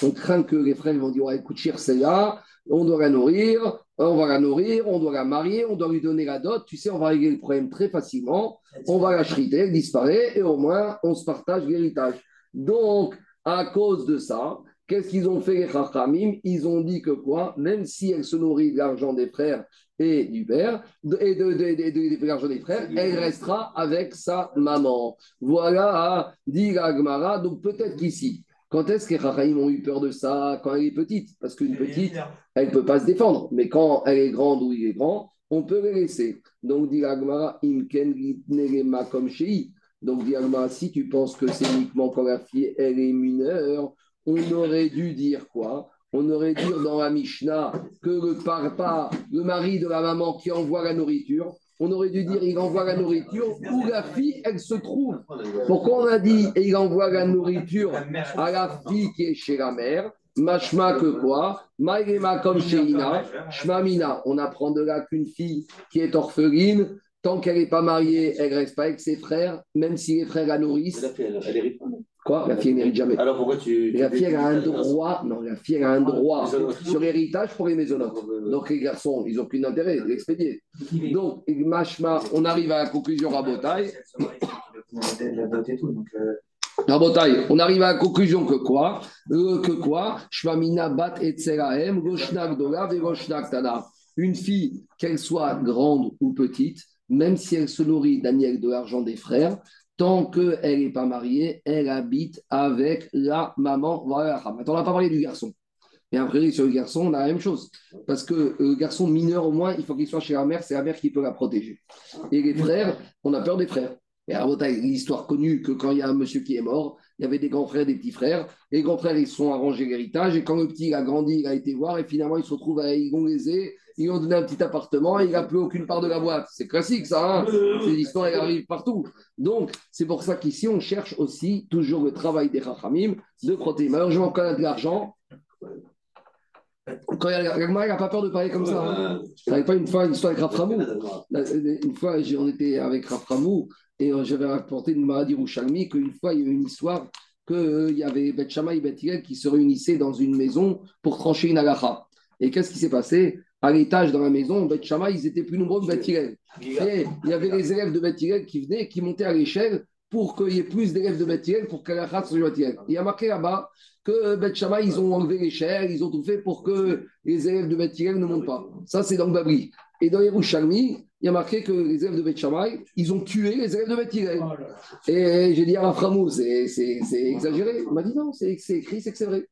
on craint que les frères vont dire écoute, cher, celle-là, on doit la nourrir, on va la nourrir, on doit la marier, on doit lui donner la dot. Tu sais, on va régler le problème très facilement. On va la chriter, elle disparaît, et au moins, on se partage l'héritage. Donc, à cause de ça, qu'est-ce qu'ils ont fait les Chachamim? Ils ont dit que quoi? Même si elle se nourrit de l'argent des frères et du père, et de, de, de- de- de l'argent des frères, elle restera avec sa maman. Voilà, dit la Gemara. Donc peut-être qu'ici, quand est-ce que les Chachamim ont eu peur de ça? Quand elle est petite. Parce qu'une petite, elle ne peut pas se défendre. Mais quand elle est grande ou il est grand, on peut les laisser. Donc, dit Imken comme. Donc, dit si tu penses que c'est uniquement quand la fille, elle est mineure, on aurait dû dire quoi? On aurait dû dire dans la Mishnah que le papa, le mari de la maman qui envoie la nourriture, on aurait dû dire il envoie la nourriture où la fille, elle se trouve. Pourquoi on a dit il envoie la nourriture à la fille qui est chez la mère? Mashma que quoi? Maïrema comme chez Ina. Shmamina. On apprend de là qu'une fille qui est orpheline, tant qu'elle n'est pas mariée, elle reste pas avec ses frères, même si les frères la nourrissent. Elle. Quoi? La fille, elle n'hérite jamais. Alors pourquoi tu. La fille, elle a un droit, non, la fille, elle a un droit Mésonote. sur l'héritage pour les maisonnotes. Donc les garçons, ils n'ont aucun intérêt de l'expédier. Donc, Mashma, on arrive à la conclusion Rabotai. La dot et tout. Donc, euh, Rabotai, on arrive à la conclusion que quoi? Euh, Que quoi? Shvamina bat et tserahem, goshnak dolav et goshnak tana. Une fille, qu'elle soit grande ou petite, même si elle se nourrit d'Aniel de l'argent des frères, tant qu'elle n'est pas mariée, elle habite avec la maman. Voilà. Maintenant, on n'a pas parlé du garçon. Et après, sur le garçon, on a la même chose. Parce que euh, le garçon mineur, au moins, il faut qu'il soit chez la mère, c'est la mère qui peut la protéger. Et les frères, on a peur des frères. Et à l'histoire connue que quand il y a un monsieur qui est mort, il y avait des grands frères, des petits frères. Et les grands frères, ils se sont arrangés l'héritage. Et quand le petit il a grandi, il a été voir. Et finalement, il se retrouve à lésé. Ils lui ont donné un petit appartement et il n'a plus aucune part de la boîte. C'est classique, ça. Hein Ces histoires, elles arrivent partout. Donc, c'est pour ça qu'ici, on cherche aussi toujours le travail des Rachamim de protéger. Malheureusement, quand il y a de l'argent, quand il y a la Gemara, il n'a pas peur de parler comme ça. Hein. Ça n'avait pas une fois une histoire avec Raframou. Une fois, on était avec Raframou et euh, j'avais rapporté une maladie Rouchalmi qu'une fois, il y a eu une histoire qu'il y avait Shammai et Hillel qui se réunissaient dans une maison pour trancher une agacha. Et qu'est-ce qui s'est passé? À l'étage dans la maison, Shammai, ils étaient plus nombreux que Hillel. Et il y avait les élèves de Hillel qui venaient, qui montaient à l'échelle pour qu'il y ait plus d'élèves de Beth Hillel pour qu'Agacha soit Hillel. Il y a marqué là-bas que Beth Shammai, ils ont enlevé l'échelle, ils ont tout fait pour que les élèves de Hillel ne montent pas. Ça, c'est dans le Babri. Et dans Yerushalmi, il y a marqué que les élèves de Beth Shammai, ils ont tué les élèves de Beth Hillel. Et j'ai dit à Raframou, c'est c'est- exagéré. Il m'a dit non, c'est c'est écrit, c'est que c'est vrai.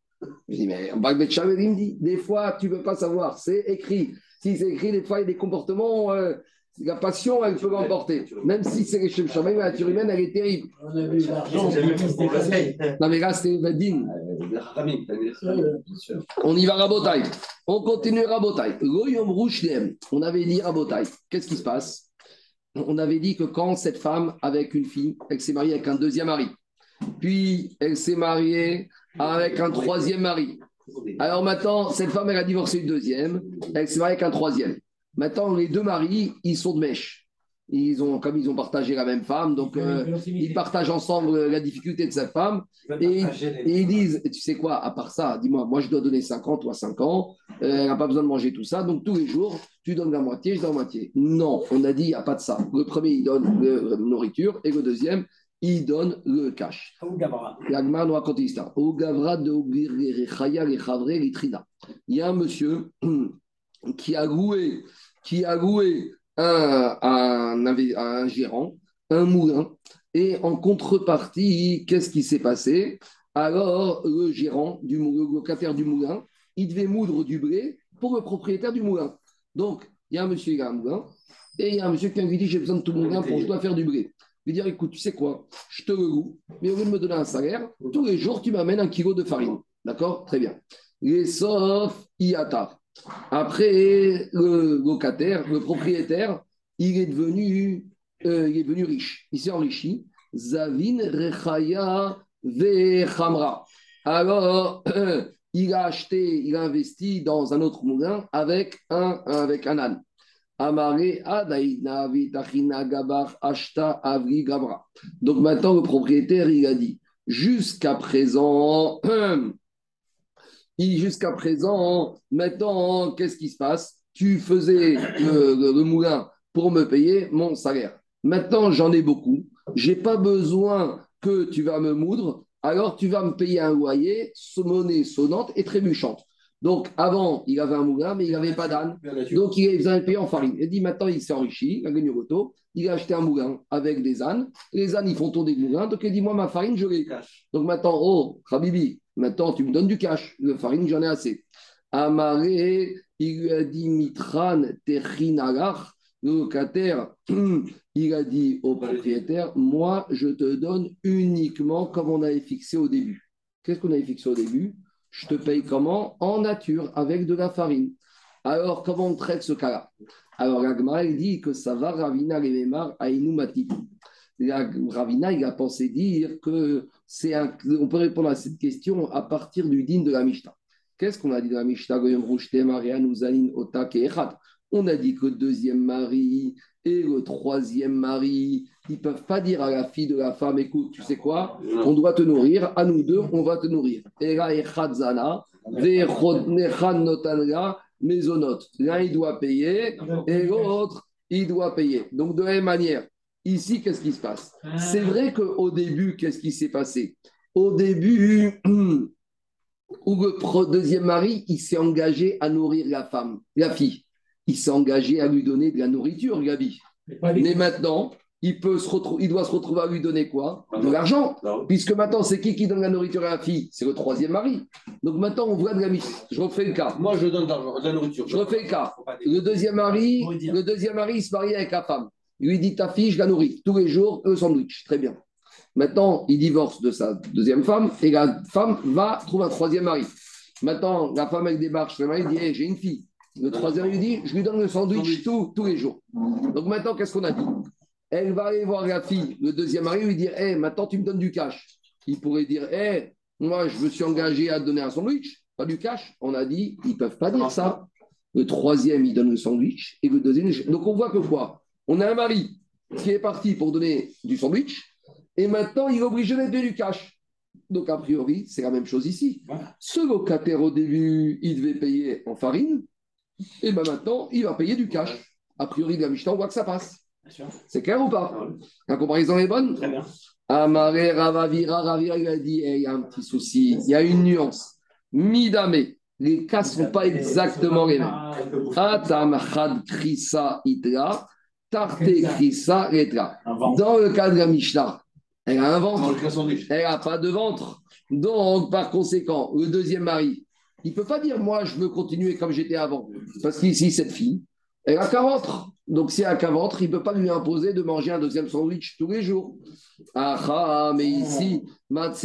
Je dis, mais de Beth Shammai, il me dit, des fois, tu ne peux pas savoir, c'est écrit. Si c'est écrit, des fois, il y a des comportements, euh, la passion, elle peut l'emporter. Même si c'est les Shem Shammai, la nature humaine, elle est terrible. On a vu l'argent. Non, mais là, c'était Vadin. Bien sûr. On y va, Rabotai. On continue, Rabotai. Rouchlem. On avait dit Rabotai. Qu'est-ce qui se passe? On avait dit que quand cette femme, avec une fille, elle s'est mariée avec un deuxième mari, puis elle s'est mariée avec un troisième mari. Alors maintenant, cette femme, elle a divorcé une deuxième, elle s'est mariée avec un troisième. Maintenant, les deux maris, ils sont de mèche. Ils ont, comme ils ont partagé la même femme, donc euh, ils partagent ensemble la difficulté de cette femme. Et, et ils disent, tu sais quoi, à part ça, dis-moi, moi je dois donner 5 ans, toi 5 ans, euh, elle n'a pas besoin de manger tout ça, donc tous les jours, tu donnes la moitié, je donne la moitié. Non, on a dit, il n'y a pas de ça. Le premier, il donne la nourriture, et le deuxième, il donne le cash. L'Agmar nous raconte l'histoire. Il y a un monsieur qui a loué, qui a loué un, un, gérant, un moulin, et en contrepartie, qu'est-ce qui s'est passé? Alors, le gérant, du, mou- le locataire du moulin, il devait moudre du blé pour le propriétaire du moulin. Donc, il y a un monsieur qui a un moulin, et il y a un monsieur qui lui dit J'ai besoin de tout mon moulin pour je dois faire du blé. Il lui dit Écoute, tu sais quoi? Je te le loue, mais au lieu de me donner un salaire, tous les jours, tu m'amènes un kilo de farine. D'accord? Très bien. Et sauf Iata. Après, le locataire, le propriétaire, il est devenu, euh, il est devenu riche. Il s'est enrichi. Zavin Rechaya Vechamra. Alors, il a acheté, il a investi dans un autre moulin avec un, avec un âne. Donc maintenant, le propriétaire, il a dit jusqu'à présent, jusqu'à présent, maintenant, qu'est-ce qui se passe? Tu faisais le, le- le moulin pour me payer mon salaire. Maintenant, j'en ai beaucoup. J'ai pas besoin que tu vas me moudre. Alors, tu vas me payer un loyer, monnaie sonnante et trébuchante. Donc, avant, il avait un moulin, mais il n'avait pas d'âne. Donc, il besoin de payer en farine. Il dit maintenant, il s'est enrichi, il a gagné. Il a acheté un moulin avec des ânes. Les ânes, ils font tourner le moulin. Donc, il dit Moi, ma farine, je l'ai. Donc, maintenant, oh, Habibi, maintenant, tu me donnes du cash. Le farine, j'en ai assez. Amaré, il lui a dit Mitran Techinagar, le locataire, il a dit au propriétaire Moi, je te donne uniquement comme on avait fixé au début. Qu'est-ce qu'on avait fixé au début? Je te paye comment? En nature, avec de la farine. Alors, comment on traite ce cas-là? Alors, Agmara, il dit que ça va, Ravina Rememar Ainu Mati. La- Ravina, il a pensé dire que un, on peut répondre à cette question à partir du din de la Mishnah. Qu'est-ce qu'on a dit dans la Mishnah? On a dit que le deuxième mari et le troisième mari, ils ne peuvent pas dire à la fille de la femme, écoute, tu sais quoi, on doit te nourrir, à nous deux, on va te nourrir. L'un, il doit payer, et l'autre, il doit payer. Donc, de la même manière, ici, qu'est-ce qui se passe? C'est vrai qu'au début, qu'est-ce qui s'est passé? Au début, où le deuxième mari, il s'est engagé à nourrir la femme, la fille. Il s'est engagé à lui donner de la nourriture, Gabi. Mais maintenant, il, peut se il doit se retrouver à lui donner quoi? De l'argent. Puisque maintenant, c'est qui qui donne la nourriture à la fille? C'est le troisième mari. Donc maintenant, on voit de la mise. Je refais le cas. Moi, je donne de l'argent, de la nourriture. Je refais le cas. Le deuxième mari, le deuxième mari, il se marie avec la femme. Il lui dit ta fille, je la nourris tous les jours, le sandwich. Très bien. Maintenant, il divorce de sa deuxième femme et la femme va trouver un troisième mari. Maintenant, la femme, elle débarque chez le mari, dit Hey, J'ai une fille. Le troisième lui dit Je lui donne le sandwich tous, tous les jours. Donc maintenant, qu'est-ce qu'on a dit? Elle va aller voir la fille, le deuxième mari, lui dire Hé, maintenant, tu me donnes du cash. Il pourrait dire Hé, moi, je me suis engagé à te donner un sandwich, pas du cash. On a dit Ils ne peuvent pas dire ça. Le troisième, il donne le sandwich. Et le deuxième, donc on voit que quoi? On a un mari qui est parti pour donner du sandwich. Et maintenant, il est obligé d'être du cash. Donc, a priori, c'est la même chose ici. Ce locataire, au début, il devait payer en farine. Et ben maintenant, il va payer du cash. A priori, de la Mishnah, on voit que ça passe. C'est clair ou pas? La comparaison est bonne? Très bien. Amare Ravavira, Ravira, il a dit Eh, il y a un petit souci, il y a une nuance. Midame, les cas ne sont pas exactement les mêmes. Atam Chad Krisa Itra, Tarte Krisa Retra. Dans le cas de la Mishnah, elle a un ventre, elle n'a pas de ventre. Donc, par conséquent, le deuxième mari, il ne peut pas dire Moi, je veux continuer comme j'étais avant. Parce qu'ici, cette fille, elle a qu'un ventre. Donc, si elle a qu'un ventre, il ne peut pas lui imposer de manger un deuxième sandwich tous les jours. Ah, ah, mais ici,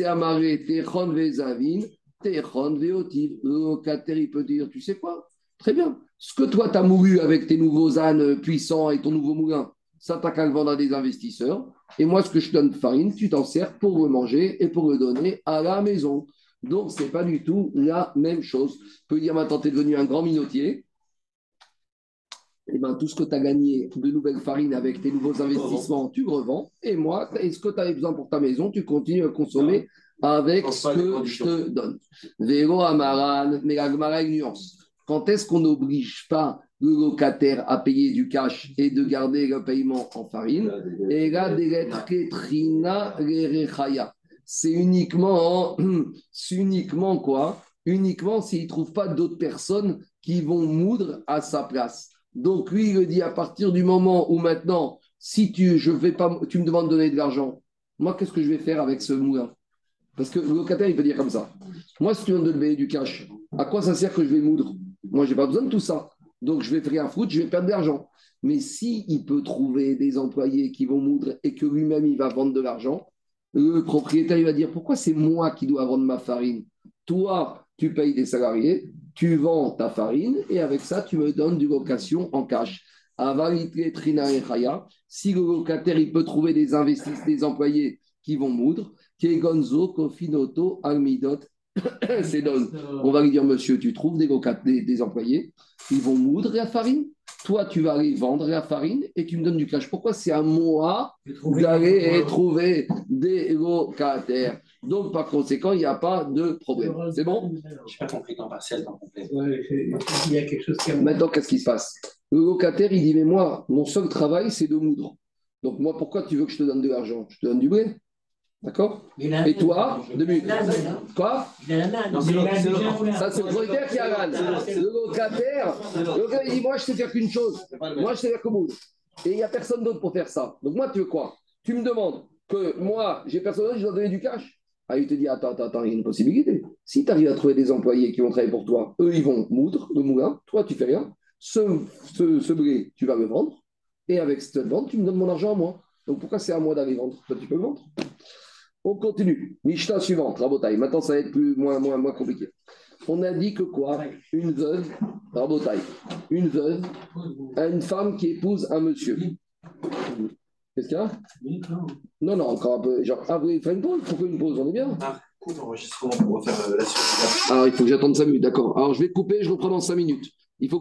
Amare, Techon Vezavin, Techon Veotiv. Le locataire, il peut dire Tu sais quoi? Très bien. Ce que toi, tu as moulu avec tes nouveaux ânes puissants et ton nouveau moulin, ça, t'as qu'à le vendre à des investisseurs. Et moi, ce que je te donne de farine, tu t'en sers pour le manger et pour le donner à la maison. Donc, ce n'est pas du tout la même chose. Je peux dire maintenant, tu es devenu un grand minotier. Et ben, tout ce que tu as gagné de nouvelles farines avec tes nouveaux investissements, tu revends. Et moi, et ce que tu avais besoin pour ta maison, tu continues à consommer avec ce que je te donne. Vélo Amaran, mais la nuance. Quand est-ce qu'on n'oblige pas le locataire à payer du cash et de garder le paiement en farine Et là. C'est uniquement, c'est uniquement quoi? Uniquement s'il ne trouve pas d'autres personnes qui vont moudre à sa place. Donc lui, il dit à partir du moment où maintenant, si tu, je vais pas, tu me demandes de donner de l'argent, moi, qu'est-ce que je vais faire avec ce moulin? Parce que le locataire, il peut dire comme ça. Moi, si tu me payer du cash, à quoi ça sert que je vais moudre? Moi, je n'ai pas besoin de tout ça. Donc, je vais faire un foot, je vais perdre de l'argent. Mais si peut trouver des employés qui vont moudre et que lui-même, il va vendre de l'argent, le propriétaire, il va dire, pourquoi c'est moi qui dois vendre ma farine? Toi, tu payes des salariés, tu vends ta farine et avec ça, tu me donnes du location en cash. Si le locataire, il peut trouver des investisseurs, des employés qui vont moudre, Kegonzo, Kofinoto, Almidot, c'est donc. On va lui dire, monsieur, tu trouves des, des, des employés, ils vont moudre la farine. Toi, tu vas aller vendre la farine et tu me donnes du cash. Pourquoi c'est à moi d'aller trouver des locataires Donc, par conséquent, il n'y a pas de problème. C'est bon? Je n'ai pas compris temps partiel, temps complet. Ouais, c'est- Il y a quelque chose qui a Maintenant, qu'est-ce qui se passe? Le locataire, il dit, mais moi, mon seul travail, c'est de moudre. Donc, moi, pourquoi tu veux que je te donne de l'argent? Je te donne du blé. D'accord Et toi, main, hein. Quoi. Non, c'est c'est. Ça, c'est le propriétaire qui a l'âne. Le locataire, le locataire, il dit Moi, je sais faire qu'une chose. Moi, je sais faire que moudre. Et il n'y a personne d'autre pour faire ça. Donc, moi, tu veux quoi? Tu me demandes que moi, j'ai personne d'autre, je dois donner du cash. Ah, il te dit Attends, attends, attends, il y a une possibilité. Si tu arrives à trouver des employés qui vont travailler pour toi, eux, ils vont moudre le moulin. Toi, tu fais rien. Ce, ce, ce blé, tu vas le vendre. Et avec cette vente, tu me donnes mon argent à moi. Donc, pourquoi c'est à moi d'aller vendre? Toi, tu peux le vendre. On continue. Mishnah suivante, Rabotai. Maintenant, ça va être plus, moins, moins, moins compliqué. On a dit que quoi? Une veuve, Rabotai, une veuve a une femme qui épouse un monsieur. Qu'est-ce qu'il y a? Non, non, encore un peu. Genre, ah, vous voulez faire une pause? Pourquoi une pause On est bien? Ah, cool, enregistrement pour refaire euh, la suite. Alors, il faut que j'attende 5 minutes, d'accord. Alors, je vais couper, je reprends dans 5 minutes. Il faut